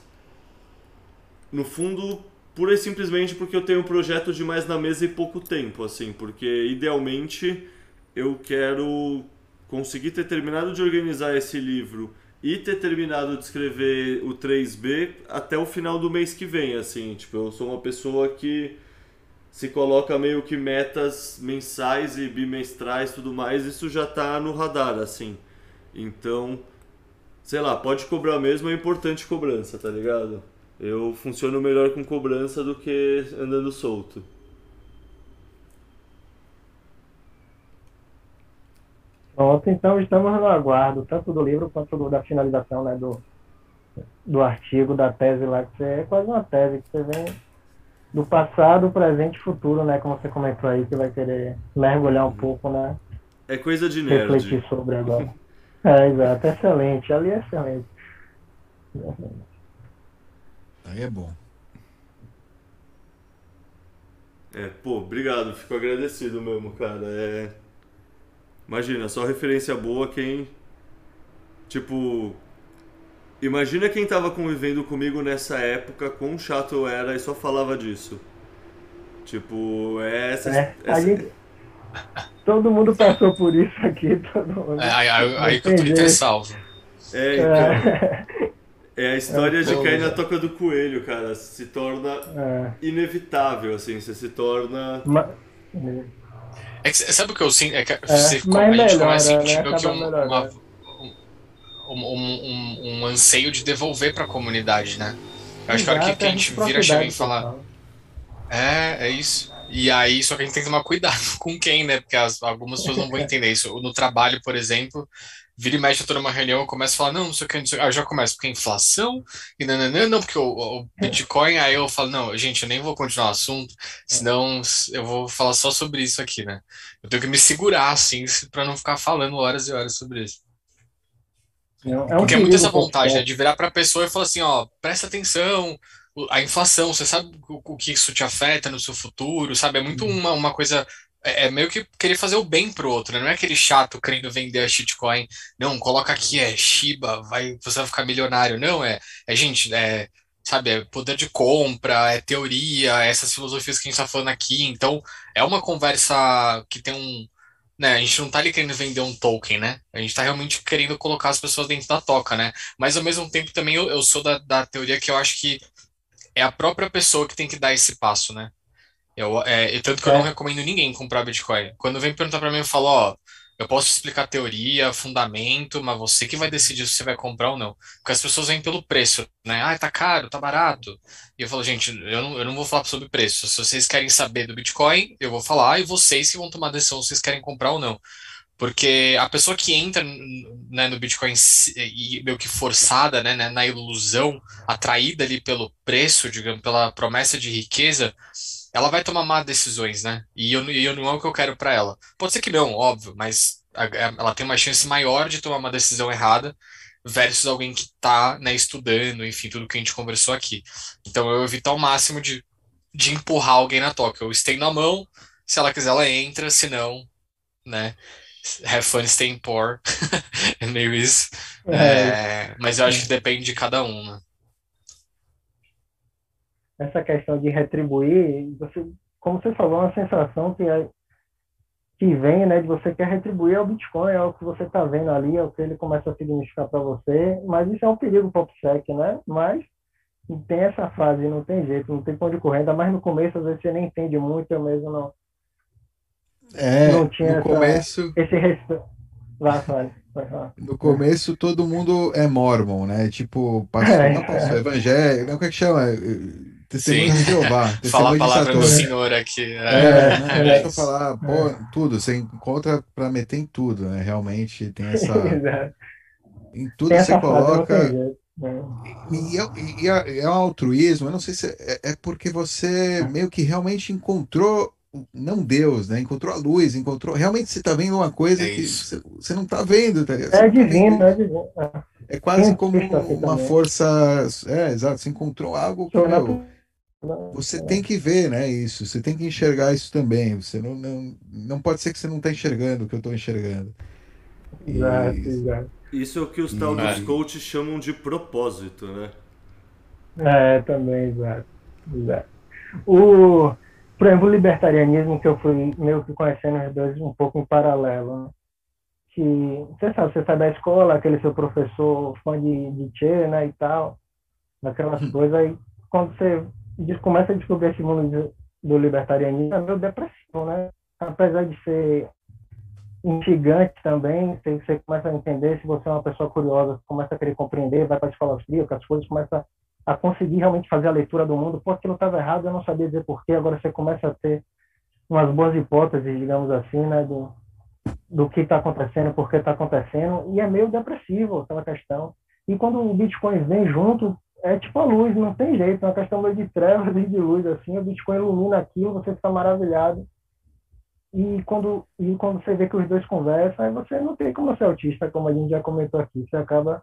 no fundo, pura e simplesmente porque eu tenho um projeto de mais na mesa e pouco tempo, assim, porque idealmente eu quero conseguir ter terminado de organizar esse livro e ter terminado de escrever o 3B até o final do mês que vem, assim, tipo, eu sou uma pessoa que se coloca meio que metas mensais e bimestrais tudo mais, isso já está no radar, assim. Então, sei lá, pode cobrar mesmo, é importante cobrança, tá ligado? Eu funciono melhor com cobrança do que andando solto. Pronto, então estamos no aguardo, tanto do livro quanto do, da finalização né, do, do artigo, da tese lá, que você, é quase uma tese que você vem do passado, presente e futuro, né? Como você comentou aí, que vai querer mergulhar um pouco, né? É coisa de nerd. Refletir sobre agora. é, exato. Excelente. Ali é excelente. Aí é bom. É, pô, obrigado. Fico agradecido mesmo, cara. É... Imagina, só referência boa quem... Tipo, Imagina quem tava convivendo comigo nessa época, quão chato eu era e só falava disso. Tipo, é essa. É, essa... Gente, todo mundo passou por isso aqui. Todo mundo. É, aí, aí, aí que o Twitter salvo. É, então. É a história é, de cair na toca do coelho, cara. Se torna é. inevitável, assim. Você se torna. Ma... É que, sabe o que eu sinto? É que é, você, a gente começa a sentir né? que um, uma, um, um, um anseio de devolver para a comunidade, né? Eu acho que que, a gente vira chega e fala. É, é isso. E aí, só que a gente tem que tomar cuidado com quem, né? Porque as, algumas pessoas não vão entender isso. No trabalho, por exemplo, vira e mexe, eu tô numa reunião, eu começo a falar, não, não sei o que, não sei o que. Aí eu já começo, porque inflação, e não, não, não, porque o, o, Bitcoin, aí eu falo, não, gente, eu nem vou continuar o assunto, senão eu vou falar só sobre isso aqui, né? Eu tenho que me segurar, assim, para não ficar falando horas e horas sobre isso. É, é um Porque é muito essa vontade, né, de virar para a pessoa e falar assim, ó, presta atenção, a inflação, você sabe o, o que isso te afeta no seu futuro, sabe? É muito uhum. uma, uma coisa é, é meio que querer fazer o bem pro outro, né? Não é aquele chato querendo vender a shitcoin. Não, coloca aqui, é Shiba, vai, você vai ficar milionário. Não, é, é gente, é, sabe, é poder de compra, é teoria, é essas filosofias que a gente tá falando aqui. Então, é uma conversa que tem um, né, a gente não tá ali querendo vender um token, né? A gente tá realmente querendo colocar as pessoas dentro da toca, né? Mas ao mesmo tempo também eu, eu sou da, da teoria que eu acho que é a própria pessoa que tem que dar esse passo, né? Eu, é, tanto que é. eu não recomendo ninguém comprar Bitcoin. Quando vem perguntar para mim, eu falo, ó, eu posso explicar teoria, fundamento, mas você que vai decidir se você vai comprar ou não. Porque as pessoas vêm pelo preço, né? Ah, tá caro, tá barato. E eu falo, gente, eu não, eu não vou falar sobre preço. Se vocês querem saber do Bitcoin, eu vou falar, e vocês que vão tomar a decisão se vocês querem comprar ou não. Porque a pessoa que entra né, no Bitcoin e meio que forçada, né, na ilusão, atraída ali pelo preço, digamos, pela promessa de riqueza, ela vai tomar má decisões, né? E eu, eu não é o que eu quero para ela. Pode ser que não, óbvio, mas ela tem uma chance maior de tomar uma decisão errada versus alguém que está né, estudando, enfim, tudo que a gente conversou aqui. Então eu evito ao máximo de, de empurrar alguém na toca. Eu estendo a mão, se ela quiser, ela entra, se não, né? have fun staying poor. é meio isso. É. É, mas eu acho que depende de cada um, né? Essa questão de retribuir, você, como você falou, é uma sensação que, é, que vem, né, de você quer retribuir ao Bitcoin, é o que você está vendo ali, é o que ele começa a significar para você, mas isso é um perigo para o PopSec, né? Mas tem essa fase, não tem jeito, não tem ponto de correr, ainda mais no começo, às vezes você nem entende muito, eu mesmo não, é, não tinha no essa, começo. Esse respeito. No começo todo mundo é mormon, né? Tipo, pastor, é, não pastor, é. evangélico, como é que chama? Testemunho de Jeová. Falar a palavra do Senhor aqui. É, é, né? é deixa eu falar, pô, tudo, você encontra para meter em tudo, né? Realmente tem essa. em tudo tem você coloca. E, e, e, é um altruísmo, eu não sei se é, é porque você meio que realmente encontrou não Deus, né? Encontrou a luz, encontrou. Realmente você está vendo uma coisa é que você, você não está vendo, tá É divino, é divino. É quase como uma força. É, exato. Você encontrou algo que meu, você tem que ver, né? Isso. Você tem que enxergar isso também. Você não, não, não pode ser que você não está enxergando o que eu estou enxergando. Exato, exato. Isso é o que os tal dos coaches chamam de propósito, né? É, também, exato. exato. O por exemplo, o libertarianismo, que eu fui meio que conhecendo os dois um pouco em paralelo. Né? Que, você sabe, você sai da escola, aquele seu professor fã de, de Che, né, e tal, daquelas hum. coisas, aí quando você começa a descobrir esse mundo do libertarianismo, é meio depressivo, né? Apesar de ser instigante também, você, começa a entender, se você é uma pessoa curiosa, começa a querer compreender, vai para a escola que as coisas começam a conseguir realmente fazer a leitura do mundo. Pô, aquilo estava errado, eu não sabia dizer porquê. Agora você começa a ter umas boas hipóteses, digamos assim, né, do, do que está acontecendo, por que está acontecendo, e é meio depressivo aquela questão. E quando o Bitcoin vem junto, é tipo a luz, não tem jeito, é uma questão meio de trevas e de luz, assim, o Bitcoin ilumina aquilo, você fica maravilhado. E quando, e quando você vê que os dois conversam, aí você não tem como ser autista, como a gente já comentou aqui, você acaba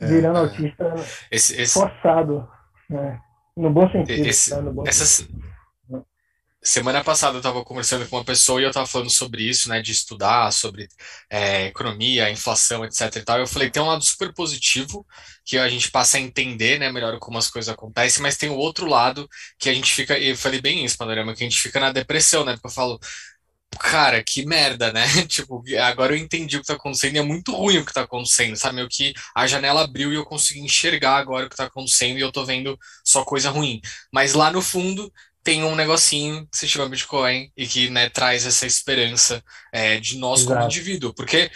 é, virando é, autista esse, esse, forçado. Né? No bom sentido. Esse, tá? bom essa, sentido. Semana passada eu estava conversando com uma pessoa e eu estava falando sobre isso, né, de estudar sobre é, economia, inflação, etc. E tal. Eu falei tem um lado super positivo que a gente passa a entender, né, melhor como as coisas acontecem, mas tem o outro lado que a gente fica, e eu falei bem isso, Panorama, que a gente fica na depressão, né, porque eu falo, cara, que merda, né? tipo, agora eu entendi o que tá acontecendo e é muito ruim o que tá acontecendo, sabe? O que a janela abriu e eu consegui enxergar agora o que tá acontecendo e eu tô vendo só coisa ruim. Mas lá no fundo tem um negocinho que se chama Bitcoin e que, né, traz essa esperança é, de nós Exato. como indivíduo. Porque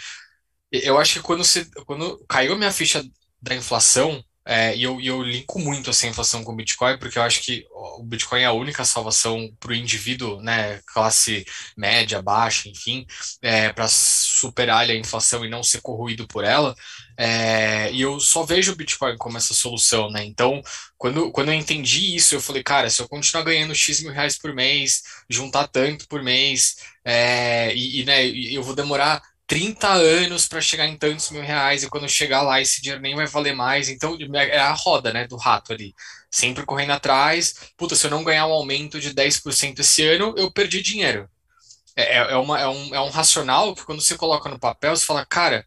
eu acho que quando, se, quando caiu a minha ficha da inflação, é, e eu, eu linko muito essa inflação com o Bitcoin, porque eu acho que o Bitcoin é a única salvação para o indivíduo, né, classe média, baixa, enfim, é, para superar a inflação e não ser corroído por ela. É, e eu só vejo o Bitcoin como essa solução, né? Então, quando, quando eu entendi isso, eu falei, cara, se eu continuar ganhando X mil reais por mês, juntar tanto por mês, é, e, e né, eu vou demorar 30 anos para chegar em tantos mil reais e quando chegar lá esse dinheiro nem vai valer mais. Então é a roda, né, do rato ali. Sempre correndo atrás. Puta, se eu não ganhar um aumento de 10% esse ano, eu perdi dinheiro. É, é, é, uma, é, um, é um racional que quando você coloca no papel, você fala, cara,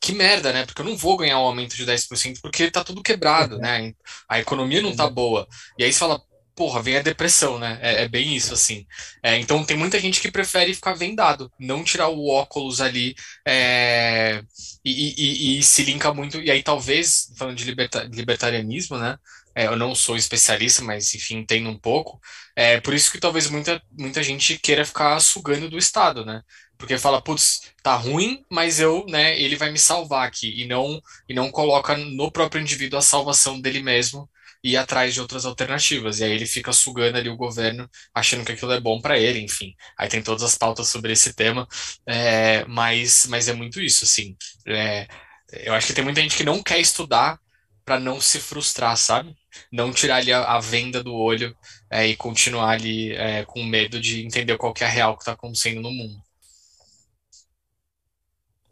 que merda, né? Porque eu não vou ganhar um aumento de 10% porque tá tudo quebrado, uhum. né? A economia não tá boa. E aí você fala, porra, vem a depressão, né? É, é bem isso, assim. É, então tem muita gente que prefere ficar vendado, não tirar o óculos ali é, e, e, e, se linka muito. E aí, talvez, falando de liberta, libertarianismo, né? É, eu não sou especialista, mas enfim, entendo um pouco. É por isso que talvez muita, muita gente queira ficar sugando do Estado, né? Porque fala, putz, tá ruim, mas eu, né, ele vai me salvar aqui, e não, e não coloca no próprio indivíduo a salvação dele mesmo e ir atrás de outras alternativas. E aí ele fica sugando ali o governo, achando que aquilo é bom para ele, enfim. Aí tem todas as pautas sobre esse tema, é, mas, mas é muito isso, assim. É, eu acho que tem muita gente que não quer estudar para não se frustrar, sabe? Não tirar ali a, a venda do olho é, e continuar ali é, com medo de entender qual que é a real que está acontecendo no mundo.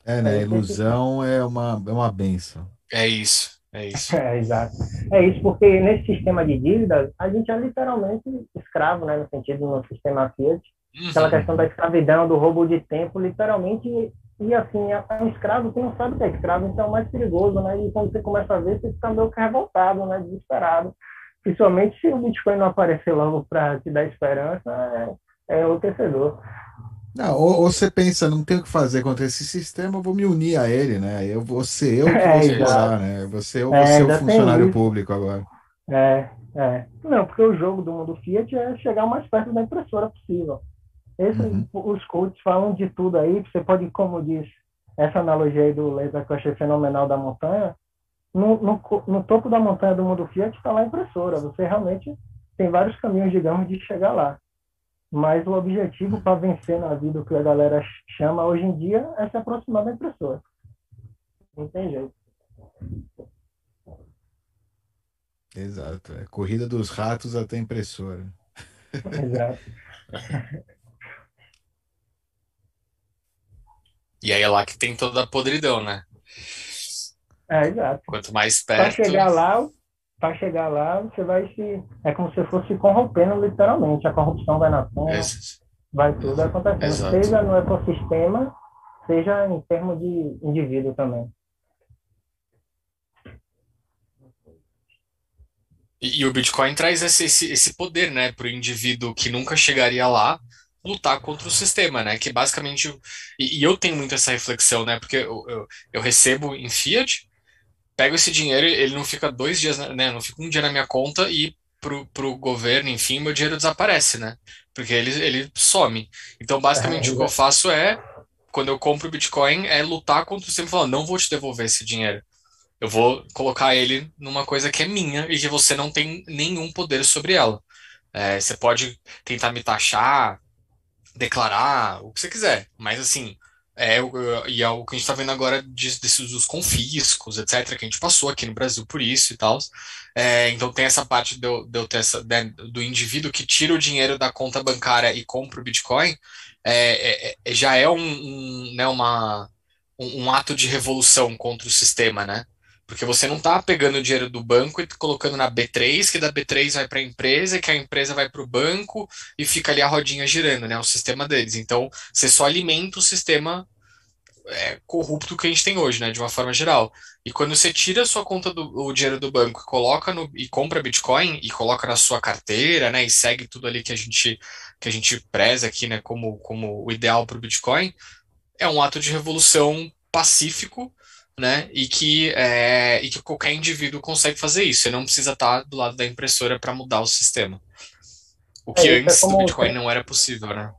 É, né? Ilusão é uma, é uma benção. É isso, é isso. É, exato. É isso, porque nesse sistema de dívidas, a gente é literalmente escravo, né? No sentido no sistema Fiat. Uhum. Aquela questão da escravidão, do roubo de tempo, literalmente e assim, é um escravo que não sabe o que é escravo, então é mais perigoso, né? E quando você começa a ver, você fica meio que revoltado, né? Desesperado. Principalmente se o Bitcoin não aparecer logo para te dar esperança, é, é enlouquecedor. Não, ou, ou, você pensa, não tenho o que fazer contra esse sistema, eu vou me unir a ele, né? Eu vou ser eu que vou É, explorar, exato. né? Você eu vou É, ser o funcionário público agora. É, é. Não, porque o jogo do mundo Fiat é chegar o mais perto da impressora possível. Esse, Uhum. Os coaches falam de tudo aí, você pode, como diz essa analogia aí do laser que eu achei fenomenal da montanha, no, no, no topo da montanha do mundo Fiat está lá a impressora. Você realmente tem vários caminhos, digamos, de chegar lá. Mas o objetivo para vencer na vida, o que a galera chama hoje em dia, é se aproximar da impressora. Não tem jeito. Exato. É corrida dos ratos até impressora. Exato. E aí é lá que tem toda a podridão, né? É, exato. Quanto mais Para perto. chegar lá, para chegar lá, você vai se. É como se fosse se corrompendo literalmente. A corrupção vai nascendo, Ex- vai tudo acontecendo. Exato. Seja no ecossistema, seja em termos de indivíduo também. E, e o Bitcoin traz esse, esse, esse poder, né, para o indivíduo que nunca chegaria lá lutar contra o sistema, né? Que basicamente. E, e eu tenho muito essa reflexão, né? Porque eu, eu, eu recebo em fiat, pego esse dinheiro, ele não fica dois dias, né? Não fica um dia na minha conta e pro, pro governo, enfim, meu dinheiro desaparece, né? Porque ele, ele some. Então, basicamente, É, o que eu faço é, quando eu compro Bitcoin, é lutar contra o sistema e falar, não vou te devolver esse dinheiro. Eu vou colocar ele numa coisa que é minha e que você não tem nenhum poder sobre ela. É, você pode tentar me taxar, declarar, o que você quiser, mas assim, é, e é o que a gente está vendo agora de- desses dos confiscos, etc., que a gente passou aqui no Brasil por isso e tal. É, então tem essa parte ter essa, né, do indivíduo que tira o dinheiro da conta bancária e compra o Bitcoin, é, é- é- já é um, um, né, uma, um, um ato de revolução contra o sistema, né? Porque você não está pegando o dinheiro do banco e colocando na B3, que da B3 vai para a empresa, que a empresa vai para o banco e fica ali a rodinha girando, né? O sistema deles. Então, você só alimenta o sistema é, corrupto que a gente tem hoje, né? De uma forma geral. E quando você tira a sua conta do o dinheiro do banco e coloca no, e compra Bitcoin e coloca na sua carteira, né? E segue tudo ali que a gente que a gente preza aqui, né? Como, como o ideal para o Bitcoin, é um ato de revolução pacífico, né? E que, é, e que qualquer indivíduo consegue fazer isso. Você não precisa estar do lado da impressora para mudar o sistema. O que É, é antes do como- Bitcoin não era possível, né?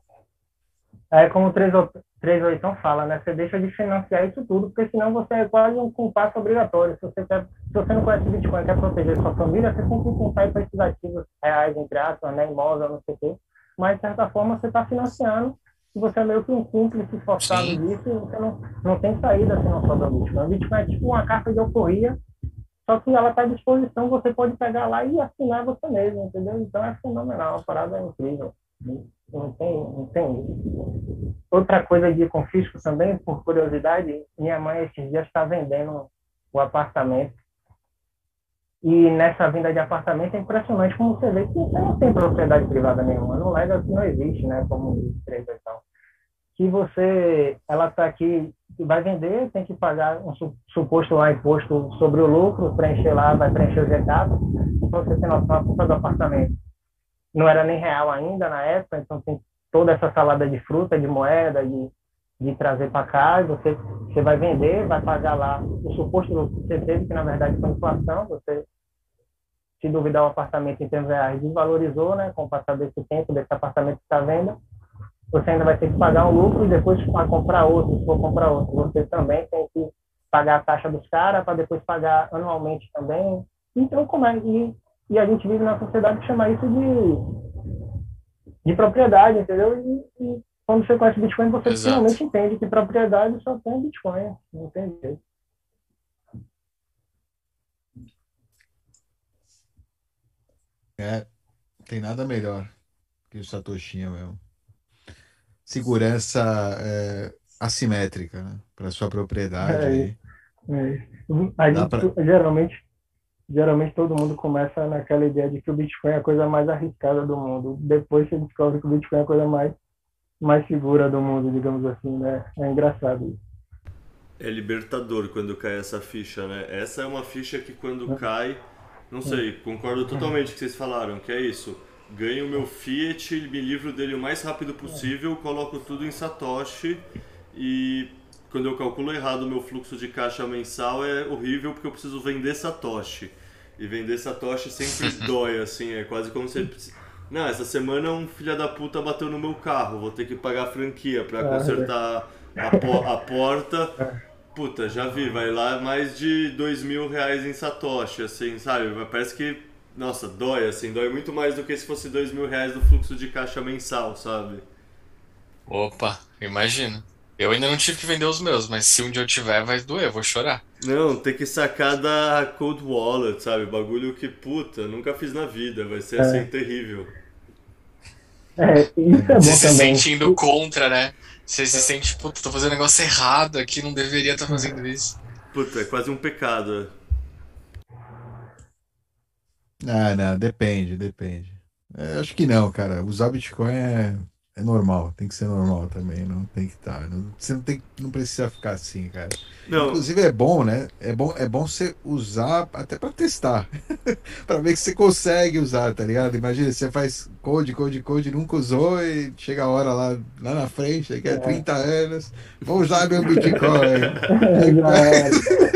É como o 38 fala, né? Você deixa de financiar isso tudo, porque senão você é quase um compasso obrigatório. Se você, quer, se você não conhece Bitcoin e quer proteger sua família, você tem que comprar para esses ativos reais, entre aspas, né? Imóvel, não sei o quê. Mas, de certa forma, você está financiando e você é meio que um cúmplice forçado Sim. disso e você não, não tem saída se não for do Bitcoin. O Bitcoin é tipo uma carta de alforria, só que ela está à disposição, você pode pegar lá e assinar você mesmo, entendeu? Então é fenomenal, a parada é incrível. Não tem, não tem Outra coisa de confisco também, por curiosidade, minha mãe esses dias está vendendo o apartamento. E nessa venda de apartamento é impressionante como você vê que você não tem propriedade privada nenhuma. No Lega não existe, né? Como direito e tal. Que você, ela está aqui, vai vender, tem que pagar um su- suposto lá imposto sobre o lucro, preencher lá, vai preencher o GK. Então você tem noção, a compra do apartamento não era nem real ainda na época, então tem toda essa salada de fruta, de moeda, de, de trazer para e você, você vai vender, vai pagar lá o suposto lucro que você teve, que na verdade foi inflação, você, se duvidar, o apartamento em termos reais desvalorizou, né, com o passar desse tempo, desse apartamento que está à venda, você ainda vai ter que pagar um lucro e depois para comprar outro, se for comprar outro, você também tem que pagar a taxa dos caras para depois pagar anualmente também. Então, como é? E, e a gente vive na sociedade que chama isso de, de propriedade, entendeu? E, e quando você conhece Bitcoin, você Exato. finalmente entende que propriedade só tem Bitcoin, não tem jeito. É, tem nada melhor que o Satoshinha mesmo. Segurança é, assimétrica, né? Para sua propriedade. É, é. A gente, pra... geralmente, geralmente todo mundo começa naquela ideia de que o Bitcoin é a coisa mais arriscada do mundo. Depois você descobre que o Bitcoin é a coisa mais mais segura do mundo, digamos assim, né? É engraçado isso. É libertador quando cai essa ficha, né? Essa é uma ficha que quando é. cai, não sei, concordo totalmente com o que vocês falaram, que é isso. Ganho o meu Fiat, me livro dele o mais rápido possível, coloco tudo em Satoshi e quando eu calculo errado o meu fluxo de caixa mensal é horrível porque eu preciso vender Satoshi. E vender Satoshi sempre dói, assim, é quase como se não, essa semana um filho da puta bateu no meu carro, vou ter que pagar a franquia pra consertar a, po a porta. Puta, já vi, vai lá mais de dois mil reais em Satoshi, assim, sabe? Parece que, nossa, dói, assim, dói muito mais do que se fosse dois mil reais do fluxo de caixa mensal, sabe? Opa, imagina. Eu ainda não tive que vender os meus, mas se um dia eu tiver, vai doer, eu vou chorar. Não, tem que sacar da Cold Wallet, sabe? Bagulho que, puta, nunca fiz na vida, vai ser é. assim terrível. É, isso é bom Você também. se sente indo contra, né? Você se sente, puta, tô fazendo negócio errado aqui, não deveria estar tá fazendo isso. Puta, é quase um pecado. Ah, não, depende, depende. É, acho que não, cara. Usar Bitcoin é é normal, tem que ser normal também, não tem que estar. Tá, você não, tem, não precisa ficar assim, cara. Não. Inclusive é bom, né? É bom, é bom você usar até para testar. para ver que você consegue usar, tá ligado? Imagina, você faz code, code, code, nunca usou e chega a hora lá, lá na frente, daqui a é. 30 anos, vou usar meu Bitcoin.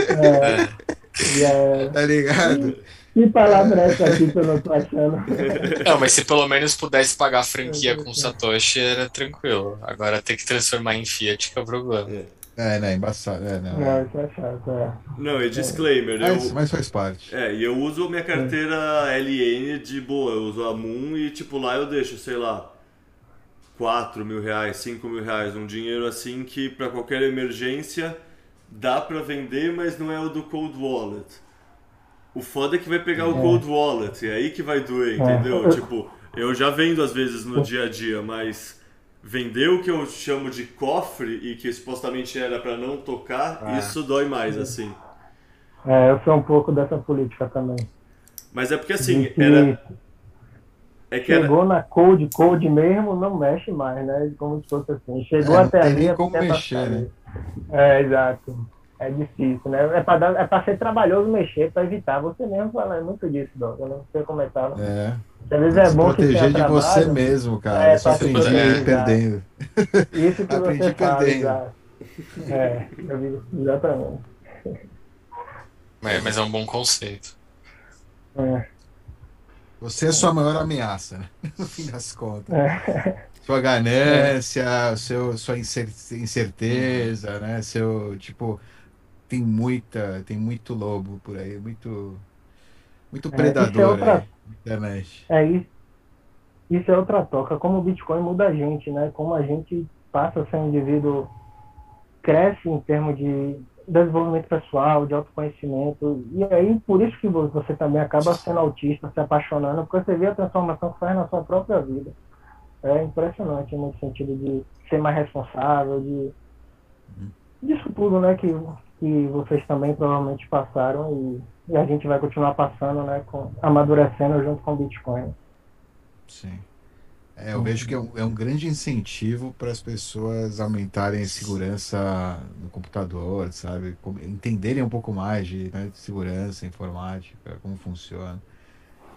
é. É. Tá ligado? Que palavra é essa aqui que eu não tô achando? Não, mas se pelo menos pudesse pagar a franquia com Satoshi, era tranquilo. Agora ter que transformar em Fiat que é o problema. É, né? Embaçado. É, não, não, isso é chato, é. Não, e disclaimer. Mas, eu, mas faz parte. É, e eu uso minha carteira LN de boa. Eu uso a Moon e, tipo, lá eu deixo, sei lá, 4 mil reais, 5 mil reais. Um dinheiro assim que, para qualquer emergência, dá para vender, mas não é o do Cold Wallet. O foda é que vai pegar o é. Cold Wallet, é aí que vai doer, é. entendeu? Tipo, eu já vendo às vezes no dia a dia, mas vender o que eu chamo de cofre e que supostamente era para não tocar, é. isso dói mais, assim. É, eu sou um pouco dessa política também. Mas é porque assim, era. É que Chegou era... na code, code mesmo, não mexe mais, né? Como se fosse assim. Chegou é, até ali. como mexer, né? É, exato. É difícil, né? É para é ser trabalhoso mexer, para evitar. Você mesmo fala muito disso, Dom. Eu não sei como é. É. Às vezes é bom proteger de trabalho, você mesmo, cara. É, eu só aprendi é, perdendo. Isso que aprendi você perdendo. Fala, é, eu vi exatamente. É, mas é um bom conceito. É. Você é sua maior ameaça, né? no fim das contas. É. Sua ganância, é. seu, sua incerteza, né? Seu, tipo, tem muita, tem muito lobo por aí, muito, muito é, predador é, outra, aí, internet. É isso. Isso é outra toca. Como o Bitcoin muda a gente, né? Como a gente passa a ser um indivíduo, cresce em termos de desenvolvimento pessoal, de autoconhecimento. E aí, por isso que você também acaba sendo autista, se apaixonando, porque você vê a transformação que faz na sua própria vida. É impressionante no sentido de ser mais responsável, de uhum. disso tudo, né, que que vocês também provavelmente passaram e, e, a gente vai continuar passando, né, com, amadurecendo junto com o Bitcoin. Sim. É, eu vejo que é um, é um grande incentivo para as pessoas aumentarem segurança no computador, sabe? Entenderem um pouco mais de, né, de segurança, informática, como funciona.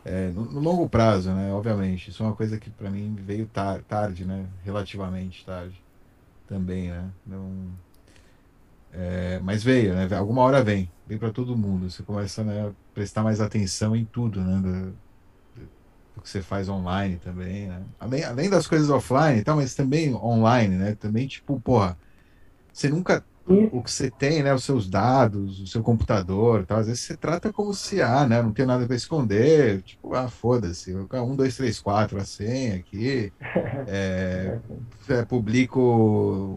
É, no, no, longo prazo, né? Obviamente. Isso é uma coisa que para mim veio tar tarde, né? Relativamente tarde também, né? Não, é, mas veio, né? Alguma hora vem, vem para todo mundo. Você começa né, a prestar mais atenção em tudo, né? do que você faz online também, né? Além, além das coisas offline e tal, mas também online, né? Também, tipo, porra, você nunca. O que você tem, né? Os seus dados, o seu computador tal, às vezes você trata como se, ah, né? Não tem nada para esconder. Tipo, ah, foda-se. Um, dois, três, quatro, a senha aqui. É, é, publico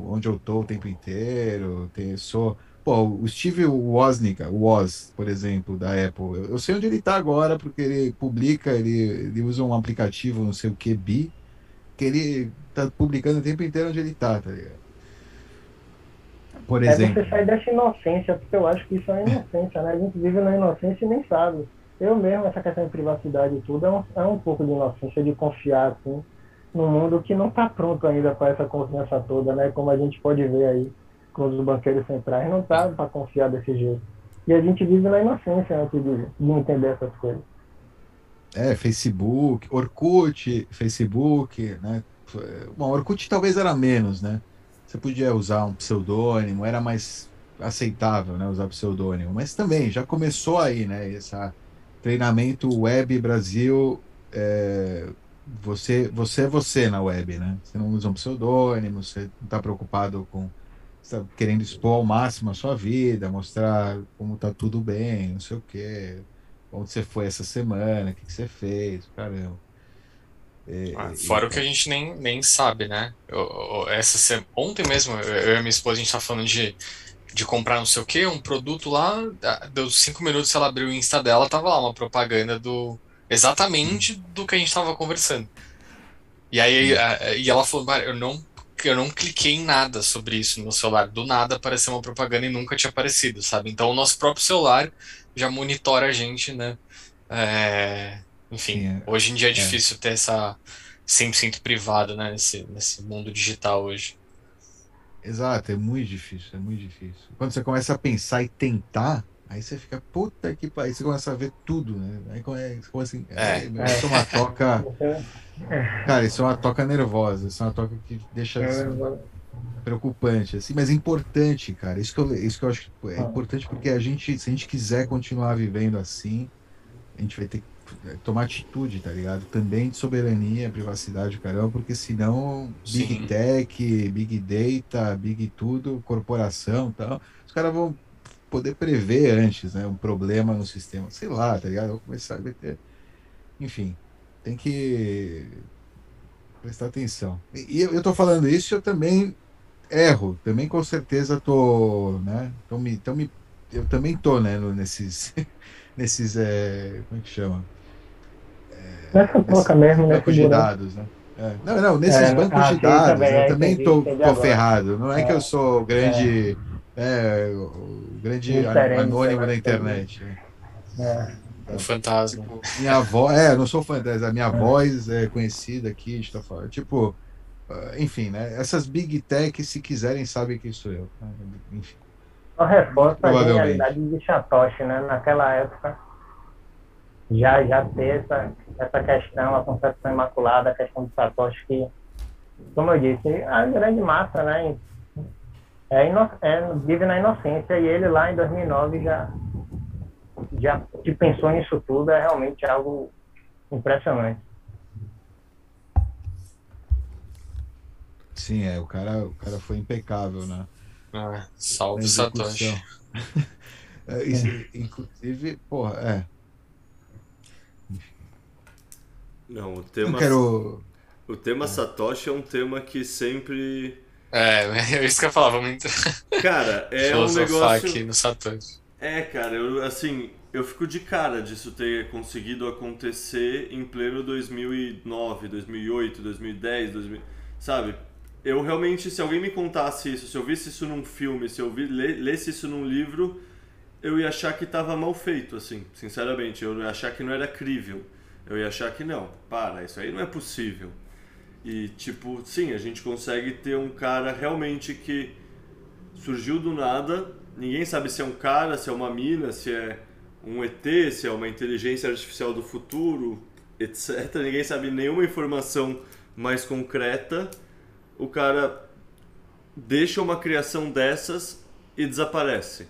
onde eu tô o tempo inteiro. Tem, sou Pô, o Steve Wozniak, o Woz, por exemplo, da Apple, eu, eu sei onde ele está agora, porque ele publica, ele, ele usa um aplicativo, não sei o que, Bi, que ele está publicando o tempo inteiro onde ele está, tá ligado? Por exemplo. É você sair dessa inocência, porque eu acho que isso é inocência, né? A gente vive na inocência e nem sabe. Eu mesmo, essa questão de privacidade e tudo, é um, é um pouco de inocência, de confiar, assim, num mundo que não está pronto ainda para essa confiança toda, né? Como a gente pode ver aí com os banqueiros centrais não tá para confiar desse jeito. E a gente vive na inocência antes de, de entender essas coisas. É, Facebook, Orkut, Facebook, né? Bom, Orkut talvez era menos, né? Você podia usar um pseudônimo, era mais aceitável, né? Usar pseudônimo. Mas também já começou aí, né? Esse treinamento web Brasil. É, você, você é você na web, né? Você não usa um pseudônimo, você não está preocupado com está querendo expor ao máximo a sua vida, mostrar como tá tudo bem, não sei o quê, onde você foi essa semana, o que, que você fez, caramba. É, ah, fora e... o que a gente nem, nem sabe, né? Eu, eu, essa se... Ontem mesmo, eu e minha esposa, a gente tá falando de, de comprar não sei o que, um produto lá, deu cinco minutos, ela abriu o Insta dela, tava lá uma propaganda do exatamente hum. do que a gente tava conversando. E aí, hum. a, e ela falou, eu não eu não cliquei em nada sobre isso no celular. Do nada apareceu uma propaganda e nunca tinha aparecido, sabe? Então o nosso próprio celular já monitora a gente, né? É... Enfim, Sim, é. hoje em dia é, é. difícil é. ter essa 100% privado, né? Nesse, nesse mundo digital hoje. Exato, é muito difícil, é muito difícil. Quando você começa a pensar e tentar, aí você fica, puta que pariu, você começa a ver tudo, né? Aí começa, assim, é, é, é uma toca Cara, isso é uma toca nervosa, isso é uma toca que deixa assim, preocupante, assim, mas é importante, cara. Isso que eu, isso que eu acho é importante porque a gente, se a gente quiser continuar vivendo assim, a gente vai ter que é, tomar atitude, tá ligado? Também de soberania, privacidade, caramba, porque senão Big Sim. Tech, Big Data, Big tudo, corporação tal, os caras vão poder prever antes, né? Um problema no sistema, sei lá, tá ligado? Vou começar a ter. Enfim, tem que prestar atenção. E eu, estou falando isso, eu também erro, também com certeza tô, né? Tô me, tô me, eu também tô, né? nesses, nesses, é, como é que chama? É, Nessa toca mesmo, né? Bancos de dados, né? É, não, não, nesses é, bancos ah, de dados, também, eu também tô, tô ferrado. Não é, que eu sou o grande, é. o grande anônimo da internet. É. Um fantasma. Tipo, minha voz. É, não sou fantasma, a minha é. voz é conhecida aqui, está falando. Tipo, ah, enfim, né? Essas big tech, se quiserem, sabem quem sou eu. Né? Enfim. Só reforça a genialidade de Satoshi, né? Naquela época, já, já ter essa, essa questão, a concepção imaculada, a questão de Satoshi, que, como eu disse, a grande massa, né? É, é, vive na inocência e ele lá em 2009 já já que pensou nisso tudo é realmente algo impressionante. Sim, é, o cara, o cara foi impecável, né? Ah, salve Satoshi. é, isso, inclusive, porra, é. Não, o tema. quero... O tema é. Satoshi é um tema que sempre. É, é isso que eu falava muito. Cara, é um negócio. aqui no Satoshi. É, cara, eu assim, eu fico de cara disso ter conseguido acontecer em pleno 2009, 2008, 2010, 2000, sabe? Eu realmente, se alguém me contasse isso, se eu visse isso num filme, se eu vi, lesse isso num livro, eu ia achar que estava mal feito, assim, sinceramente. Eu ia achar que não era crível. Eu ia achar que não, para, isso aí não é possível. E, tipo, sim, a gente consegue ter um cara realmente que surgiu do nada ninguém sabe se é um cara, se é uma mina, se é um ET, se é uma inteligência artificial do futuro, etc. Ninguém sabe nenhuma informação mais concreta. O cara deixa uma criação dessas e desaparece.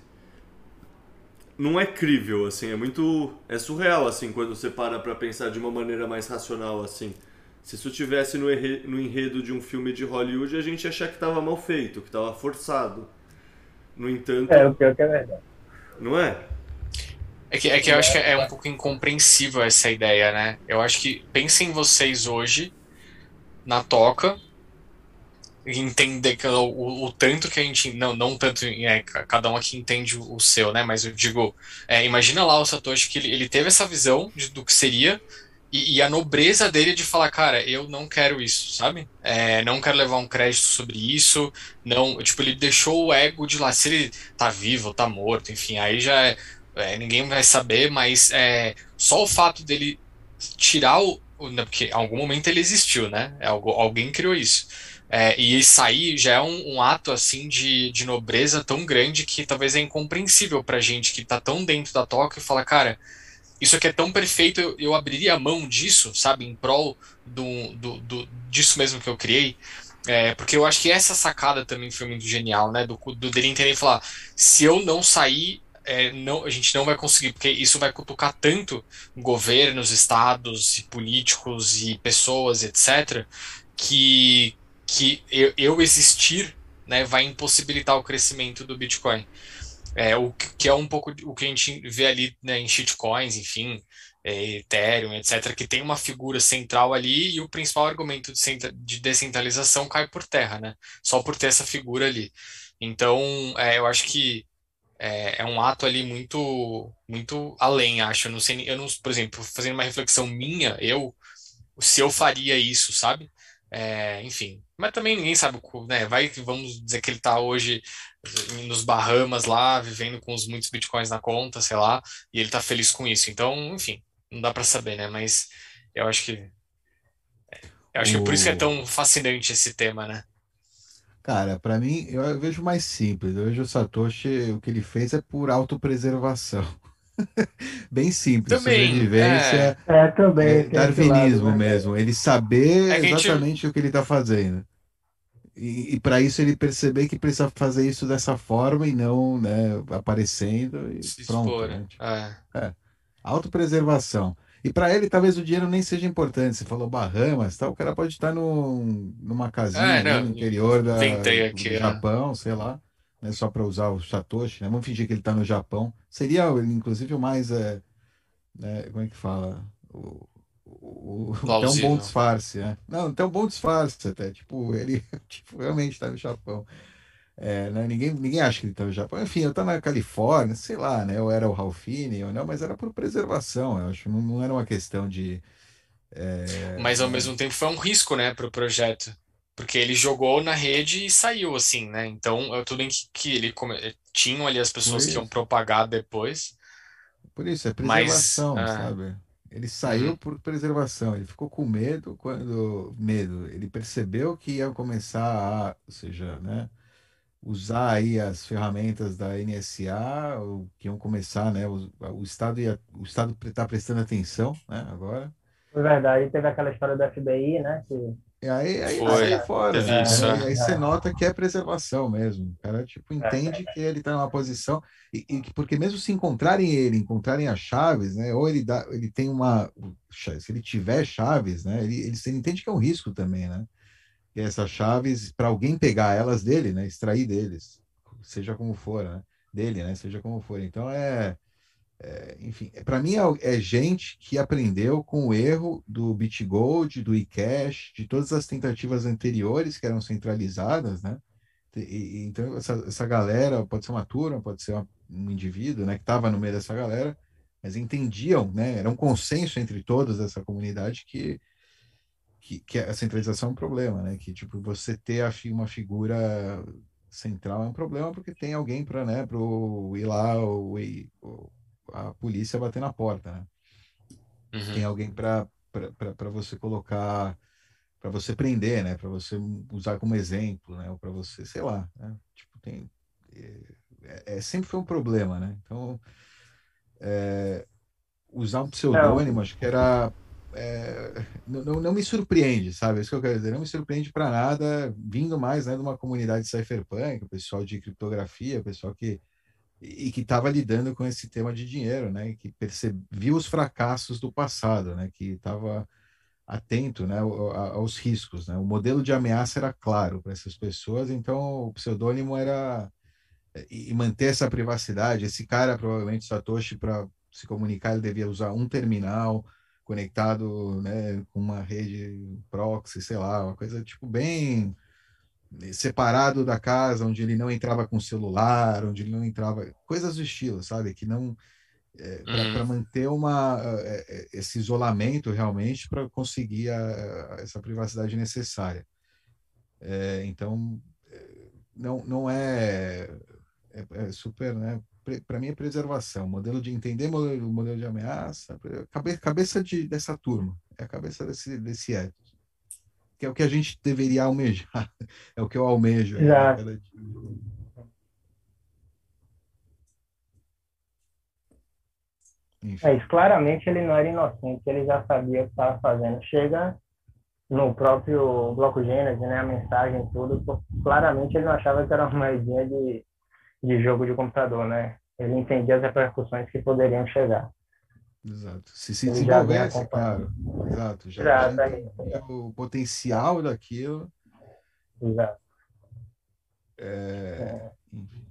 Não é crível, assim, é muito. É surreal, assim, quando você para pra pensar de uma maneira mais racional, assim. Se isso tivesse no, no enredo de um filme de Hollywood, a gente ia achar que tava mal feito, que tava forçado. No entanto. É, o pior que é verdade. Não é? É que, é que eu acho que é um pouco incompreensível essa ideia, né? Eu acho que pensem vocês hoje na toca entender que o, o, tanto que a gente não não tanto é, cada um aqui entende o, o seu né? Mas eu digo é, imagina lá o Satoshi que ele, ele teve essa visão de, do que seria e, e, a nobreza dele de falar cara eu não quero isso sabe? É, não quero levar um crédito sobre isso não tipo ele deixou o ego de lá. Se ele tá vivo tá morto enfim aí já é, é ninguém vai saber mas é, só o fato dele tirar o né, porque em algum momento ele existiu né? É alguém criou isso é, e sair já é um, um, ato assim de, de nobreza tão grande que talvez é incompreensível pra gente que tá tão dentro da toca e fala, cara, isso aqui é tão perfeito, eu, eu abriria a mão disso, sabe, em prol do, do, do disso mesmo que eu criei. É, porque eu acho que essa sacada também foi muito genial, né? Do, do dele entender e falar: se eu não sair, é, não, a gente não vai conseguir, porque isso vai cutucar tanto governos, estados, políticos e pessoas, etc., que, que eu, eu existir né, vai impossibilitar o crescimento do Bitcoin. É, o que é um pouco o que a gente vê ali né, em shitcoins, enfim, é, Ethereum, etc., que tem uma figura central ali e o principal argumento de, de descentralização cai por terra, né? Só por ter essa figura ali. Então, é, eu acho que é, é, um ato ali muito muito além, acho. Eu não sei, eu não, por exemplo, fazendo uma reflexão minha, eu se eu faria isso, sabe? É, enfim, mas também ninguém sabe, né? Vai que vamos dizer que ele está hoje nos Bahamas lá, vivendo com os muitos bitcoins na conta, sei lá, e ele está feliz com isso. Então, enfim, não dá para saber, né? Mas eu acho que eu acho o... que por isso que é tão fascinante esse tema, né? Cara, para mim, eu vejo mais simples. Eu vejo o Satoshi, o que ele fez é por autopreservação. Bem simples, também, sobrevivência, é, é também, é, darwinismo lado, né? mesmo, ele saber é exatamente gente... o que ele está fazendo. E, e para isso ele perceber que precisa fazer isso dessa forma e não né, aparecendo e Se pronto. Expor, né? tipo, é. é. Autopreservação. E para ele, talvez o dinheiro nem seja importante. Você falou Bahamas, tal, o cara pode estar no, numa casinha é, no interior da, aqui, do é. Japão, sei lá né, só para usar o Satoshi, né? Vamos fingir que ele está no Japão. Seria, inclusive, o mais. É, né, como é que fala? O, o, até um bom disfarce, né? Não, até um bom disfarce, até. Tipo, ele tipo, realmente está no Japão. É, né, ninguém, ninguém acha que ele está no Japão. Enfim, eu estou na Califórnia, sei lá, né? Ou era o Ralphine, ou não, mas era por preservação. Eu acho não, não era uma questão de. É, mas ao mesmo tempo foi um risco, né, para o projeto. Porque ele jogou na rede e saiu, assim, né? Então, é tudo em que, que ele come... Eh, tinham ali as pessoas que iam propagar depois. Por isso, é preservação, Mas, é. sabe? Ele saiu uhum. por preservação, ele ficou com medo quando. Medo. Ele percebeu que ia começar a, ou seja, né? Usar aí as ferramentas da NSA, ou que iam começar, né? O, o Estado ia, o Estado está prestando atenção, né? Agora. É verdade, teve aquela história do FBI, né? Que e aí, aí sai fora. Né? Aí, aí, você nota que é preservação mesmo. O cara tipo, entende que ele está numa posição. E, e, porque mesmo se encontrarem ele, encontrarem as chaves, né? Ou ele dá, ele tem uma. Se ele tiver chaves, né? Ele, ele, ele entende que é um risco também, né? E essas chaves, para alguém pegar elas dele, né? Extrair deles, seja como for, né? Dele, né? Seja como for. Então é é, enfim, para mim é, é, gente que aprendeu com o erro do BitGold, do eCash, de todas as tentativas anteriores que eram centralizadas, né? E, então essa, essa galera pode ser uma turma, pode ser uma, um indivíduo, né, que estava no meio dessa galera, mas entendiam, né? Era um consenso entre todos dessa comunidade que que, que a centralização é um problema, né? Que tipo você ter uma figura central é um problema porque tem alguém para né, ir lá ou, ou a polícia bater na porta, né? Uhum. Tem alguém para você colocar, para você prender, né? Para você usar como exemplo, né? Ou para você, sei lá, né? Tipo, tem. É, é, sempre foi um problema, né? Então, é, usar um pseudônimo, acho que era. É, não, não me surpreende, sabe? É isso que eu quero dizer. Não me surpreende para nada, vindo mais né, de uma comunidade cypherpunk, o pessoal de criptografia, o pessoal que e que estava lidando com esse tema de dinheiro, né? Que percebia os fracassos do passado, né? Que estava atento, né, aos riscos, né? O modelo de ameaça era claro para essas pessoas, então o pseudônimo era e manter essa privacidade. Esse cara, provavelmente Satoshi, para se comunicar, ele devia usar um terminal conectado, né, com uma rede proxy, sei lá, uma coisa tipo bem separado da casa, onde ele não entrava com celular, onde ele não entrava, coisas do estilo, sabe? Que não é, para uhum. manter uma é, é, esse isolamento realmente para conseguir a, essa privacidade necessária. É, então é, não não é, é, super, né? Para mim é preservação, modelo de entender modelo, modelo de ameaça, cabeça, cabeça de, dessa turma, é a cabeça desse desse ethos que é o que a gente deveria almejar, é o que eu almejo. Exato. É, isso, claramente ele não era inocente, ele já sabia o que estava fazendo. Chega no próprio bloco Gênesis, né, a mensagem tudo, claramente ele não achava que era uma ideia de, de jogo de computador, né? Ele entendia as repercussões que poderiam chegar. Exato. Se se desenvolvesse, claro. Exato. Já, já é o potencial daquilo. Exato. É, é. Enfim.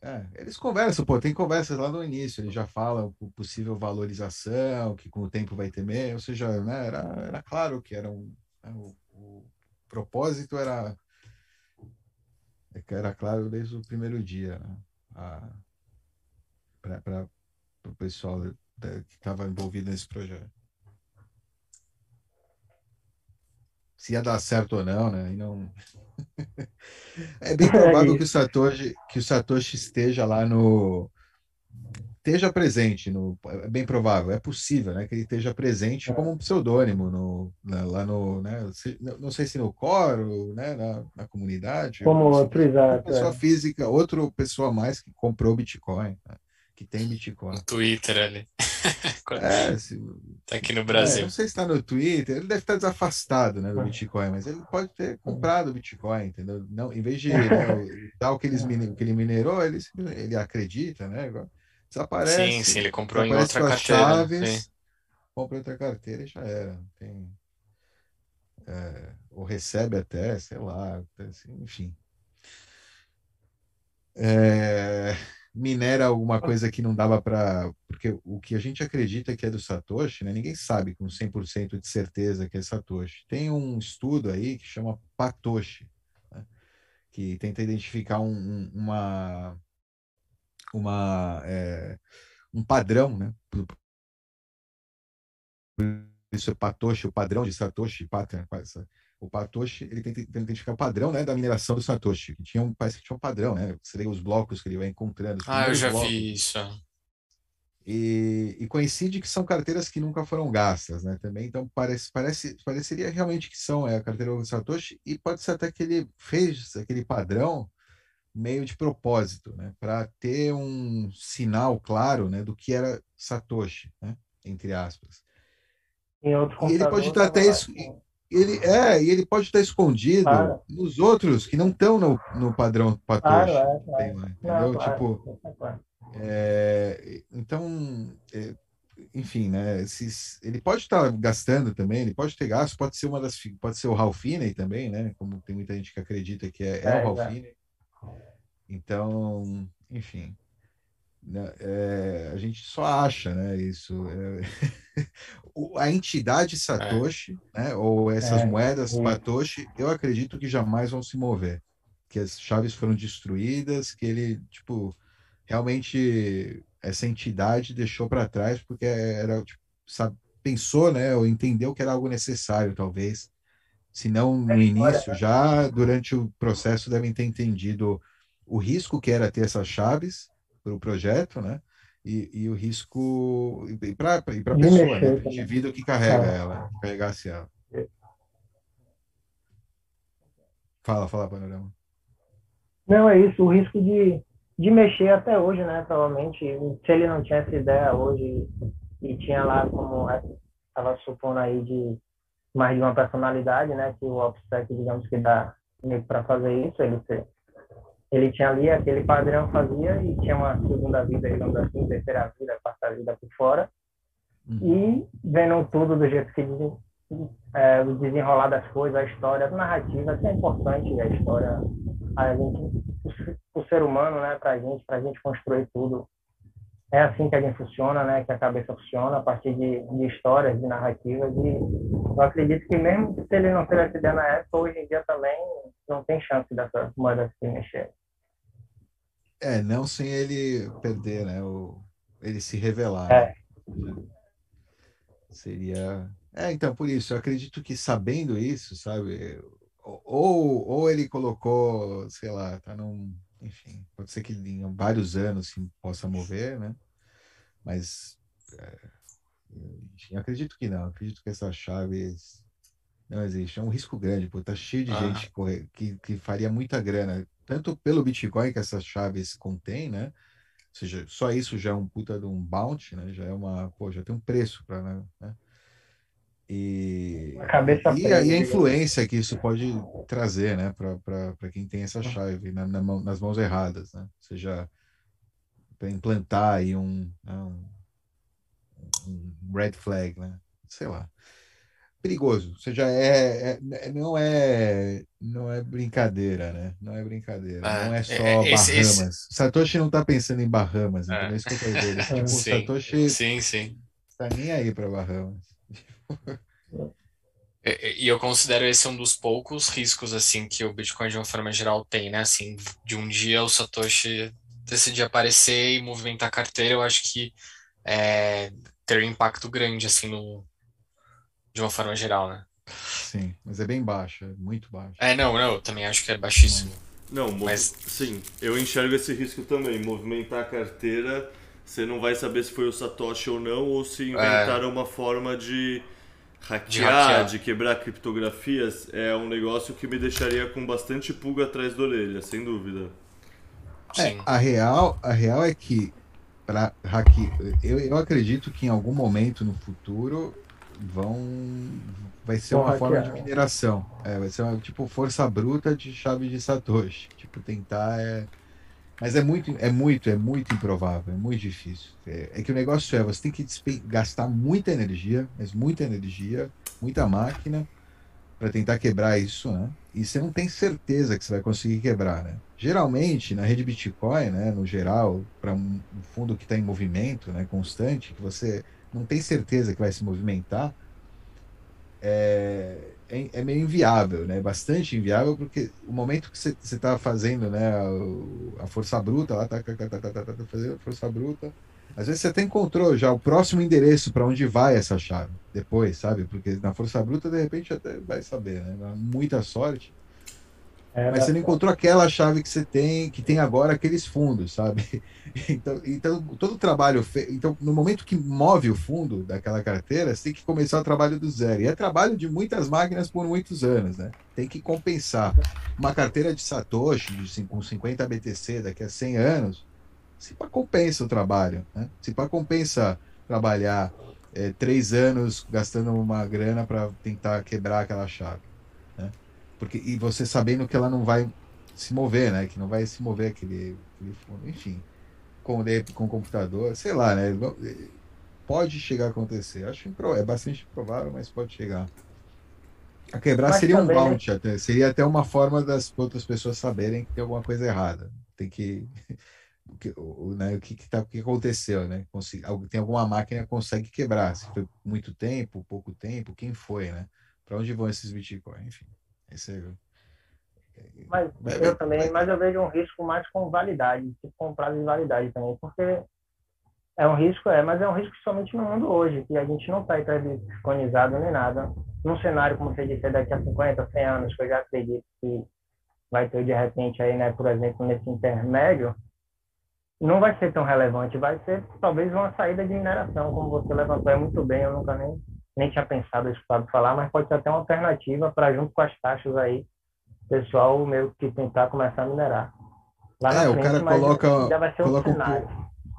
É, eles conversam, pô, tem conversas lá no início, eles já falam possível valorização, que com o tempo vai ter meio, ou seja, né, era, era claro que era um, né, o, o, propósito era era claro desde o primeiro dia, né, para o pessoal que estava envolvido nesse projeto. Se ia dar certo ou não, né? E não... é bem provável que o Satoshi que o Satoshi esteja lá no esteja presente no é bem provável é possível né que ele esteja presente como um pseudônimo no lá no né não sei se no coro né na, na comunidade como outro exato pessoa é. física outro pessoa mais que comprou Bitcoin né? que tem Bitcoin. No Twitter ali. É, se... Tá aqui no Brasil. É, não sei se está no Twitter, ele deve estar desafastado né, do Bitcoin, mas ele pode ter comprado Bitcoin, entendeu? Não, em vez de né, dar o que, eles, o que ele minerou, ele, ele acredita, né? Desaparece. Sim, sim, ele comprou em outra carteira. Chaves, compra outra carteira e já era. Tem, é, ou recebe até, sei lá, assim, enfim. É, minera alguma coisa que não dava para. Porque o que a gente acredita que é do Satoshi, né, ninguém sabe com 100% de certeza que é Satoshi. Tem um estudo aí que chama Patoshi, né, que tenta identificar um, um, uma, uma, é, um padrão, né? Isso é Patoshi, o padrão de Satoshi, pattern, o Patoshi ele tenta, identificar o padrão né, da mineração do Satoshi, que tinha um, parece que tinha um padrão, né? Seria os blocos que ele vai encontrando. Ah, eu já blocos. vi isso. E, e, coincide que são carteiras que nunca foram gastas, né? Também, então parece, parece, pareceria realmente que são é, a carteira do Satoshi e pode ser até que ele fez aquele padrão meio de propósito, né? Para ter um sinal claro, né, do que era Satoshi, né? Entre aspas. e ele pode estar até isso ele é, e ele pode estar escondido claro. nos outros que não estão no, no padrão Patoche. Claro, é, claro. entendeu? Tipo, é, então, é, enfim, né? Ele pode estar gastando também, ele pode ter gasto, pode ser uma das, pode ser o Ralph Finney também, né? Como tem muita gente que acredita que é, é, o Ralph Finney. Então, enfim. É, a gente só acha né, isso. É, a entidade Satoshi, é. né, ou essas é, moedas Satoshi, eu acredito que jamais vão se mover. Que as chaves foram destruídas, que ele, tipo, realmente essa entidade deixou para trás porque era, tipo, sabe, pensou, né, ou entendeu que era algo necessário, talvez. Se não no é, início, já durante o processo devem ter entendido o risco que era ter essas chaves para o projeto, né? E, e o risco e para a pessoa, né? o indivíduo que carrega é. ela, que carregasse ela. Fala, fala, Panorama. Não, é isso, o risco de, de mexer até hoje, né? Provavelmente, se ele não tinha essa ideia hoje e tinha lá como estava supondo aí de mais de uma personalidade, né? Que o OPSEC, digamos que dá para fazer isso, ele ele tinha ali aquele padrão fazia e tinha uma segunda vida, digamos assim, terceira vida, quarta vida por fora. Uhum. E vendo tudo do jeito que é, o desenrolar das coisas, a história, a narrativa, isso é importante, a história, a gente, o, o ser humano, né, pra gente, pra gente construir tudo. É assim que a gente funciona, né, que a cabeça funciona, a partir de, de histórias, de narrativas, e eu acredito que mesmo se ele não teve essa ideia na época, hoje em dia também não tem chance dessa moeda se mexer. É, não sem ele perder, né, o, ele se revelar. É. Né? Seria é, então, por isso, eu acredito que sabendo isso, sabe, ou, ou ele colocou, sei lá, tá num, enfim, pode ser que em vários anos sim, possa mover, né? Mas é, enfim, acredito que não, acredito que essas chaves não existe, é um risco grande, pô, tá cheio de ah. gente que, que faria muita grana, tanto pelo Bitcoin que essas chaves contêm, né? Ou seja, só isso já é um puta de um bounty, né? Já é uma, pô, já tem um preço para, né? E, a cabeça e, a, e a influência que isso pode trazer né, para quem tem essa chave na, na mão, nas mãos erradas, né? seja para implantar aí um, né, um, um, red flag, né? sei lá. Perigoso, ou seja, é, é, não é não é brincadeira, né? Não é brincadeira, ah, não é só é, esse, Bahamas. Esse... Satoshi não está pensando em Bahamas, é. Isso que eu quero dizer. Tipo, sim, Satoshi sim, sim. Tá nem aí para Bahamas. E eu considero esse um dos poucos riscos assim que o Bitcoin de uma forma geral tem, né? Assim, de um dia o Satoshi decidir aparecer e movimentar a carteira, eu acho que é, ter um impacto grande assim no de uma forma geral, né? Sim, mas é bem baixo, é muito baixo. É, não, não, eu também acho que é baixíssimo. Não, mas sim, eu enxergo esse risco também, movimentar a carteira você não vai saber se foi o Satoshi ou não, ou se inventaram é. uma forma de hackear, de hackear, de quebrar criptografias. É um negócio que me deixaria com bastante pulga atrás da orelha, sem dúvida. É, a real, a real é que para hackear, eu, eu acredito que em algum momento no futuro vão vai ser uma forma de mineração. É, vai ser uma, tipo força bruta de chave de Satoshi. Tipo, tentar é, mas é muito, é muito, é muito improvável, é muito difícil. É, é que o negócio é, você tem que gastar muita energia, mas muita energia, muita máquina para tentar quebrar isso, né? E você não tem certeza que você vai conseguir quebrar, né? Geralmente, na rede Bitcoin, né, no geral, para um fundo que está em movimento, né, constante, que você não tem certeza que vai se movimentar, é, é, é, meio inviável, né? Bastante inviável, porque o momento que você está fazendo, né, a, a, força bruta, lá tá, tá, tá, tá, tá, tá, fazendo a força bruta, às vezes você até encontrou já o próximo endereço para onde vai essa chave depois, sabe? Porque na força bruta, de repente, até vai saber, né? Muita sorte. É, mas você não encontrou aquela chave que você tem, que tem agora aqueles fundos, sabe? Então, então todo o trabalho feito. Então, no momento que move o fundo daquela carteira, você tem que começar o trabalho do zero. E é trabalho de muitas máquinas por muitos anos, né? Tem que compensar. Uma carteira de Satoshi de, com 50 BTC daqui a 100 anos, se para compensa o trabalho, né? Se para compensa trabalhar é, três anos gastando uma grana para tentar quebrar aquela chave. Porque, e você sabendo que ela não vai se mover, né? Que não vai se mover aquele, aquele fundo. Enfim, com, com o computador, sei lá, né? Pode chegar a acontecer. Acho é bastante provável, mas pode chegar. A quebrar mas seria um bounty até. Seria até uma forma das outras pessoas saberem que tem alguma coisa errada. Tem que. O que, o, né, o que, que, tá, o que aconteceu, né? tem alguma máquina que consegue quebrar. Se foi muito tempo, pouco tempo, quem foi, né? Para onde vão esses bitcoins? Enfim. Esse é... Mas eu também, mas eu vejo um risco mais com validade, tipo com prazo de validade também, porque é um risco, é, mas é um risco somente no mundo hoje, que a gente não está bitcoinizado nem nada. Num cenário, como você disse, daqui a 50, 100 anos, que eu já acredito que vai ter de repente aí, né, por exemplo, nesse intermédio, não vai ser tão relevante, vai ser talvez uma saída de mineração, como você levantou é muito bem, eu nunca nem nem tinha pensado isso para falar, mas pode ser até uma alternativa para, junto com as taxas aí, pessoal meio que tentar começar a minerar. Lá é, frente, o cara coloca, já vai ser coloca,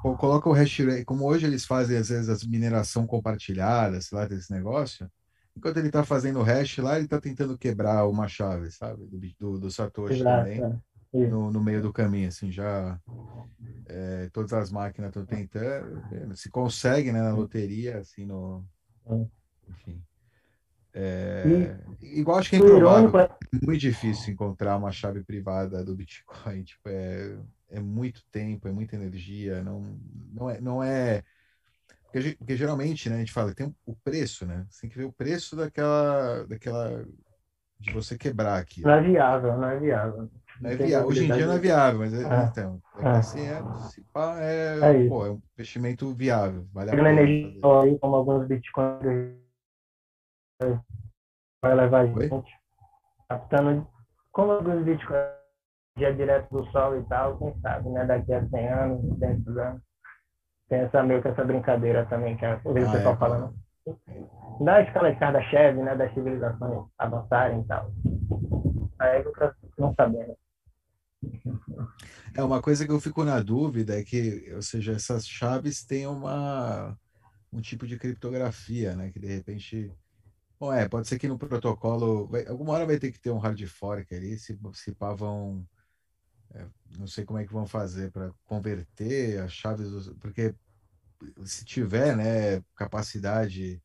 um, coloca o hash rate, como hoje eles fazem às vezes as mineração compartilhada, sei lá, desse negócio, enquanto ele está fazendo o hash lá, ele está tentando quebrar uma chave, sabe, do, do, do Satoshi Exato, também. É. no, no meio do caminho, assim, já é, todas as máquinas estão tentando, se consegue, né, na loteria, assim, no, enfim. É, igual acho que é improvável, é muito difícil encontrar uma chave privada do Bitcoin, tipo, é, é muito tempo, é muita energia, não, não é, não é porque, porque geralmente, né, a gente fala, tem o preço, né, você tem que ver o preço daquela, daquela de você quebrar aqui. Não é viável, não é viável. Não é viável. Hoje em dia não é viável, mas é, é. então, é, assim, é, se pá, é, é, pô, é um investimento viável. Vale a pena. energia aí, como alguns bitcoins vai levar a gente, captando como alguns bitcoins dia direto do sol e tal, quem sabe, né? Daqui a 100 anos, 200 anos. Tem essa meio que essa brincadeira também que o ah, pessoal é, falando da escala de Kardashev, né, das civilizações avançarem e tal. Aí eu não sabendo. É uma coisa que eu fico na dúvida é que, ou seja, essas chaves têm uma um tipo de criptografia, né, que de repente Bom, é, pode ser que no protocolo, vai, alguma hora vai ter que ter um hard fork ali, se, se pá vão, é, não sei como é que vão fazer para converter as chaves, dos, porque se tiver, né, capacidade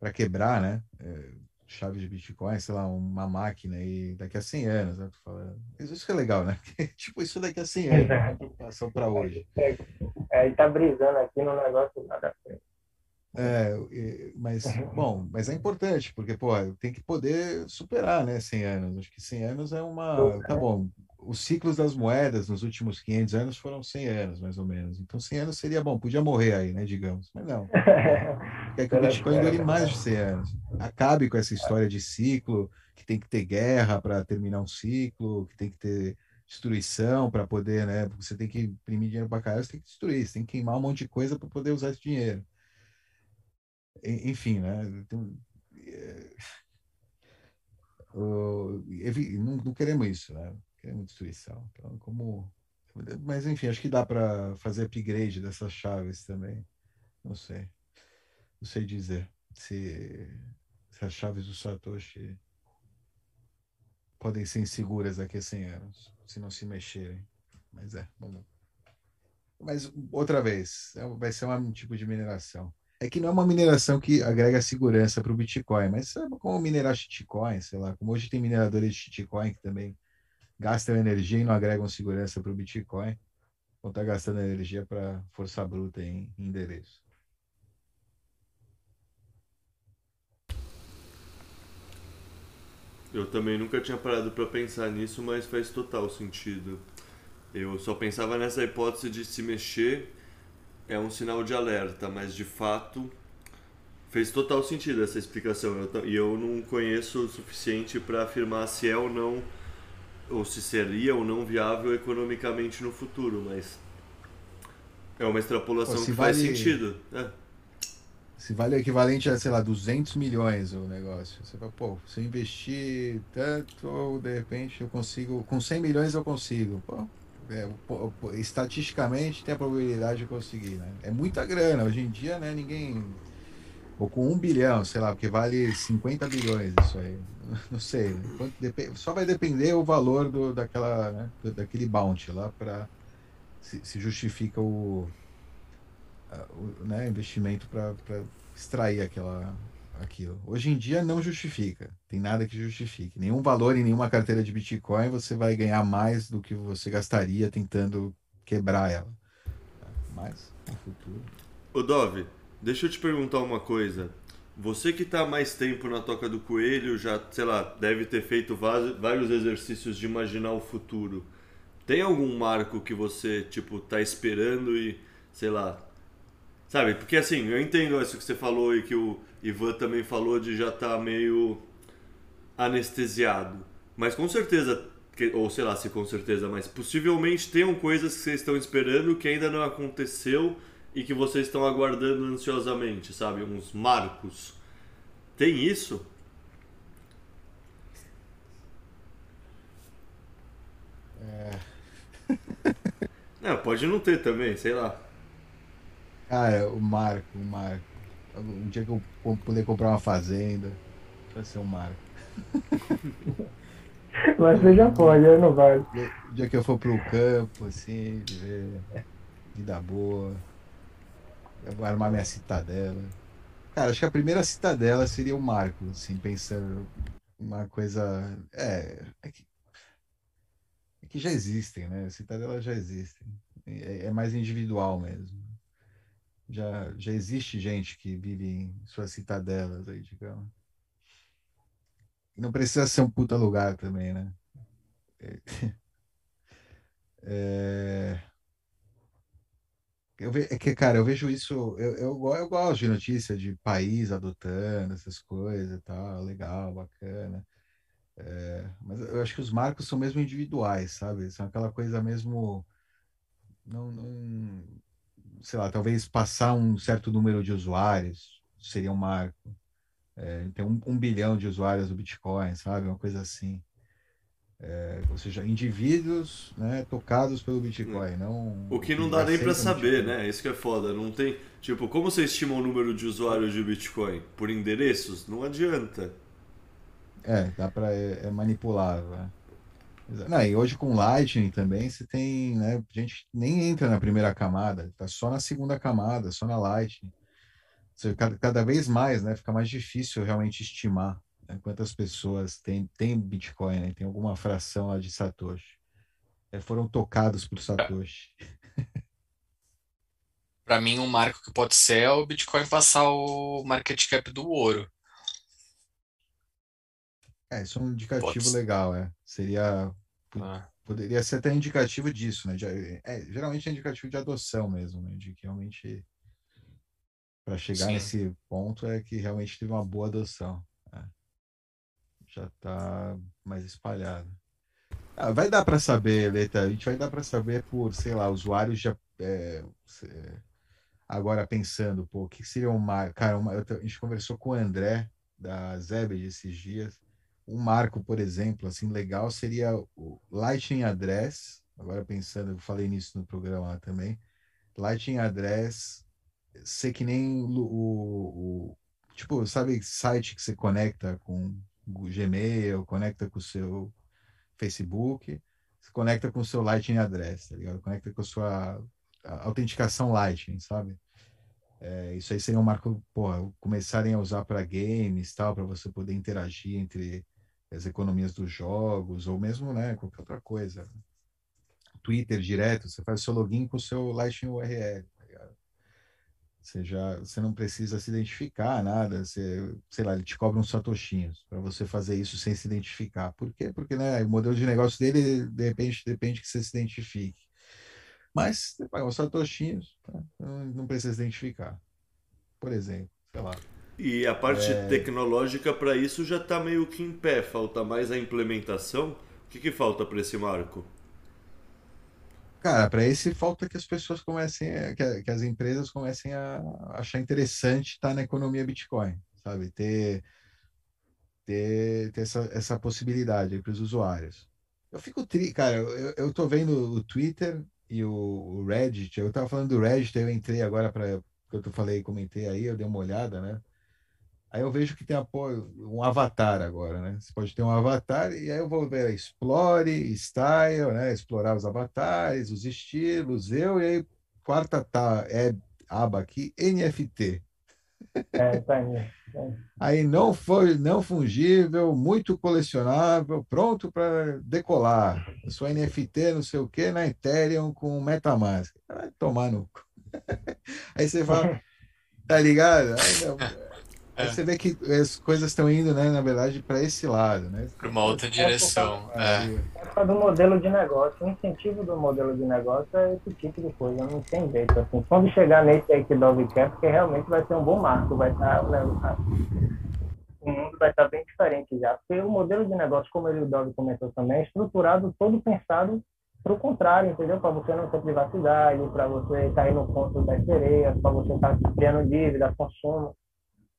para quebrar, né, é, chaves de Bitcoin, sei lá, uma máquina e daqui a 100 anos, né, tu fala, isso que é legal, né, tipo, isso daqui a 100 anos, né, preocupação para hoje. É, é, ele tá brisando aqui no negócio nada é, mas, bom, mas é importante, porque, pô, tem que poder superar, né, 100 anos. Acho que 100 anos é uma... Tá bom, os ciclos das moedas nos últimos 500 anos foram 100 anos, mais ou menos. Então, 100 anos seria bom, podia morrer aí, né, digamos. Mas não. Quer que o Bitcoin dure mais de 100 anos. Acabe com essa história de ciclo, que tem que ter guerra para terminar um ciclo, que tem que ter destruição para poder, né? Você tem que imprimir dinheiro para caralho, você tem que destruir, você tem que queimar um monte de coisa para poder usar esse dinheiro. Enfim, né? Então, é... não, não queremos isso, né? Queremos destruição. Então, como mas enfim, acho que dá para fazer upgrade dessas chaves também. Não sei. Não sei dizer se, se as chaves do Satoshi podem ser inseguras daqui a 100 anos, se não se mexerem. Mas é, vamos. Mas outra vez, é, vai ser um tipo de mineração. É que não é uma mineração que agrega segurança para o Bitcoin, mas sabe como minerar shitcoin, sei lá, como hoje tem mineradores de shitcoin que também gastam energia e não agregam segurança para o Bitcoin, vão estar tá gastando energia para força bruta em, em endereço. Eu também nunca tinha parado para pensar nisso, mas faz total sentido. Eu só pensava nessa hipótese de se mexer é um sinal de alerta, mas de fato fez total sentido essa explicação. E eu, eu não conheço o suficiente para afirmar se é ou não ou se seria ou não viável economicamente no futuro, mas é uma extrapolação Pô, que vale, faz sentido. É. Se vale o equivalente a, sei lá, 200 milhões o negócio. Você fala, pô, se eu investir tanto, de repente eu consigo, com 100 milhões eu consigo. Pô, é, estatisticamente tem a probabilidade de conseguir, né? É muita grana. Hoje em dia, né, ninguém ou com um bilhão, sei lá, porque vale 50 bilhões isso aí. Não sei. Só vai depender o valor do, daquela, né, daquele bounty lá para se, se, justifica o, o né, investimento para extrair aquela, aquilo. Hoje em dia não justifica. Tem nada que justifique. Nenhum valor em nenhuma carteira de Bitcoin você vai ganhar mais do que você gastaria tentando quebrar ela. Mas no futuro. O Dove, Deixa eu te perguntar uma coisa. Você que está mais tempo na toca do coelho, já, sei lá, deve ter feito vários exercícios de imaginar o futuro. Tem algum marco que você, tipo, tá esperando e, sei lá, sabe? Porque assim, eu entendo isso que você falou e que o Ivan também falou de já estar tá meio anestesiado. Mas com certeza, ou sei lá se com certeza, mas possivelmente tenham coisas que vocês estão esperando que ainda não aconteceu e que vocês estão aguardando ansiosamente, sabe? Uns marcos. Tem isso? É. não, pode não ter também, sei lá. Ah, é, o marco, o marco. Um dia que eu puder comprar uma fazenda, vai ser um marco. Mas você já pode, eu não vai. O dia que eu for pro campo, assim, ver vida boa, eu vou armar minha citadela. Cara, acho que a primeira citadela seria o Marco, assim, pensando uma coisa. É, é que, é que já existem, né? Citadelas já existem. É, é mais individual mesmo. Já, já existe gente que vive em suas citadelas aí, digamos. E não precisa ser um puta lugar também, né? É... é... Eu ve... É que, cara, eu vejo isso. Eu, eu, eu gosto de notícia de país adotando essas coisas e tal, legal, bacana. É... Mas eu acho que os marcos são mesmo individuais, sabe? São aquela coisa mesmo. Não, não... Sei lá, talvez passar um certo número de usuários seria um marco. É, tem um, um bilhão de usuários do Bitcoin, sabe? Uma coisa assim. É, ou seja, indivíduos né, tocados pelo Bitcoin, não. O que não dá nem para saber, né? Isso que é foda. Não tem. Tipo, como você estima o número de usuários de Bitcoin? Por endereços? Não adianta. É, dá para é, é manipulável. Né? Não, e hoje com Lightning também você tem, né? A gente nem entra na primeira camada, tá só na segunda camada, só na Lightning. Seja, cada, cada vez mais, né? Fica mais difícil realmente estimar né? quantas pessoas têm, têm Bitcoin, né? tem alguma fração lá de Satoshi. É, foram tocados por Satoshi. Para mim, um marco que pode ser é o Bitcoin passar o market cap do ouro. É, isso é um indicativo legal, é. Seria. Ah. Poderia ser até indicativo disso, né? De, é, geralmente é indicativo de adoção mesmo, né? De que realmente. Para chegar Sim. nesse ponto é que realmente teve uma boa adoção já está mais espalhado. Ah, vai dar para saber, Leita, a gente vai dar para saber por, sei lá, usuários já. É, agora pensando, pô, o que seria um? Cara, uma, a gente conversou com o André da Zebed esses dias. Um marco, por exemplo, assim, legal seria o Lightning Address. Agora pensando, eu falei nisso no programa lá também. Lightning Address, ser que nem o, o, o tipo, sabe, site que você conecta com Gmail, conecta com o seu Facebook, se conecta com o seu Lightning Address, tá ligado? Conecta com a sua autenticação Lightning, sabe? É, isso aí seria um marco, porra, começarem a usar para games, tal, para você poder interagir entre as economias dos jogos, ou mesmo, né, qualquer outra coisa. Twitter direto, você faz seu login com o seu Lightning URL. Você já você não precisa se identificar, nada. Você, sei lá, ele te cobra uns satoshinhos para você fazer isso sem se identificar. Por quê? Porque né, o modelo de negócio dele, de repente, depende que você se identifique. Mas você paga uns satoshinhos, tá? não, não precisa se identificar. Por exemplo, sei lá. E a parte é... tecnológica para isso já está meio que em pé, falta mais a implementação. O que, que falta para esse marco? Cara, para esse falta que as pessoas comecem, que, que, as empresas comecem a achar interessante estar na economia Bitcoin, sabe? Ter, ter, ter essa, essa possibilidade para os usuários. Eu fico triste, cara, eu, eu tô vendo o Twitter e o, o Reddit, eu tava falando do Reddit, eu entrei agora para que eu falei, comentei aí, eu dei uma olhada, né? Aí eu vejo que tem apoio, um avatar agora, né? Você pode ter um avatar e aí eu vou ver explore, style, né? Explorar os avatares, os estilos, eu e aí quarta tá é aba aqui NFT. É, tá aí. Aí não foi não fungível, muito colecionável, pronto para decolar. Sua NFT, não sei o que, na Ethereum com MetaMask. Vai tomar no. Aí você fala, tá ligado? Aí, é. Você vê que as coisas estão indo, né, na verdade, para esse lado, né? Para uma outra direção. É. é. do modelo de negócio. O incentivo do modelo de negócio é esse tipo de coisa. Não tem jeito. Assim, quando chegar nesse aí que Dove quer, porque realmente vai ser um bom marco. Vai estar, tá, né, o mundo vai estar bem diferente já. Porque o modelo de negócio, como ele, o Dove comentou também, é estruturado todo pensado para o contrário, entendeu? Para você não ter privacidade, para você cair no ponto das sereias, para você estar tá criando dívida, consumo.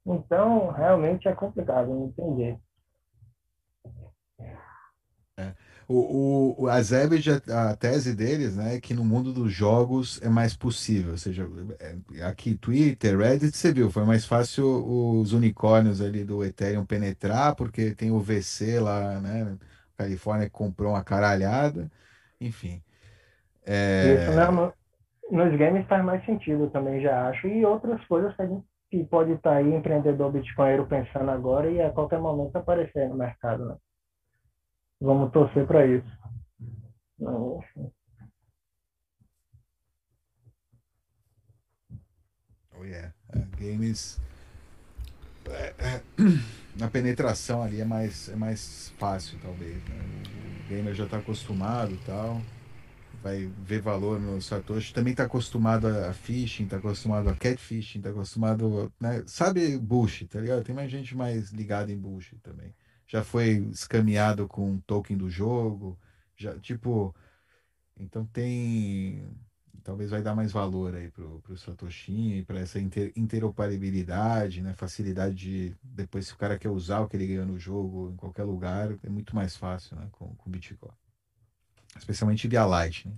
Então, realmente é complicado, jeito. É. O, o, a Zebed, a, a tese deles, né, é que no mundo dos jogos é mais possível. Ou seja, é, aqui Twitter, Reddit, você viu, foi mais fácil os unicórnios ali do Ethereum penetrar, porque tem o VC lá, né? Califórnia comprou uma caralhada, enfim. É... Isso, né? Nos games faz mais sentido também, já acho. E outras coisas que, gente, que pode estar aí, empreendedor bitcoinheiro pensando agora e a qualquer momento aparecer no mercado, né? Vamos torcer para isso. Não, Oh yeah. Uh, games. É, é, na penetração ali é mais, é mais fácil, talvez. Né? O gamer já está acostumado e tal. Vai ver valor no Satoshi. Também está acostumado a phishing, está acostumado a catfishing, está acostumado. Né? Sabe bullshit, tá ligado? Tem mais gente mais ligada em bullshit também. Já foi escameado com token do jogo. Já, tipo. Então tem talvez vai dar mais valor aí pro, pro Satoshi e para essa inter, interoperabilidade, né? Facilidade de depois se o cara quer usar o que ele ganhou no jogo em qualquer lugar, é muito mais fácil, né? Com, com Bitcoin. Especialmente via Lightning. Né?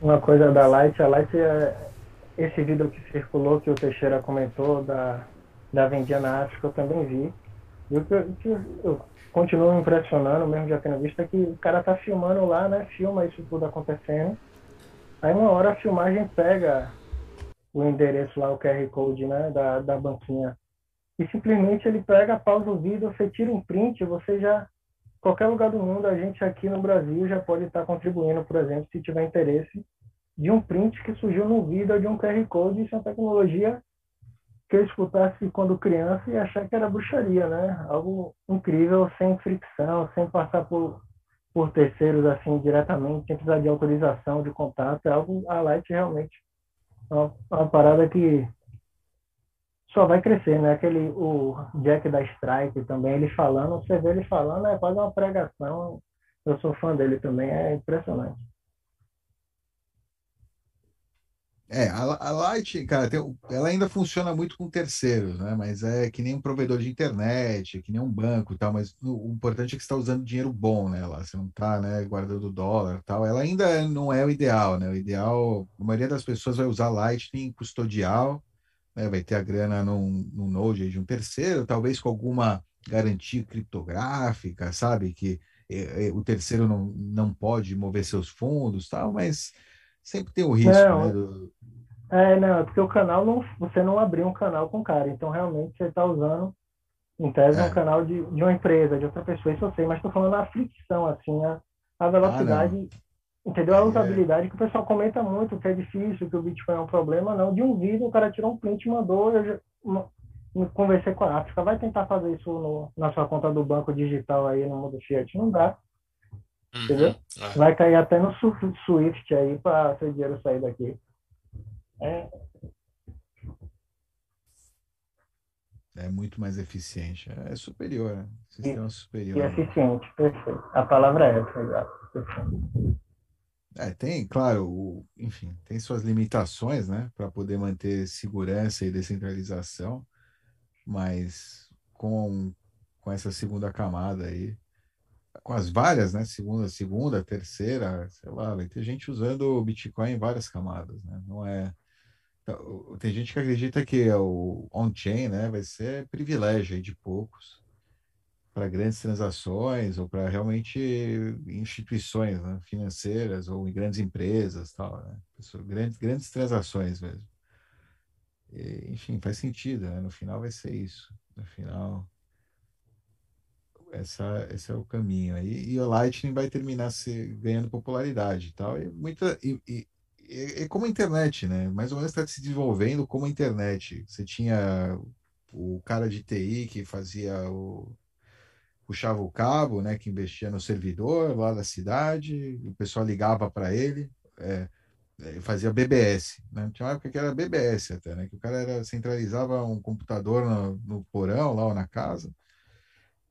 Uma coisa da Light, a Light é esse vídeo que circulou que o Teixeira comentou da da vendinha na África, eu também vi e o que eu, eu continuo impressionando, mesmo já tendo visto, é que o cara tá filmando lá, né? Filma isso tudo acontecendo. Aí uma hora a filmagem pega o endereço lá, o QR Code, né? Da, da banquinha. E simplesmente ele pega, pausa o vídeo, você tira um print, você já. Qualquer lugar do mundo, a gente aqui no Brasil já pode estar contribuindo, por exemplo, se tiver interesse, de um print que surgiu no vídeo de um QR Code. Isso é uma tecnologia que eu escutasse quando criança e achar que era bruxaria, né? Algo incrível, sem fricção, sem passar por, por terceiros assim diretamente, sem precisar de autorização, de contato. É algo a Light realmente uma, uma parada que só vai crescer, né? Aquele o Jack da Strike também, ele falando, você vê ele falando, é quase uma pregação. Eu sou fã dele também, é impressionante. É, a, a Light, cara, tem, ela ainda funciona muito com terceiros, né? Mas é que nem um provedor de internet, que nem um banco e tal, mas o, o importante é que você está usando dinheiro bom, né? Lá, você não está né, guardando dólar tal. Ela ainda não é o ideal, né? O ideal, a maioria das pessoas vai usar Lightning custodial, né? vai ter a grana num, num node de um terceiro, talvez com alguma garantia criptográfica, sabe? Que é, é, o terceiro não, não pode mover seus fundos tal, mas sempre tem o risco, não, né? Do... É, não, é porque o canal não. Você não abriu um canal com o cara, então realmente você está usando, em tese, é. um canal de, de uma empresa, de outra pessoa, isso eu sei, mas estou falando a fricção, assim, a, a velocidade, ah, entendeu? A é. usabilidade, é. que o pessoal comenta muito que é difícil, que o Bitcoin é um problema, não. De um vídeo, o cara tirou um print e mandou, eu já, uma, conversei com a África, vai tentar fazer isso no, na sua conta do banco digital aí no mundo Fiat, não dá. Uhum, entendeu? É. Vai cair até no Swift aí para seu dinheiro sair daqui. É. É muito mais eficiente. É superior, né? Sistema e, superior. E eficiente, perfeito. A palavra é essa, exato. É, tem, claro, o, enfim, tem suas limitações, né, para poder manter segurança e descentralização, mas com, com essa segunda camada aí, com as várias, né? Segunda, segunda, terceira, sei lá, vai ter gente usando o Bitcoin em várias camadas, né? Não é. Então, tem gente que acredita que o on-chain, né, vai ser privilégio de poucos para grandes transações ou para realmente instituições né, financeiras ou em grandes empresas, tal, né? grandes, grandes transações mesmo. E, enfim, faz sentido, né? No final vai ser isso. No final, essa, esse é o caminho aí. E o Lightning vai terminar se ganhando popularidade e tal. E, muita, e, e, e, como a internet, né? Mais ou menos está se desenvolvendo como a internet. Você tinha o cara de TI que fazia o puxava o cabo, né, que investia no servidor lá da cidade, o pessoal ligava para ele, é, é fazia BBS, né? Tinha uma época que era BBS até, né, que o cara era, centralizava um computador no, no porão lá ou na casa,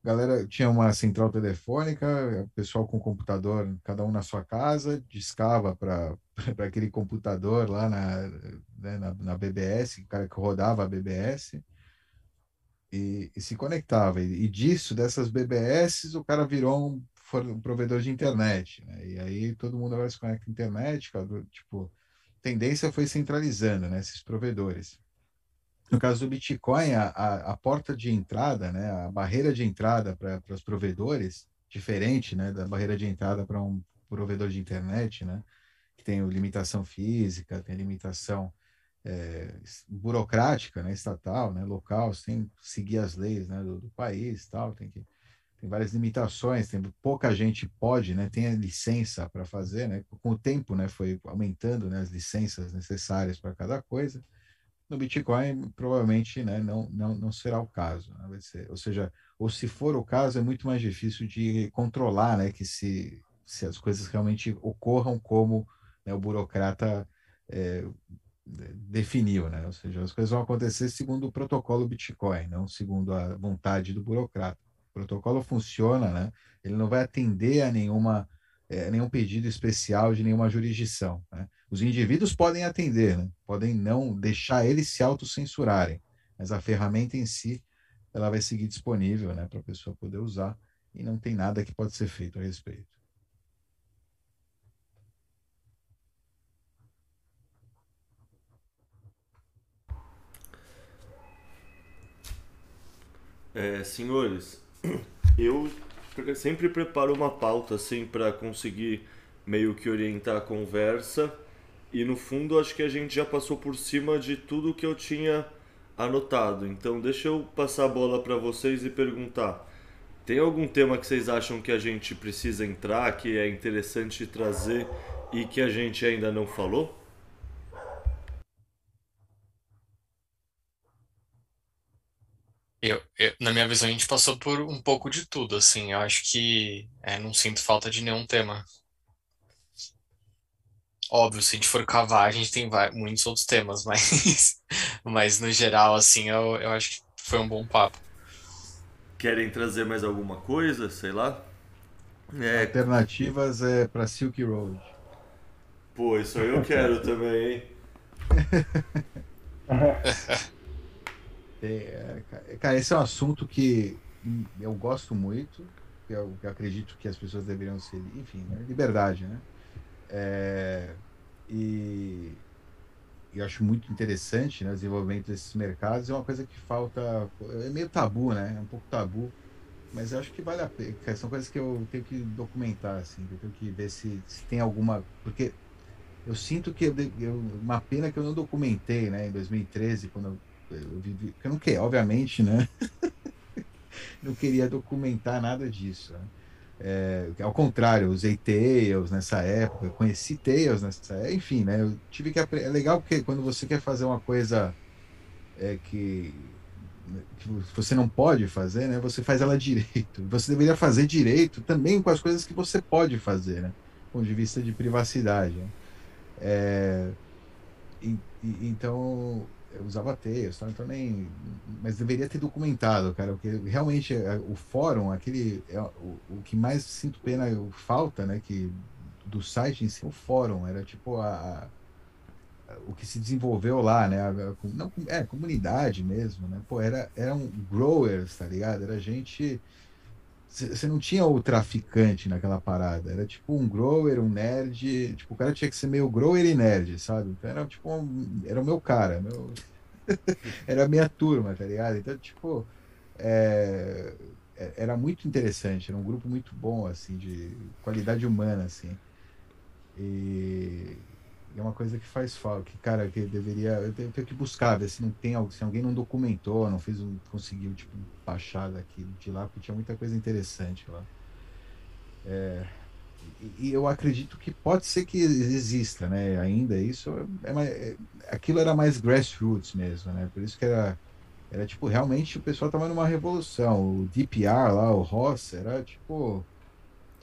galera tinha uma central telefônica, pessoal com computador, cada um na sua casa, discava para aquele computador lá na, né, na, na, BBS, o cara que rodava a BBS, e, e se conectava. E, e, disso, dessas BBS, o cara virou um, um provedor de internet. Né? E aí todo mundo agora se conecta à internet, tipo, tendência foi centralizando né, esses provedores. No caso do Bitcoin, a, a, porta de entrada, né, a barreira de entrada para os provedores, diferente né, da barreira de entrada para um provedor de internet, né, que tem limitação física, tem limitação é, burocrática, né, estatal, né, local, você tem que seguir as leis né, do, do, país, tal, tem que tem várias limitações, tem pouca gente pode, né, tem a licença para fazer, né, com o tempo, né, foi aumentando, né, as licenças necessárias para cada coisa. No Bitcoin, provavelmente, né, não, não, não será o caso. Né? Ser, ou seja, ou se for o caso, é muito mais difícil de controlar, né, que se, se as coisas realmente ocorram como né, o burocrata é, definiu, né? Ou seja, as coisas vão acontecer segundo o protocolo Bitcoin, não segundo a vontade do burocrata. O protocolo funciona, né? Ele não vai atender a nenhuma é, nenhum pedido especial de nenhuma jurisdição. Né? Os indivíduos podem atender, né? podem não deixar eles se autocensurarem, mas a ferramenta em si ela vai seguir disponível né, para a pessoa poder usar e não tem nada que pode ser feito a respeito. É, senhores, eu sempre preparo uma pauta assim para conseguir meio que orientar a conversa e no fundo acho que a gente já passou por cima de tudo que eu tinha anotado. Então deixa eu passar a bola para vocês e perguntar. Tem algum tema que vocês acham que a gente precisa entrar, que é interessante trazer e que a gente ainda não falou? Eu, eu, na minha visão, a gente passou por um pouco de tudo, assim. Eu acho que é, não sinto falta de nenhum tema. Óbvio, se a gente for cavar, a gente tem muitos outros temas, mas, mas no geral, assim, eu, eu acho que foi um bom papo. Querem trazer mais alguma coisa? Sei lá? É... Alternativas é para Silk Road. Pô, isso aí eu quero também, hein? é, cara, esse é um assunto que eu gosto muito, eu, eu acredito que as pessoas deveriam ser, enfim, né? liberdade, né? É, e eu acho muito interessante né, o desenvolvimento desses mercados. É uma coisa que falta. É meio tabu, né? É um pouco tabu. Mas eu acho que vale a pena. São coisas que eu tenho que documentar, assim. eu tenho que ver se, se tem alguma. Porque eu sinto que eu, eu, uma pena que eu não documentei, né? Em 2013, quando eu, eu não queria, obviamente, né? não queria documentar nada disso. Né? É, ao contrário, usei Tails nessa época, conheci Tails nessa época, enfim, né? Eu tive que. É legal porque quando você quer fazer uma coisa é, que, que você não pode fazer, né? Você faz ela direito. Você deveria fazer direito também com as coisas que você pode fazer, né? Do ponto de vista de privacidade. Né? É, e, e, então, eu usava Tails, tá? então nem. Mas deveria ter documentado, cara, porque realmente é, o fórum, aquele. É, o, o que mais sinto pena, falta, né, que do site em si, o fórum, era tipo a, a o que se desenvolveu lá, né? A, não, é, comunidade mesmo, né? Pô, era, eram growers, tá ligado? Era gente. Você não tinha o traficante naquela parada. Era tipo um grower, um nerd. Tipo, o cara tinha que ser meio grower e nerd, sabe? Então era tipo. Um, era o meu cara. Meu... era a minha turma, tá ligado? Então, tipo. É... é era muito interessante. Era um grupo muito bom, assim, de qualidade humana, assim. E é uma coisa que faz falta, que, cara, que deveria. Eu tenho, eu tenho, que buscar, ver se não tem algo, se alguém não documentou, não fez um. conseguiu, tipo, baixar daqui de lá, porque tinha muita coisa interessante lá. É, e, e eu acredito que pode ser que exista, né? Ainda isso é, mais, é, aquilo era mais grassroots mesmo, né? Por isso que era era tipo realmente o pessoal tava numa revolução. O DPR lá, o Ross, era tipo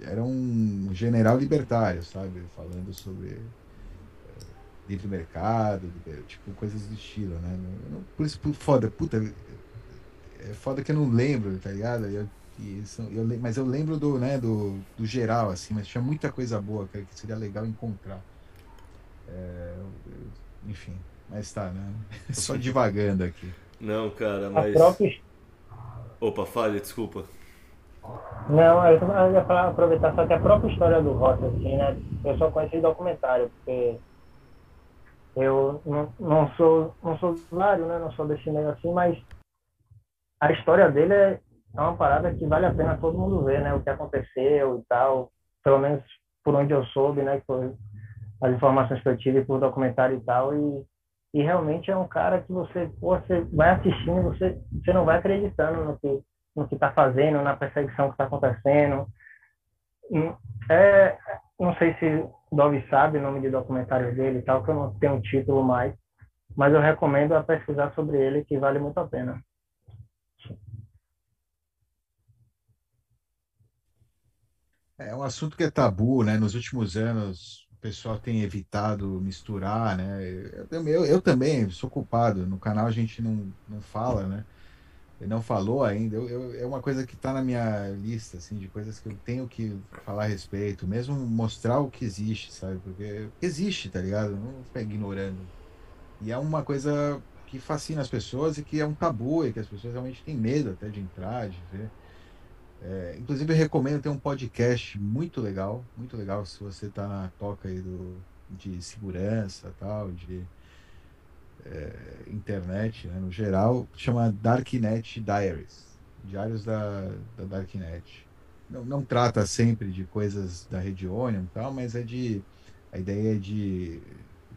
era um general libertário, sabe? Falando sobre livre mercado, tipo, coisas do estilo, né? Por isso, foda, puta, é foda que eu não lembro, tá ligado? Eu, eu, mas eu lembro do, né, do, do geral, assim, mas tinha muita coisa boa, cara, que seria legal encontrar. É, enfim, mas tá, né? Só divagando aqui. Não, cara, mas. Própria... Opa, fale, desculpa. Não, eu ia falar, aproveitar só que a própria história do Ross, assim, né? Eu só conheci documentário, porque Eu não, não sou não sou usuário, né? Não sou desse meio assim, mas a história dele é, é uma parada que vale a pena todo mundo ver, né? O que aconteceu e tal. Pelo menos por onde eu soube, né? Foi as informações que eu tive por documentário e tal. E, e realmente é um cara que você, pô, você vai assistindo, você, você não vai acreditando no que no que está fazendo, na perseguição que está acontecendo. Hum, é, não sei se Dove sabe o nome de documentário dele e tal, que eu não tenho um título mais, mas eu recomendo a pesquisar sobre ele, que vale muito a pena. É um assunto que é tabu, né? Nos últimos anos, o pessoal tem evitado misturar, né? Eu, eu, eu também sou culpado. No canal a gente não, não fala, né? Ele não falou ainda. Eu, eu, é uma coisa que está na minha lista, assim, de coisas que eu tenho que falar a respeito, mesmo mostrar o que existe, sabe? Porque existe, tá ligado? Não ficar ignorando. E é uma coisa que fascina as pessoas e que é um tabu e que as pessoas realmente têm medo até de entrar, de ver. É, inclusive, eu recomendo ter um podcast muito legal, muito legal se você está na toca aí do, de segurança tal, de é, internet, né, no geral, chama Darknet Diaries, Diários da, da Darknet. Não, não trata sempre de coisas da rede Onion e tal, mas é de a ideia é de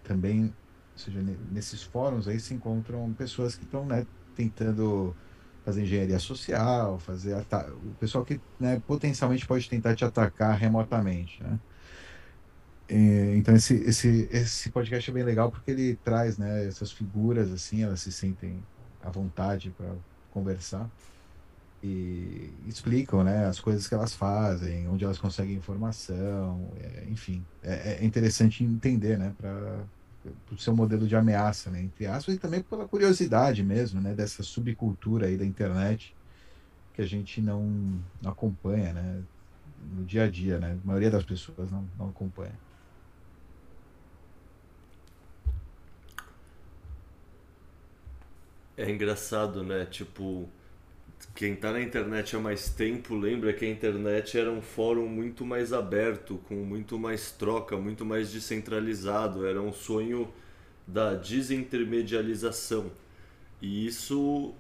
também, ou seja, nesses fóruns aí se encontram pessoas que estão né, tentando fazer engenharia social, fazer o pessoal que né, potencialmente pode tentar te atacar remotamente, né? E, então esse, esse, esse podcast é bem legal porque ele traz né, essas figuras assim, elas se sentem à vontade para conversar e explicam né, as coisas que elas fazem, onde elas conseguem informação, é, enfim, é, é, interessante entender né, para o seu modelo de ameaça, né, entre aspas, e também pela curiosidade mesmo, né, dessa subcultura aí da internet que a gente não, não acompanha, né, no dia a dia, né, a maioria das pessoas não, não acompanha. É engraçado, né, tipo, quem tá na internet há mais tempo lembra que a internet era um fórum muito mais aberto, com muito mais troca, muito mais descentralizado. Era um sonho da desintermedialização. E isso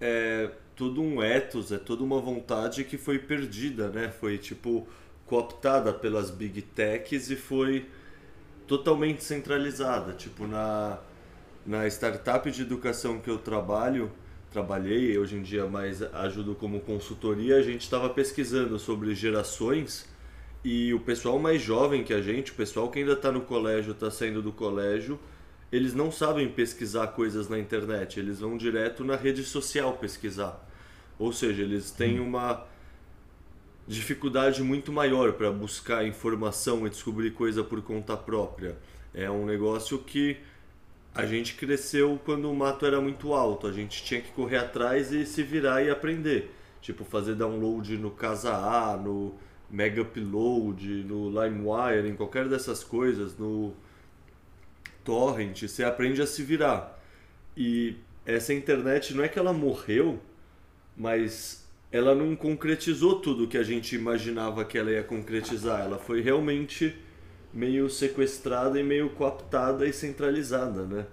é todo um ethos, é toda uma vontade que foi perdida, né? Foi tipo cooptada pelas big techs e foi totalmente centralizada. Tipo, na, na startup de educação que eu trabalho, trabalhei, hoje em dia mais ajudo como consultoria, a gente estava pesquisando sobre gerações e o pessoal mais jovem que a gente, o pessoal que ainda está no colégio, está saindo do colégio, eles não sabem pesquisar coisas na internet, eles vão direto na rede social pesquisar. Ou seja, eles têm hum. uma dificuldade muito maior para buscar informação e descobrir coisa por conta própria. É um negócio que a gente cresceu quando o mato era muito alto, a gente tinha que correr atrás e se virar e aprender. Tipo, fazer download no Casa A, no Mega Upload, no LimeWire, em qualquer dessas coisas, no Torrent, você aprende a se virar. E essa internet não é que ela morreu, mas ela não concretizou tudo que a gente imaginava que ela ia concretizar. Ela foi realmente meio sequestrada e meio cooptada e centralizada, né?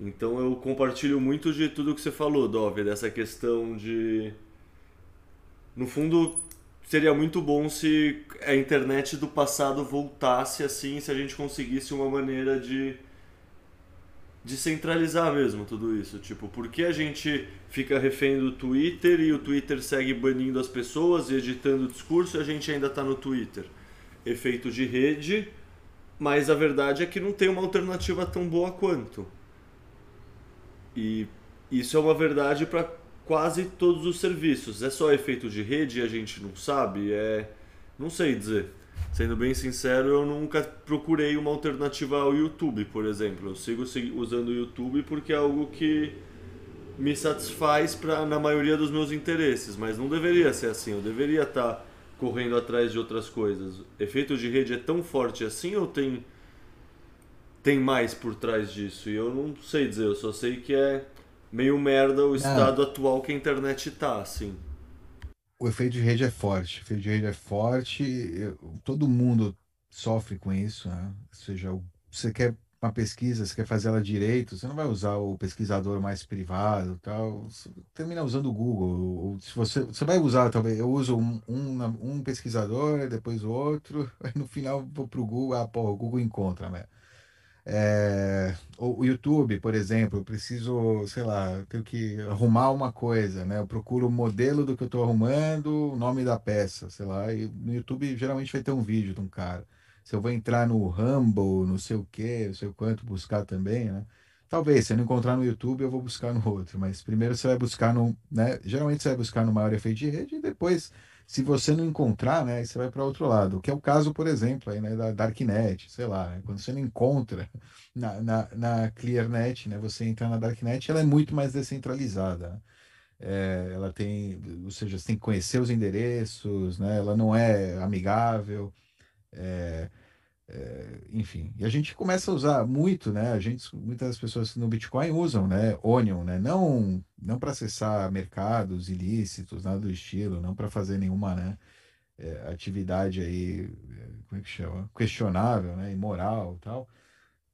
Então eu compartilho muito de tudo que você falou, Dove, dessa questão de. No fundo, seria muito bom se a internet do passado voltasse assim, se a gente conseguisse uma maneira de de centralizar mesmo tudo isso. Tipo, por que a gente fica refém do Twitter e o Twitter segue banindo as pessoas e editando o discurso e a gente ainda está no Twitter? Efeito de rede, mas a verdade é que não tem uma alternativa tão boa quanto. E isso é uma verdade para quase todos os serviços. É só efeito de rede e a gente não sabe? É. Não sei dizer. Sendo bem sincero, eu nunca procurei uma alternativa ao YouTube, por exemplo. Eu sigo usando o YouTube porque é algo que me satisfaz pra, na maioria dos meus interesses, mas não deveria ser assim. Eu deveria estar tá correndo atrás de outras coisas. Efeito de rede é tão forte assim ou tem tem mais por trás disso? E eu não sei dizer, eu só sei que é meio merda o estado atual que a internet tá, assim. O efeito de rede é forte, o efeito de rede é forte, eu, todo mundo sofre com isso, né? Ou seja, você quer uma pesquisa, você quer fazer ela direito, você não vai usar o pesquisador mais privado, tal. Você termina usando o Google. Ou se você, você vai usar, talvez, eu uso um, um, um pesquisador, depois o outro, no final vou para o Google, ah, pô, o Google encontra, né? É, o YouTube, por exemplo, eu preciso, sei lá, eu tenho que arrumar uma coisa, né? Eu procuro o modelo do que eu estou arrumando, o nome da peça, sei lá, e no YouTube geralmente vai ter um vídeo de um cara. Se eu vou entrar no Rumble, não sei o que, não sei o quanto, buscar também, né? Talvez, se eu não encontrar no YouTube, eu vou buscar no outro, mas primeiro você vai buscar no, né? Geralmente você vai buscar no maior efeito de rede e depois se você não encontrar, né, você vai para outro lado. Que é o caso, por exemplo, aí, né, da Darknet, sei lá, né, quando você não encontra na, na, na ClearNet, né, você entra na Darknet, ela é muito mais descentralizada. Né? É, ela tem, ou seja, você tem que conhecer os endereços, né, ela não é amigável. É, é, enfim, e a gente começa a usar muito, né? A gente, muitas pessoas no Bitcoin usam, né? Onion, né? Não, não para acessar mercados ilícitos, nada do estilo, não para fazer nenhuma, né? É, atividade aí, é, como é que chama? Questionável, né? Imoral, tal.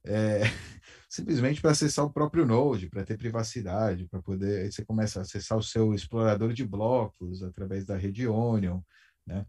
É, simplesmente para acessar o próprio Node, para ter privacidade, para poder. Aí você começa a acessar o seu explorador de blocos através da rede Onion, né?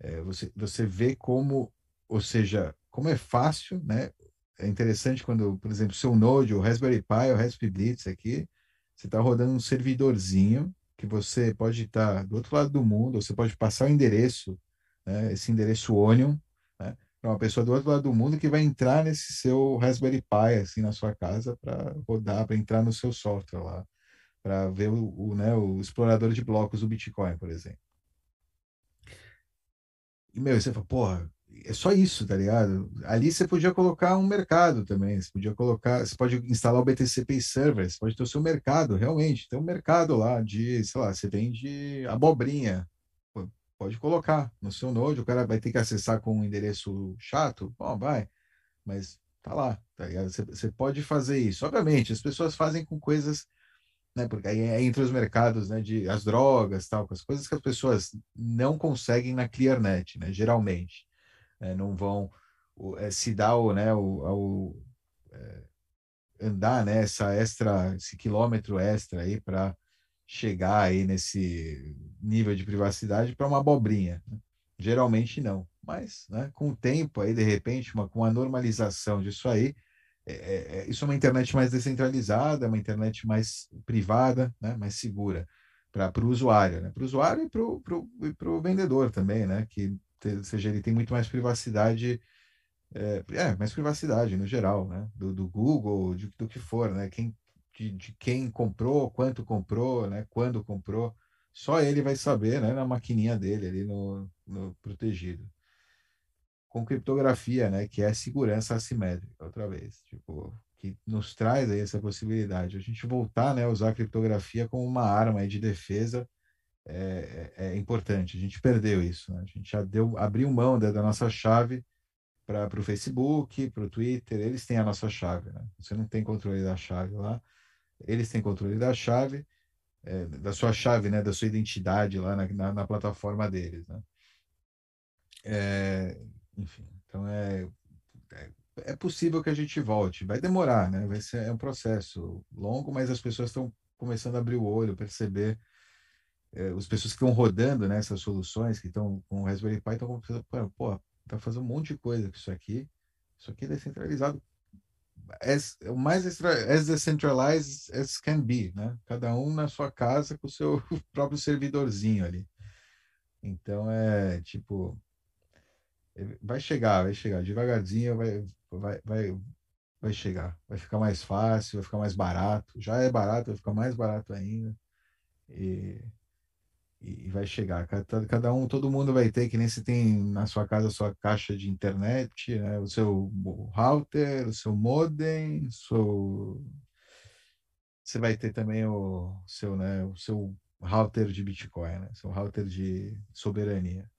É, você, você vê como ou seja, como é fácil, né? É interessante quando, por exemplo, seu Node, o Raspberry Pi, o Raspberry Blitz aqui, você está rodando um servidorzinho que você pode estar tá do outro lado do mundo, você pode passar o endereço, né, esse endereço Onion, né, para uma pessoa do outro lado do mundo que vai entrar nesse seu Raspberry Pi, assim, na sua casa, para rodar, para entrar no seu software lá, para ver o, o, né, o explorador de blocos do Bitcoin, por exemplo. E, meu, você fala, porra, é só isso, tá ligado? Ali você podia colocar um mercado também, você podia colocar, você pode instalar o BTC Pay Server, você pode ter o seu mercado, realmente, tem um mercado lá de, sei lá, você vende abobrinha, pode colocar no seu Node, o cara vai ter que acessar com um endereço chato, bom, vai, mas tá lá, tá ligado? Você, você pode fazer isso. Obviamente, as pessoas fazem com coisas né? Porque aí é entre os mercados, né? De as drogas, tal, com as coisas que as pessoas não conseguem na ClearNet, né? Geralmente é, não vão é, se dar o, né, o, ao, é, andar né, extra, esse quilômetro extra aí para chegar aí nesse nível de privacidade para uma abobrinha. Né? Geralmente não, mas né, com o tempo aí de repente uma, com a normalização disso aí é, é, é isso é uma internet mais descentralizada, uma internet mais privada, né, mais segura para o usuário, né? para o usuário e para o vendedor também, né? que ou seja, ele tem muito mais privacidade, é, é mais privacidade no geral, né? Do, do Google, de, do que for, né? Quem, de, de, quem comprou, quanto comprou, né? Quando comprou, só ele vai saber, né? Na maquininha dele ali no, no protegido. Com criptografia, né? Que é segurança assimétrica, outra vez, tipo, que nos traz aí essa possibilidade. A gente voltar, né? A usar a criptografia como uma arma de defesa é, é, é, importante. A gente perdeu isso. Né? A gente já deu, abriu mão da, da nossa chave para o Facebook, para o Twitter. Eles têm a nossa chave. Né? Você não tem controle da chave lá. Eles têm controle da chave, é, da sua chave, né? da sua identidade lá na, na, na plataforma deles. Né? É, enfim, então é, é, é possível que a gente volte. Vai demorar, né? Vai ser é um processo longo, mas as pessoas estão começando a abrir o olho, perceber é, as pessoas que estão rodando né, essas soluções, que estão com o Raspberry Pi, estão pensando, pô, tá fazendo um monte de coisa com isso aqui. Isso aqui é descentralizado. As, o mais extra, as decentralized as can be, né? Cada um na sua casa com o seu próprio servidorzinho ali. Então é tipo é, vai chegar, vai chegar devagarzinho, vai, vai, vai, vai chegar, vai ficar mais fácil, vai ficar mais barato. Já é barato, vai ficar mais barato ainda. E e vai chegar. Cada, cada um, todo mundo vai ter, que nem se tem na sua casa a sua caixa de internet, né? o seu router, o seu modem, seu... você vai ter também o seu, né, o seu router de Bitcoin, né? seu router de soberania.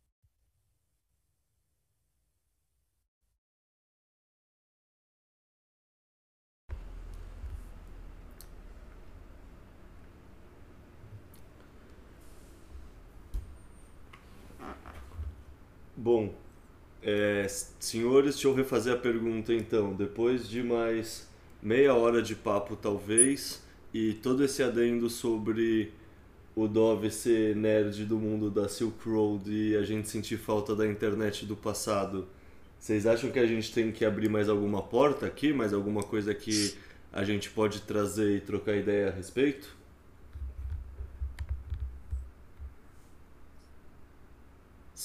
Bom, É, senhores, deixa eu refazer a pergunta então. Depois de mais meia hora de papo, talvez, e todo esse adendo sobre o Dove ser nerd do mundo da Silk Road e a gente sentir falta da internet do passado, vocês acham que a gente tem que abrir mais alguma porta aqui? Mais alguma coisa que a gente pode trazer e trocar ideia a respeito?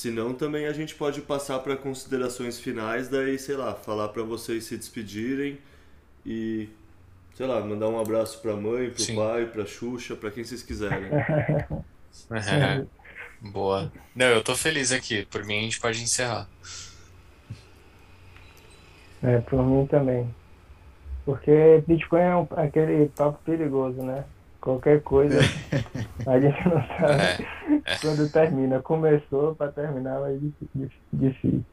Se não, também a gente pode passar para considerações finais, daí, sei lá, falar para vocês se despedirem e, sei lá, mandar um abraço para a mãe, para o pai, para Xuxa, para quem vocês quiserem. É, boa. Não, eu tô feliz aqui. Por mim, a gente pode encerrar. É, por mim também. Porque Bitcoin é um, aquele papo perigoso, né? Qualquer coisa, a gente não sabe é, é. quando termina. Começou para terminar, mas difícil.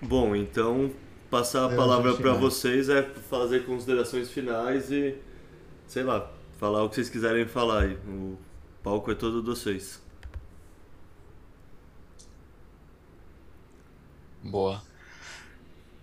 Bom, então passar a palavra para vocês é fazer considerações finais e, sei lá, falar o que vocês quiserem falar aí. O palco é todo de vocês. Boa.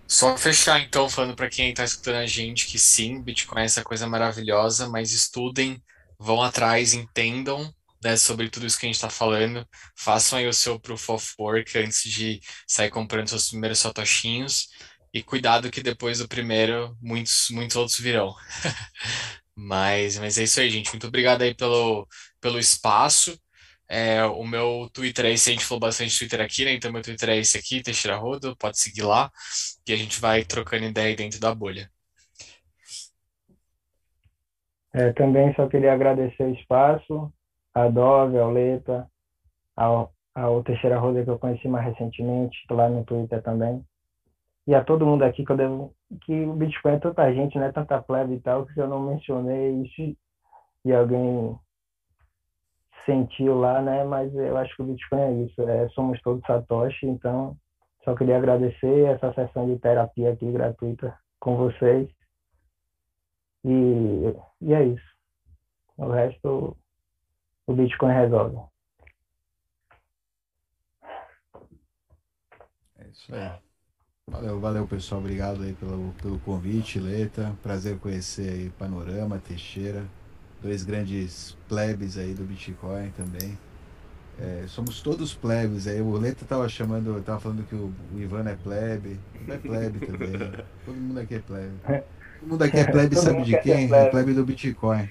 Só fechar então, falando para quem está escutando a gente que sim, Bitcoin é essa coisa maravilhosa, mas estudem, vão atrás, entendam né, sobre tudo isso que a gente está falando, façam aí o seu proof of work antes de sair comprando seus primeiros satoshinhos e cuidado que depois do primeiro muitos, muitos outros virão. mas, mas é isso aí, gente. Muito obrigado aí pelo, pelo espaço. É, o meu Twitter é esse, a gente falou bastante Twitter aqui, né? Então meu Twitter é esse aqui, Teixeira Rodo, pode seguir lá, e a gente vai trocando ideia dentro da bolha. É, também só queria agradecer o espaço, a Dove, ao Leta, ao, ao Teixeira Roda que eu conheci mais recentemente, lá no Twitter também. E a todo mundo aqui que eu devo, que o Bitcoin é tanta gente, né? Tanta plebe e tal, que eu não mencionei isso e alguém sentiu lá, né? Mas eu acho que o Bitcoin é isso, é, somos todos Satoshi, então só queria agradecer essa sessão de terapia aqui gratuita com vocês. E, e é isso. O resto o Bitcoin resolve. É isso aí. Valeu, valeu pessoal. Obrigado aí pelo, pelo convite, Leta. Prazer conhecer aí Panorama, Teixeira dois grandes plebes aí do Bitcoin também. É, somos todos plebes aí. O Leta tava chamando, tava falando que o, o Ivan é plebe. Não é plebe também. Né? Todo mundo aqui é plebe. Todo mundo aqui é plebe, sabe de quem? É plebe. é do Bitcoin.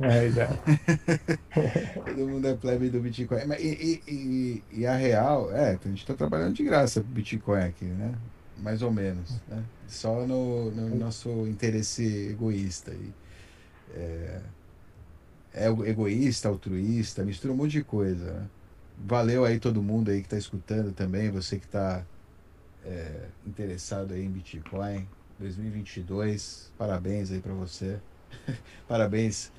É, já. Todo mundo é plebe do Bitcoin. E, e, e, e, a real, é, a gente está trabalhando de graça pro Bitcoin aqui, né? Mais ou menos. Né? Só no, no nosso interesse egoísta. E, é, é egoísta, altruísta, mistura um monte de coisa. Né? Valeu aí todo mundo aí que está escutando também, você que está é, interessado aí em Bitcoin 2022, parabéns aí para você. parabéns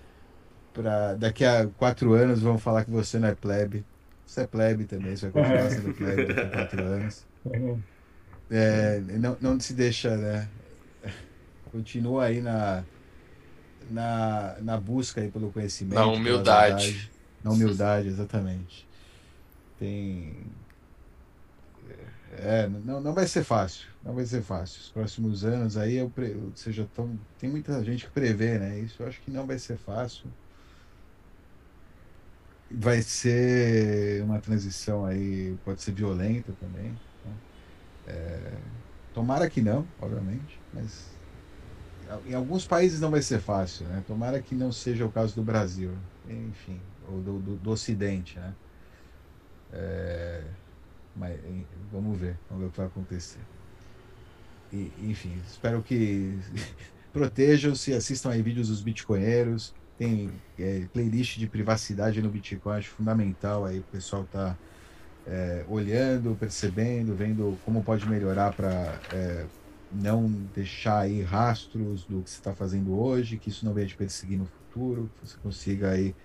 para daqui a quatro anos vão falar que você não é plebe. Você é plebe também, você vai continuar sendo plebe daqui a quatro anos. É, não, não se deixa, né? Continua aí na, na, na busca aí pelo conhecimento. Na humildade. na humildade, exatamente. Tem. É, não, não vai ser fácil. Não vai ser fácil. Os próximos anos aí, eu, pre... ou seja, tão... tem muita gente que prevê, né? Isso eu acho que não vai ser fácil. Vai ser uma transição aí, pode ser violenta também. Né? É... Tomara que não, obviamente, mas em alguns países não vai ser fácil, né? Tomara que não seja o caso do Brasil, enfim, ou do, do, do Ocidente, né? É, mas vamos ver, vamos ver o que vai acontecer. E, enfim, espero que protejam-se, assistam aí vídeos dos bitcoinheiros, tem é, playlist de privacidade no Bitcoin, acho fundamental aí o pessoal tá é, olhando, percebendo, vendo como pode melhorar para é, não deixar aí rastros do que você está fazendo hoje, que isso não venha te perseguir no futuro, que você consiga aí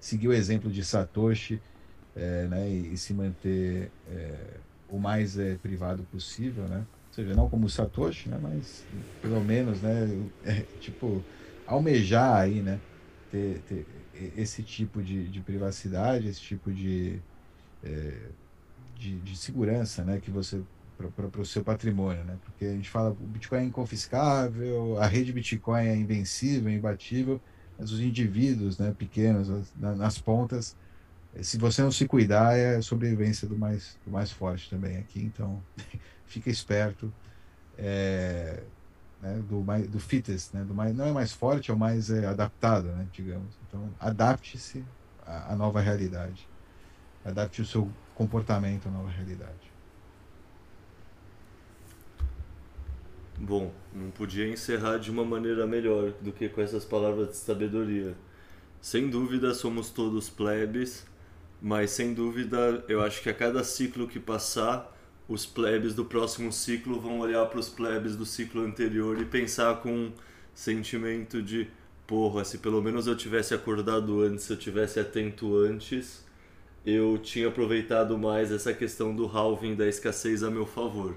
seguir o exemplo de Satoshi é, né, e, e, se manter é, o mais é, privado possível, né? Ou seja, não como Satoshi, né, mas pelo menos, né, é, tipo, almejar aí, né, ter, ter esse tipo de, de, privacidade, esse tipo de, de, de, segurança né, que você para o seu patrimônio, né? Porque a gente fala o Bitcoin é inconfiscável, a rede Bitcoin é invencível, imbatível, mas os indivíduos, né, pequenos, nas pontas, se você não se cuidar, é a sobrevivência do mais, do mais forte também aqui. Então, fica esperto. É, né, do, mais, do fittest, né, do mais, não é mais forte, é o mais é, adaptado, né, digamos. Então, adapte-se à, à nova realidade. Adapte o seu comportamento à nova realidade. Bom, não podia encerrar de uma maneira melhor do que com essas palavras de sabedoria. Sem dúvida somos todos plebes, mas sem dúvida eu acho que a cada ciclo que passar, os plebes do próximo ciclo vão olhar para os plebes do ciclo anterior e pensar com um sentimento de porra, se pelo menos eu tivesse acordado antes, se eu tivesse atento antes, eu tinha aproveitado mais essa questão do halving da escassez a meu favor.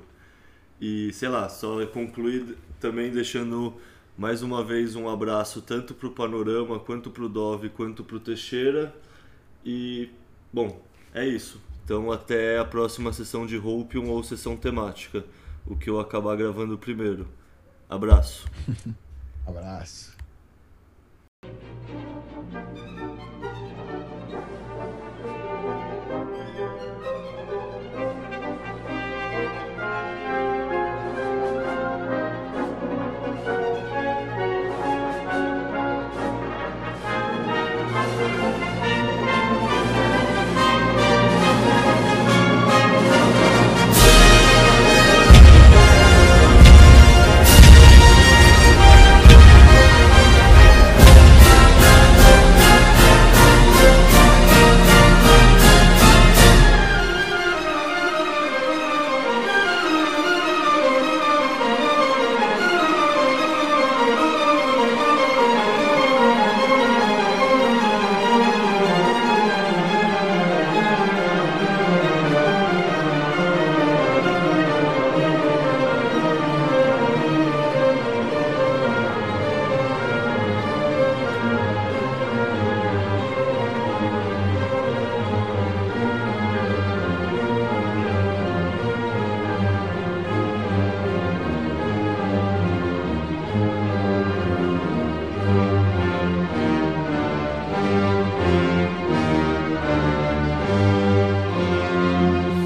E sei lá, só concluir também deixando mais uma vez um abraço tanto para o Panorama, quanto para o Dove, quanto para o Teixeira. E, bom, é isso. Então até a próxima sessão de Hopium ou sessão temática, o que eu acabar gravando primeiro. Abraço. Abraço.